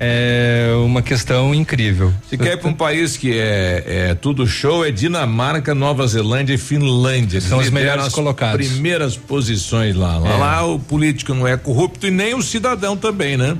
é uma questão incrível. Se quer ir para um país que é, é tudo show, é Dinamarca, Nova Zelândia e Finlândia. Eles São os melhores as colocados. Primeiras posições lá. Lá, É. lá o político não é corrupto e nem o cidadão também, né?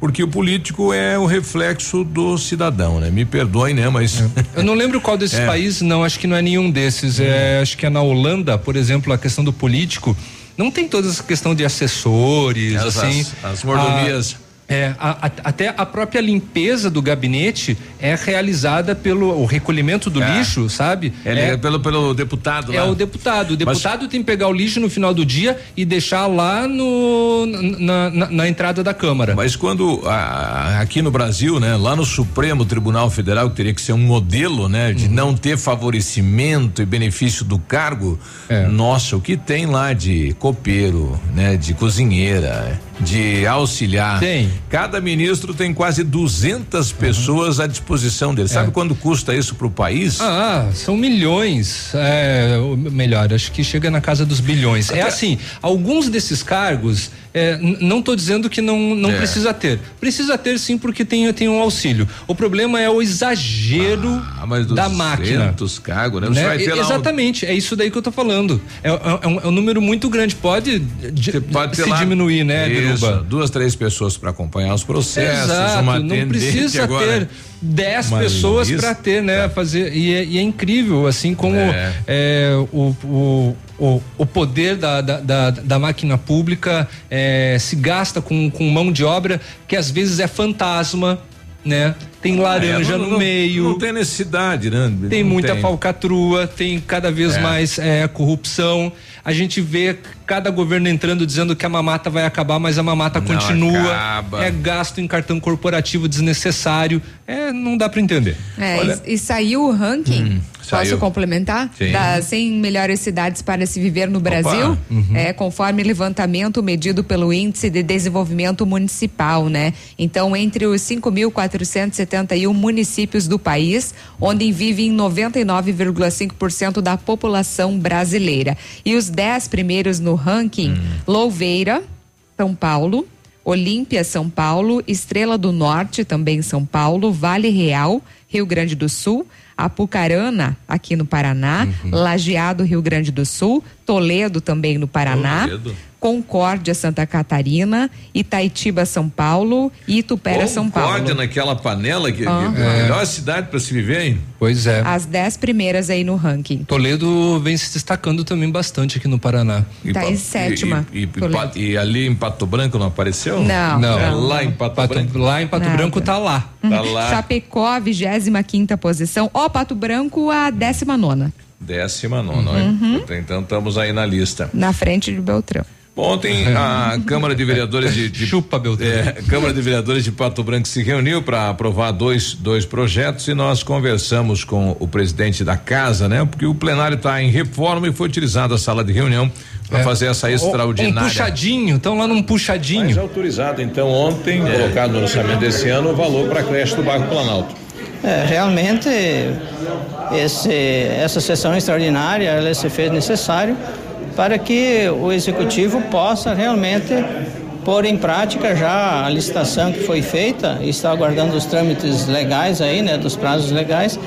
Porque o político é o reflexo do cidadão, né? Me perdoem, né? Mas. Eu não lembro qual desses É. países, não, acho que não é nenhum desses. É, acho que é na Holanda, por exemplo, a questão do político. Não tem toda essa questão de assessores, As- assim. as- as mordomias. A- é, a- a- até a própria limpeza do gabinete é realizada pelo o recolhimento do É. lixo, sabe? Ele é pelo, pelo deputado É lá. o deputado. O Mas- deputado tem que pegar o lixo no final do dia e deixar lá no, na, na- na entrada da Câmara. Mas quando ah, aqui no Brasil, né, lá no Supremo Tribunal Federal, que teria que ser um modelo, né, Uhum. de não ter favorecimento e benefício do cargo, É. nossa, o que tem lá de copeiro, né, de cozinheira, de auxiliar. Tem. Cada ministro tem quase 200 pessoas à disposição dele. Sabe quando custa isso para o país? Uhum. Ah, são milhões. É, melhor, acho que chega na casa dos bilhões. É assim, alguns desses cargos, é, não estou dizendo que não, não É. precisa ter. Precisa ter sim, porque tem, tem um auxílio. O problema é o exagero Ah, mas da máquina. 200 cargos, né? Né? vai ter E- lá um- Exatamente, é isso daí que eu tô falando. É, é- é um, é um número muito grande. Pode, de- Pode se lá- diminuir, né, Isso, Biruba? duas, três pessoas para acompanhar os processos, Exato, uma não precisa agora. ter 10 Uma pessoas para ter, né? Fazer. E é, e é incrível, assim, como É. é, o, o, o, o poder da, da, da, da máquina pública é, se gasta com, com mão de obra que às vezes é fantasma, né? Tem laranja É, não- no não- meio. Não tem necessidade, né? Tem Não muita tem. falcatrua, tem cada vez É. mais é, corrupção. A gente vê cada governo entrando dizendo que a mamata vai acabar, mas a mamata Não continua. acaba. É gasto em cartão corporativo desnecessário. É, não dá para entender. É, Olha- e, e saiu o ranking. Posso saiu. complementar? Sim. Das 100 melhores cidades para se viver no Brasil, Uhum. é conforme levantamento medido pelo Índice de Desenvolvimento Municipal, né? Então, entre os 5.471 municípios do país, onde vivem 99,5% da população brasileira. E os 10 primeiros no ranking, Hum. Louveira, São Paulo, Olímpia, São Paulo, Estrela do Norte, também São Paulo, Vale Real, Rio Grande do Sul, Apucarana, aqui no Paraná, Uhum. Lajeado, Rio Grande do Sul, Toledo, também no Paraná, Toledo. Concórdia, Santa Catarina, Itaitiba, São Paulo e Itupera, São Paulo. Concórdia naquela panela que, que é a melhor cidade para se viver, hein? Pois é. As dez primeiras aí no ranking. Toledo vem se destacando também bastante aqui no Paraná. E Tá pa- em sétima, E, e- e e ali em Pato Branco não apareceu? Não, Não. É lá em Pato, Pato- Branco. lá em Pato Nada. Branco tá lá. Tá lá. Chapecó, 25 posição. Ó, Pato Branco, a 19 Décima nona, Uhum. Então estamos aí na lista. na frente de Beltrão. Ontem a Câmara de Vereadores de, de Chupa. É, Câmara de Vereadores de Pato Branco se reuniu para aprovar dois, dois projetos e nós conversamos com o presidente da casa, né? Porque o plenário está em reforma e foi utilizada a sala de reunião para É. fazer essa Um extraordinária. puxadinho, estão lá num puxadinho. Mas autorizado, então, ontem, colocado no orçamento desse ano, o valor para a creche do bairro Planalto. É, realmente, esse, essa sessão extraordinária ela se fez necessário para que o executivo possa realmente pôr em prática já a licitação que foi feita e está aguardando os trâmites legais aí, né, dos prazos legais,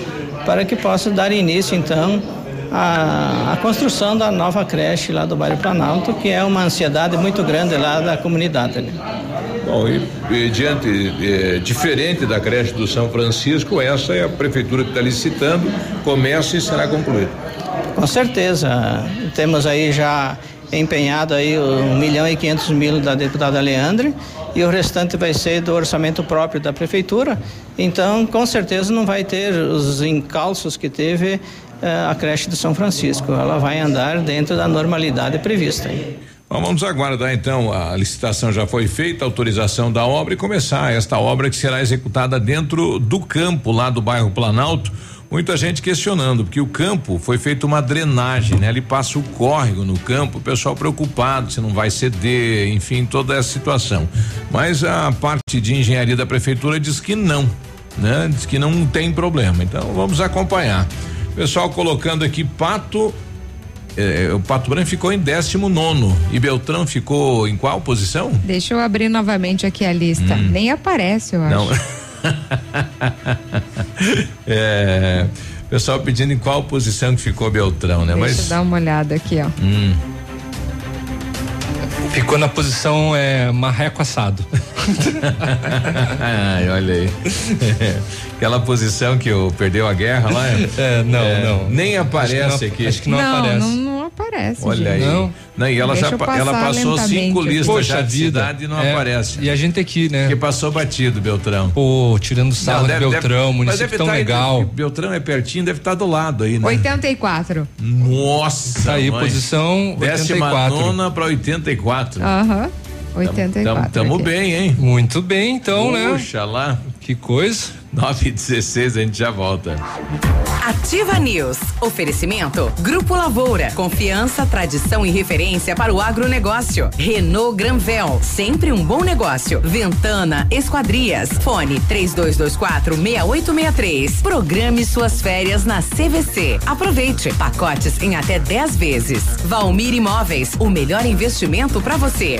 para que possa dar início então à, à construção da nova creche lá do bairro Planalto, que é uma ansiedade muito grande lá da comunidade. Né? Bom, e, e diante, eh, diferente da creche do São Francisco, essa é a prefeitura que está licitando, começa e será concluída. Com certeza. Temos aí já empenhado aí um milhão e quinhentos mil da deputada Leandre e o restante vai ser do orçamento próprio da prefeitura. Então, com certeza não vai ter os encalços que teve eh, a creche de São Francisco. Ela vai andar dentro da normalidade prevista. Bom, vamos aguardar então, a licitação já foi feita, a autorização da obra e começar esta obra que será executada dentro do campo lá do bairro Planalto. Muita gente questionando, porque o campo foi feita uma drenagem, né? Ele passa o córrego no campo, o pessoal preocupado se não vai ceder, enfim, toda essa situação. Mas a parte de engenharia da prefeitura diz que não, né? Diz que não tem problema. Então vamos acompanhar. Pessoal colocando aqui Pato é, o Pato Branco ficou em 19 e Beltrão ficou em qual posição? Deixa eu abrir novamente aqui a lista. Hum. Nem aparece, eu acho. Não. é, pessoal pedindo em qual posição que ficou Beltrão, né? Deixa Mas eu dar uma olhada aqui, ó. hum, Ficou na posição é, marreco assado. Ai, olha aí. Aquela posição que o perdeu a guerra lá. É, não, não. Nem aparece Acho que não- aqui. acho que não não, aparece. não, não aparece. Olha aí. gente. Não. e ela Deixa já ela passou cinco listas Poxa já de vida. cidade e não É, aparece. E a gente aqui, né? Que passou batido, Beltrão. Pô, tirando sarro de Beltrão, mas município deve tão tá aí, legal. Beltrão é pertinho, deve estar do lado aí, né? 84. Nossa. Tá aí, mãe. posição Décima 84. nona para 84. Aham. 84. Tamo aqui. bem, hein? Muito bem, então, né? Puxa lá. Que coisa. 9 e 16 a gente já volta. Ativa News. Oferecimento. Grupo Lavoura. Confiança, tradição e referência para o agronegócio. Renault Granvel. Sempre um bom negócio. Ventana Esquadrias. Fone 3224 6863. Programe suas férias na CVC. Aproveite. Pacotes em até 10 vezes. Valmir Imóveis. O melhor investimento para você.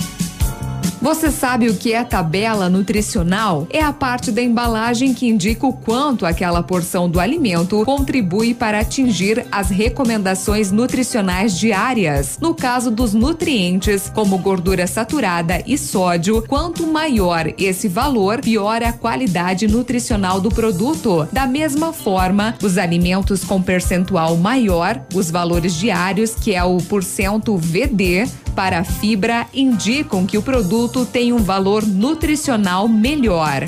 Você sabe o que é tabela nutricional? É a parte da embalagem que indica o quanto aquela porção do alimento contribui para atingir as recomendações nutricionais diárias. No caso dos nutrientes, como gordura saturada e sódio, quanto maior esse valor, pior a qualidade nutricional do produto. Da mesma forma, os alimentos com percentual maior, os valores diários, que é o porcento VD, para a fibra indicam que o produto tem um valor nutricional melhor.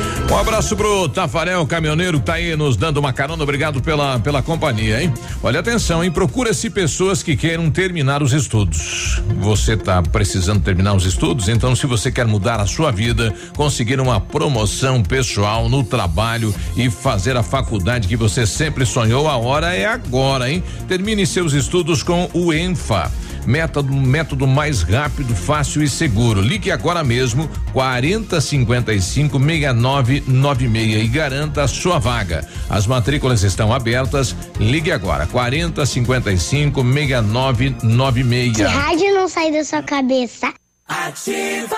Um abraço pro Tafarel, caminhoneiro, que tá aí nos dando uma carona. Obrigado pela, pela companhia, hein? Olha atenção, hein? Procura-se pessoas que queiram terminar os estudos. Você tá precisando terminar os estudos? Então, se você quer mudar a sua vida, conseguir uma promoção pessoal no trabalho e fazer a faculdade que você sempre sonhou, a hora é agora, hein? Termine seus estudos com o ENFA método, método mais rápido, fácil e seguro. Ligue agora mesmo 4055 6996 e garanta a sua vaga. As matrículas estão abertas. Ligue agora 4055 6996. Que rádio não sai da sua cabeça? Ativa.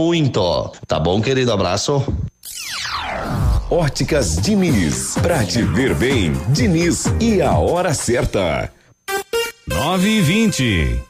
muito. Tá bom, querido? Abraço. Óticas Diniz. Pra te ver bem, Diniz e a hora certa. 9 e 20.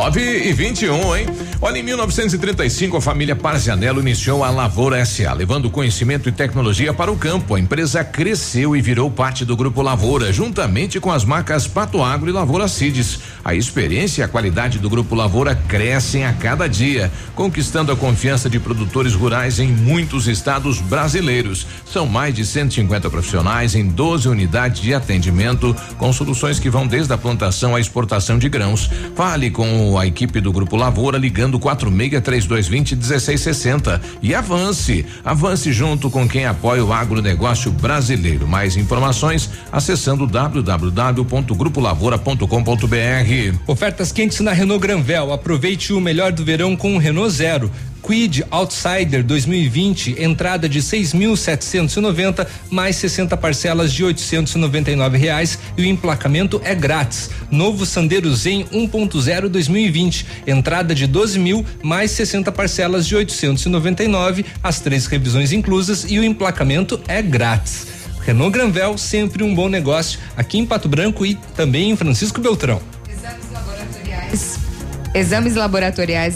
9 e 21, hein? Olha, em 1935, a família Parzianello iniciou a Lavoura SA, levando conhecimento e tecnologia para o campo. A empresa cresceu e virou parte do Grupo Lavoura, juntamente com as marcas Pato Agro e Lavoura Cides. A experiência e a qualidade do Grupo Lavoura crescem a cada dia, conquistando a confiança de produtores rurais em muitos estados brasileiros. São mais de 150 profissionais em 12 unidades de atendimento, com soluções que vão desde a plantação à exportação de grãos. Fale com a equipe do Grupo Lavoura ligando 46 3220 1660 e avance. Avance junto com quem apoia o agronegócio brasileiro. Mais informações acessando www.grupolavoura.com.br. Ofertas quentes na Renault Granvel. Aproveite o melhor do verão com o Renault Zero. Quid Outsider 2020, entrada de 6.790 mais 60 parcelas de 899 reais e o emplacamento é grátis. Novo Sandero Zen 1.0 2020, entrada de 12 mil mais 60 parcelas de 899, as três revisões inclusas e o emplacamento é grátis. Renault Granvel, sempre um bom negócio aqui em Pato Branco e também em Francisco Beltrão. Exames laboratoriais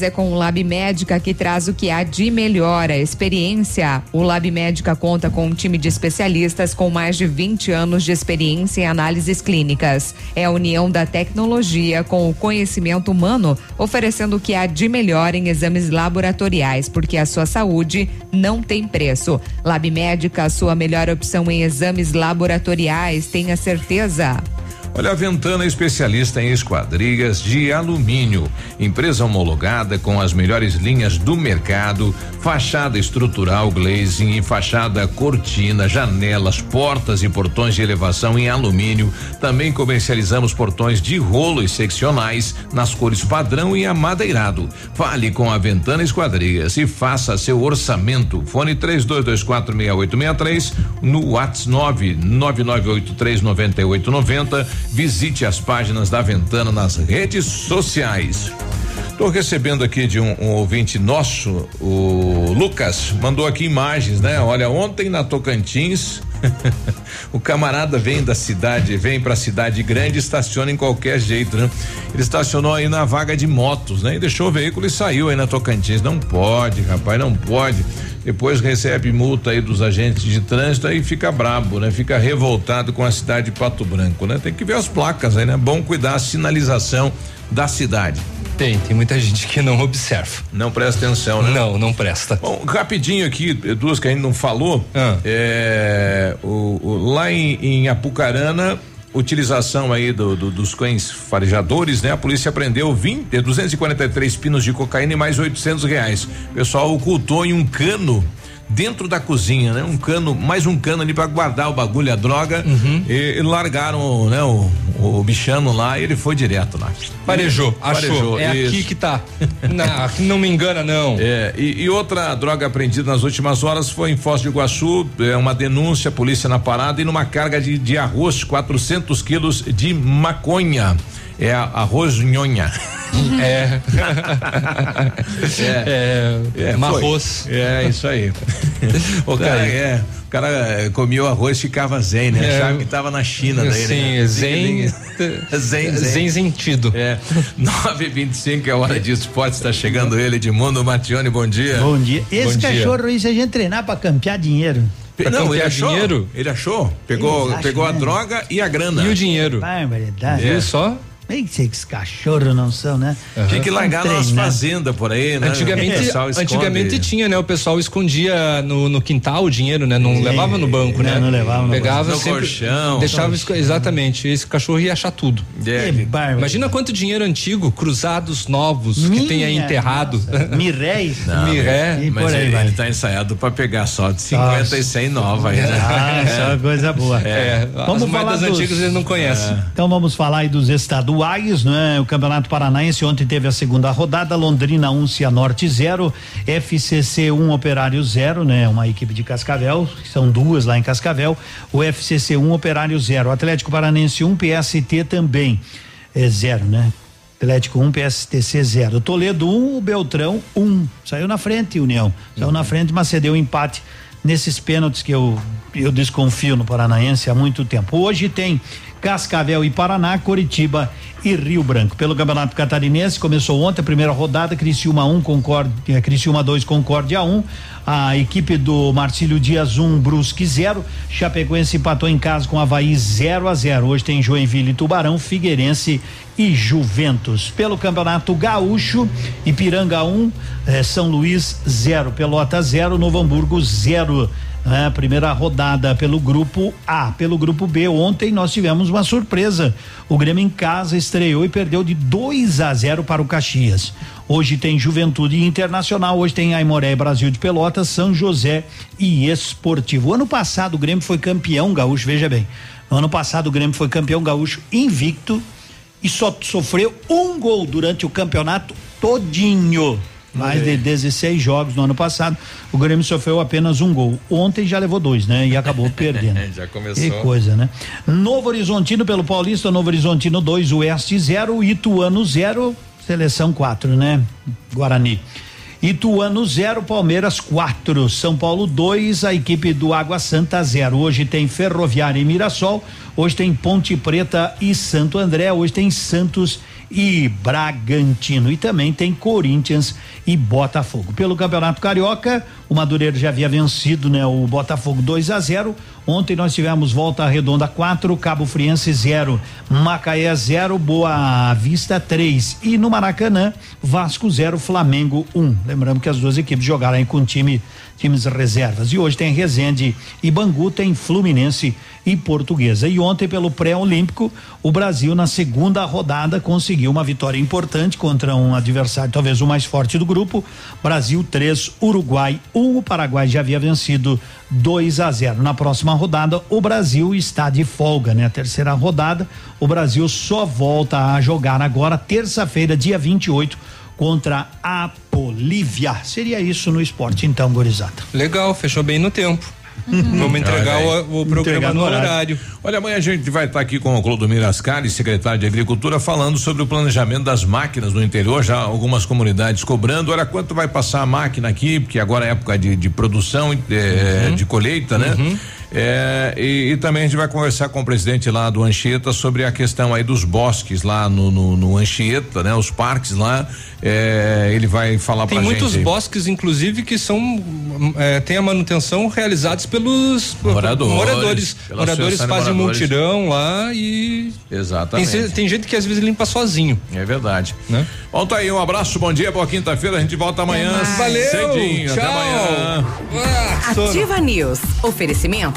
é com o Lab Médica que traz o que há de melhor, a experiência. O Lab Médica conta com um time de especialistas com mais de 20 anos de experiência em análises clínicas. É a união da tecnologia com o conhecimento humano, oferecendo o que há de melhor em exames laboratoriais, porque a sua saúde não tem preço. Lab Médica, a sua melhor opção em exames laboratoriais, tenha certeza. Olha, a Ventana é especialista em esquadrias de alumínio, empresa homologada com as melhores linhas do mercado, fachada estrutural glazing fachada cortina, janelas, portas e portões de elevação em alumínio. Também comercializamos portões de rolo e seccionais nas cores padrão e amadeirado. Fale com a Ventana Esquadrias e faça seu orçamento. Fone 32246863 no WhatsApp 999839890 Visite as páginas da Ventana nas redes sociais. Estou recebendo aqui de um, um, ouvinte nosso, o Lucas, mandou aqui imagens, né? Olha, ontem na Tocantins, o camarada vem da cidade, vem para a cidade grande, estaciona em qualquer jeito, né? Ele estacionou aí na vaga de motos, né? E deixou o veículo e saiu aí na Tocantins. Não pode, rapaz, não pode. Depois recebe multa aí dos agentes de trânsito aí fica brabo, né? Fica revoltado com a cidade de Pato Branco, né? Tem que ver as placas aí, né? Bom cuidar a sinalização da cidade. Tem, tem muita gente que não observa. Não presta atenção, né? Não, não presta. Bom, rapidinho aqui, duas que a gente não falou. Ah. É, o, o, lá em, em Apucarana, utilização aí do, do, dos cães farejadores, né? A polícia prendeu 20, 243 pinos de cocaína e mais 800 reais. O pessoal ocultou em um cano dentro da cozinha, né? Um cano, mais um cano ali para guardar o bagulho, a droga. Uhum. E, e, largaram, né? O, o bichano lá e ele foi direto lá. Parejou, achou. Parejou, é isso. aqui que tá. não, aqui não me engana, não. É, e, e, outra droga apreendida nas últimas horas foi em Foz do Iguaçu, é uma denúncia, polícia na parada e numa carga de, de arroz, 400 quilos de maconha. É arroz nhonha. É. é. É, é marroz. É, isso aí. o cara, é, o cara comia o arroz e ficava zen, né? É, Achava que tava na China daí, sim, né? Zen, zen, zen, sentido. É. 9:25 é a hora de esporte, está chegando ele, Edmundo Matione, bom dia. Bom dia. Esse bom cachorro aí, se a gente treinar para campear dinheiro. Pra não, ele achou dinheiro? Ele achou? Pegou, acham, pegou a né? droga e a grana. E o dinheiro? Barbaridade. Viu só? Bem que esses cachorros não são, né? Uhum. Tinha que largar nas fazendas por aí, né? Antigamente, antigamente tinha, né? O pessoal escondia no, no quintal o dinheiro, né? Não levava no banco, né? Não levava no Pegava no sempre, colchão. Deixava, exatamente. Esse cachorro ia achar tudo. É. Imagina quanto dinheiro antigo, cruzados novos, Minha que tem aí enterrado. Mirréis. Miré. Mas ele, ele tá ensaiado pra pegar só de 50 nossa. e 100 nova aí, né? Ah, é. só coisa boa. É. Vamos As falar dos antigas ele não conhece. É. Então vamos falar aí dos estaduais, né? O Campeonato Paranaense ontem teve a segunda rodada, Londrina 1, um, Cianorte 0, FCC 1, um, Operário 0, né? Uma equipe de Cascavel, são duas lá em Cascavel, o FCC 1, um, Operário 0, Atlético Paranense 1, um, PST também é zero, né? Atlético 1, um, PSTC 0. Toledo 1, um, Beltrão 1. Um. Saiu na frente, União. Saiu uhum. na frente, mas cedeu empate nesses pênaltis que eu eu desconfio no Paranaense há muito tempo. Hoje tem Cascavel e Paraná, Coritiba e Rio Branco. Pelo Campeonato Catarinense, começou ontem a primeira rodada, Criciúma 1, um, Concórdia, Criciúma 2, Concórdia 1. Um. A equipe do Marcílio Dias 1, um, Brusque 0. Chapecoense empatou em casa com Havaí 0 a 0. Hoje tem Joinville e Tubarão, Figueirense e Juventus. Pelo Campeonato Gaúcho, Ipiranga 1, um, eh, São Luís 0, Pelota 0, Novo Hamburgo 0. É, primeira rodada pelo grupo A. Pelo grupo B, ontem nós tivemos uma surpresa. O Grêmio em casa estreou e perdeu de 2 a 0 para o Caxias. Hoje tem Juventude Internacional, hoje tem Aimoré Brasil de Pelotas, São José e Esportivo. Ano passado o Grêmio foi campeão gaúcho, veja bem. No ano passado o Grêmio foi campeão gaúcho invicto e só sofreu um gol durante o campeonato todinho mais de 16 jogos no ano passado. O Grêmio sofreu apenas um gol. Ontem já levou dois, né? E acabou perdendo. já começou. Que coisa, né? Novo Horizontino pelo Paulista, Novo Horizontino 2, Oeste 0, Ituano 0, seleção 4, né? Guarani. Ituano 0, Palmeiras 4, São Paulo 2, a equipe do Água Santa 0. Hoje tem Ferroviária e Mirassol, hoje tem Ponte Preta e Santo André, hoje tem Santos e Bragantino. E também tem Corinthians e Botafogo. Pelo Campeonato Carioca, o Madureira já havia vencido, né? O Botafogo 2 a 0. Ontem nós tivemos Volta Redonda 4, Cabo Friense 0, Macaé 0, Boa Vista 3 e no Maracanã, Vasco 0, Flamengo 1. Um. Lembrando que as duas equipes jogaram aí com time times reservas. E hoje tem Resende e Bangu, tem Fluminense e Portuguesa. E ontem, pelo pré-olímpico, o Brasil, na segunda rodada, conseguiu uma vitória importante contra um adversário, talvez o mais forte do grupo. Brasil 3, Uruguai 1. Um. O Paraguai já havia vencido 2 a 0. Na próxima rodada, o Brasil está de folga, né? A terceira rodada, o Brasil só volta a jogar agora, terça-feira, dia 28 contra a Bolívia. Seria isso no esporte, então, Gorizada. Legal, fechou bem no tempo. Uhum. Vamos entregar o, o, programa no horário. horário. Olha, amanhã a gente vai estar tá aqui com o Clodomiro Ascari, secretário de Agricultura, falando sobre o planejamento das máquinas no interior, já algumas comunidades cobrando. Olha, quanto vai passar a máquina aqui, porque agora é época de, de produção, é, uhum. de colheita, né? Uhum. É, e, e, também a gente vai conversar com o presidente lá do Anchieta sobre a questão aí dos bosques lá no, no, no Anchieta, né? Os parques lá. É, ele vai falar Tem muitos bosques, inclusive, que são é, tem a manutenção realizados pelos moradores. Moradores, moradores fazem moradores. multirão lá e. Exatamente. Tem, tem, gente que às vezes limpa sozinho. É verdade. Né? Bom, tá aí, um abraço, bom dia, boa quinta-feira. A gente volta amanhã. Valeu! Cedinho, tchau. até amanhã. Ah, Ativa News.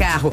carro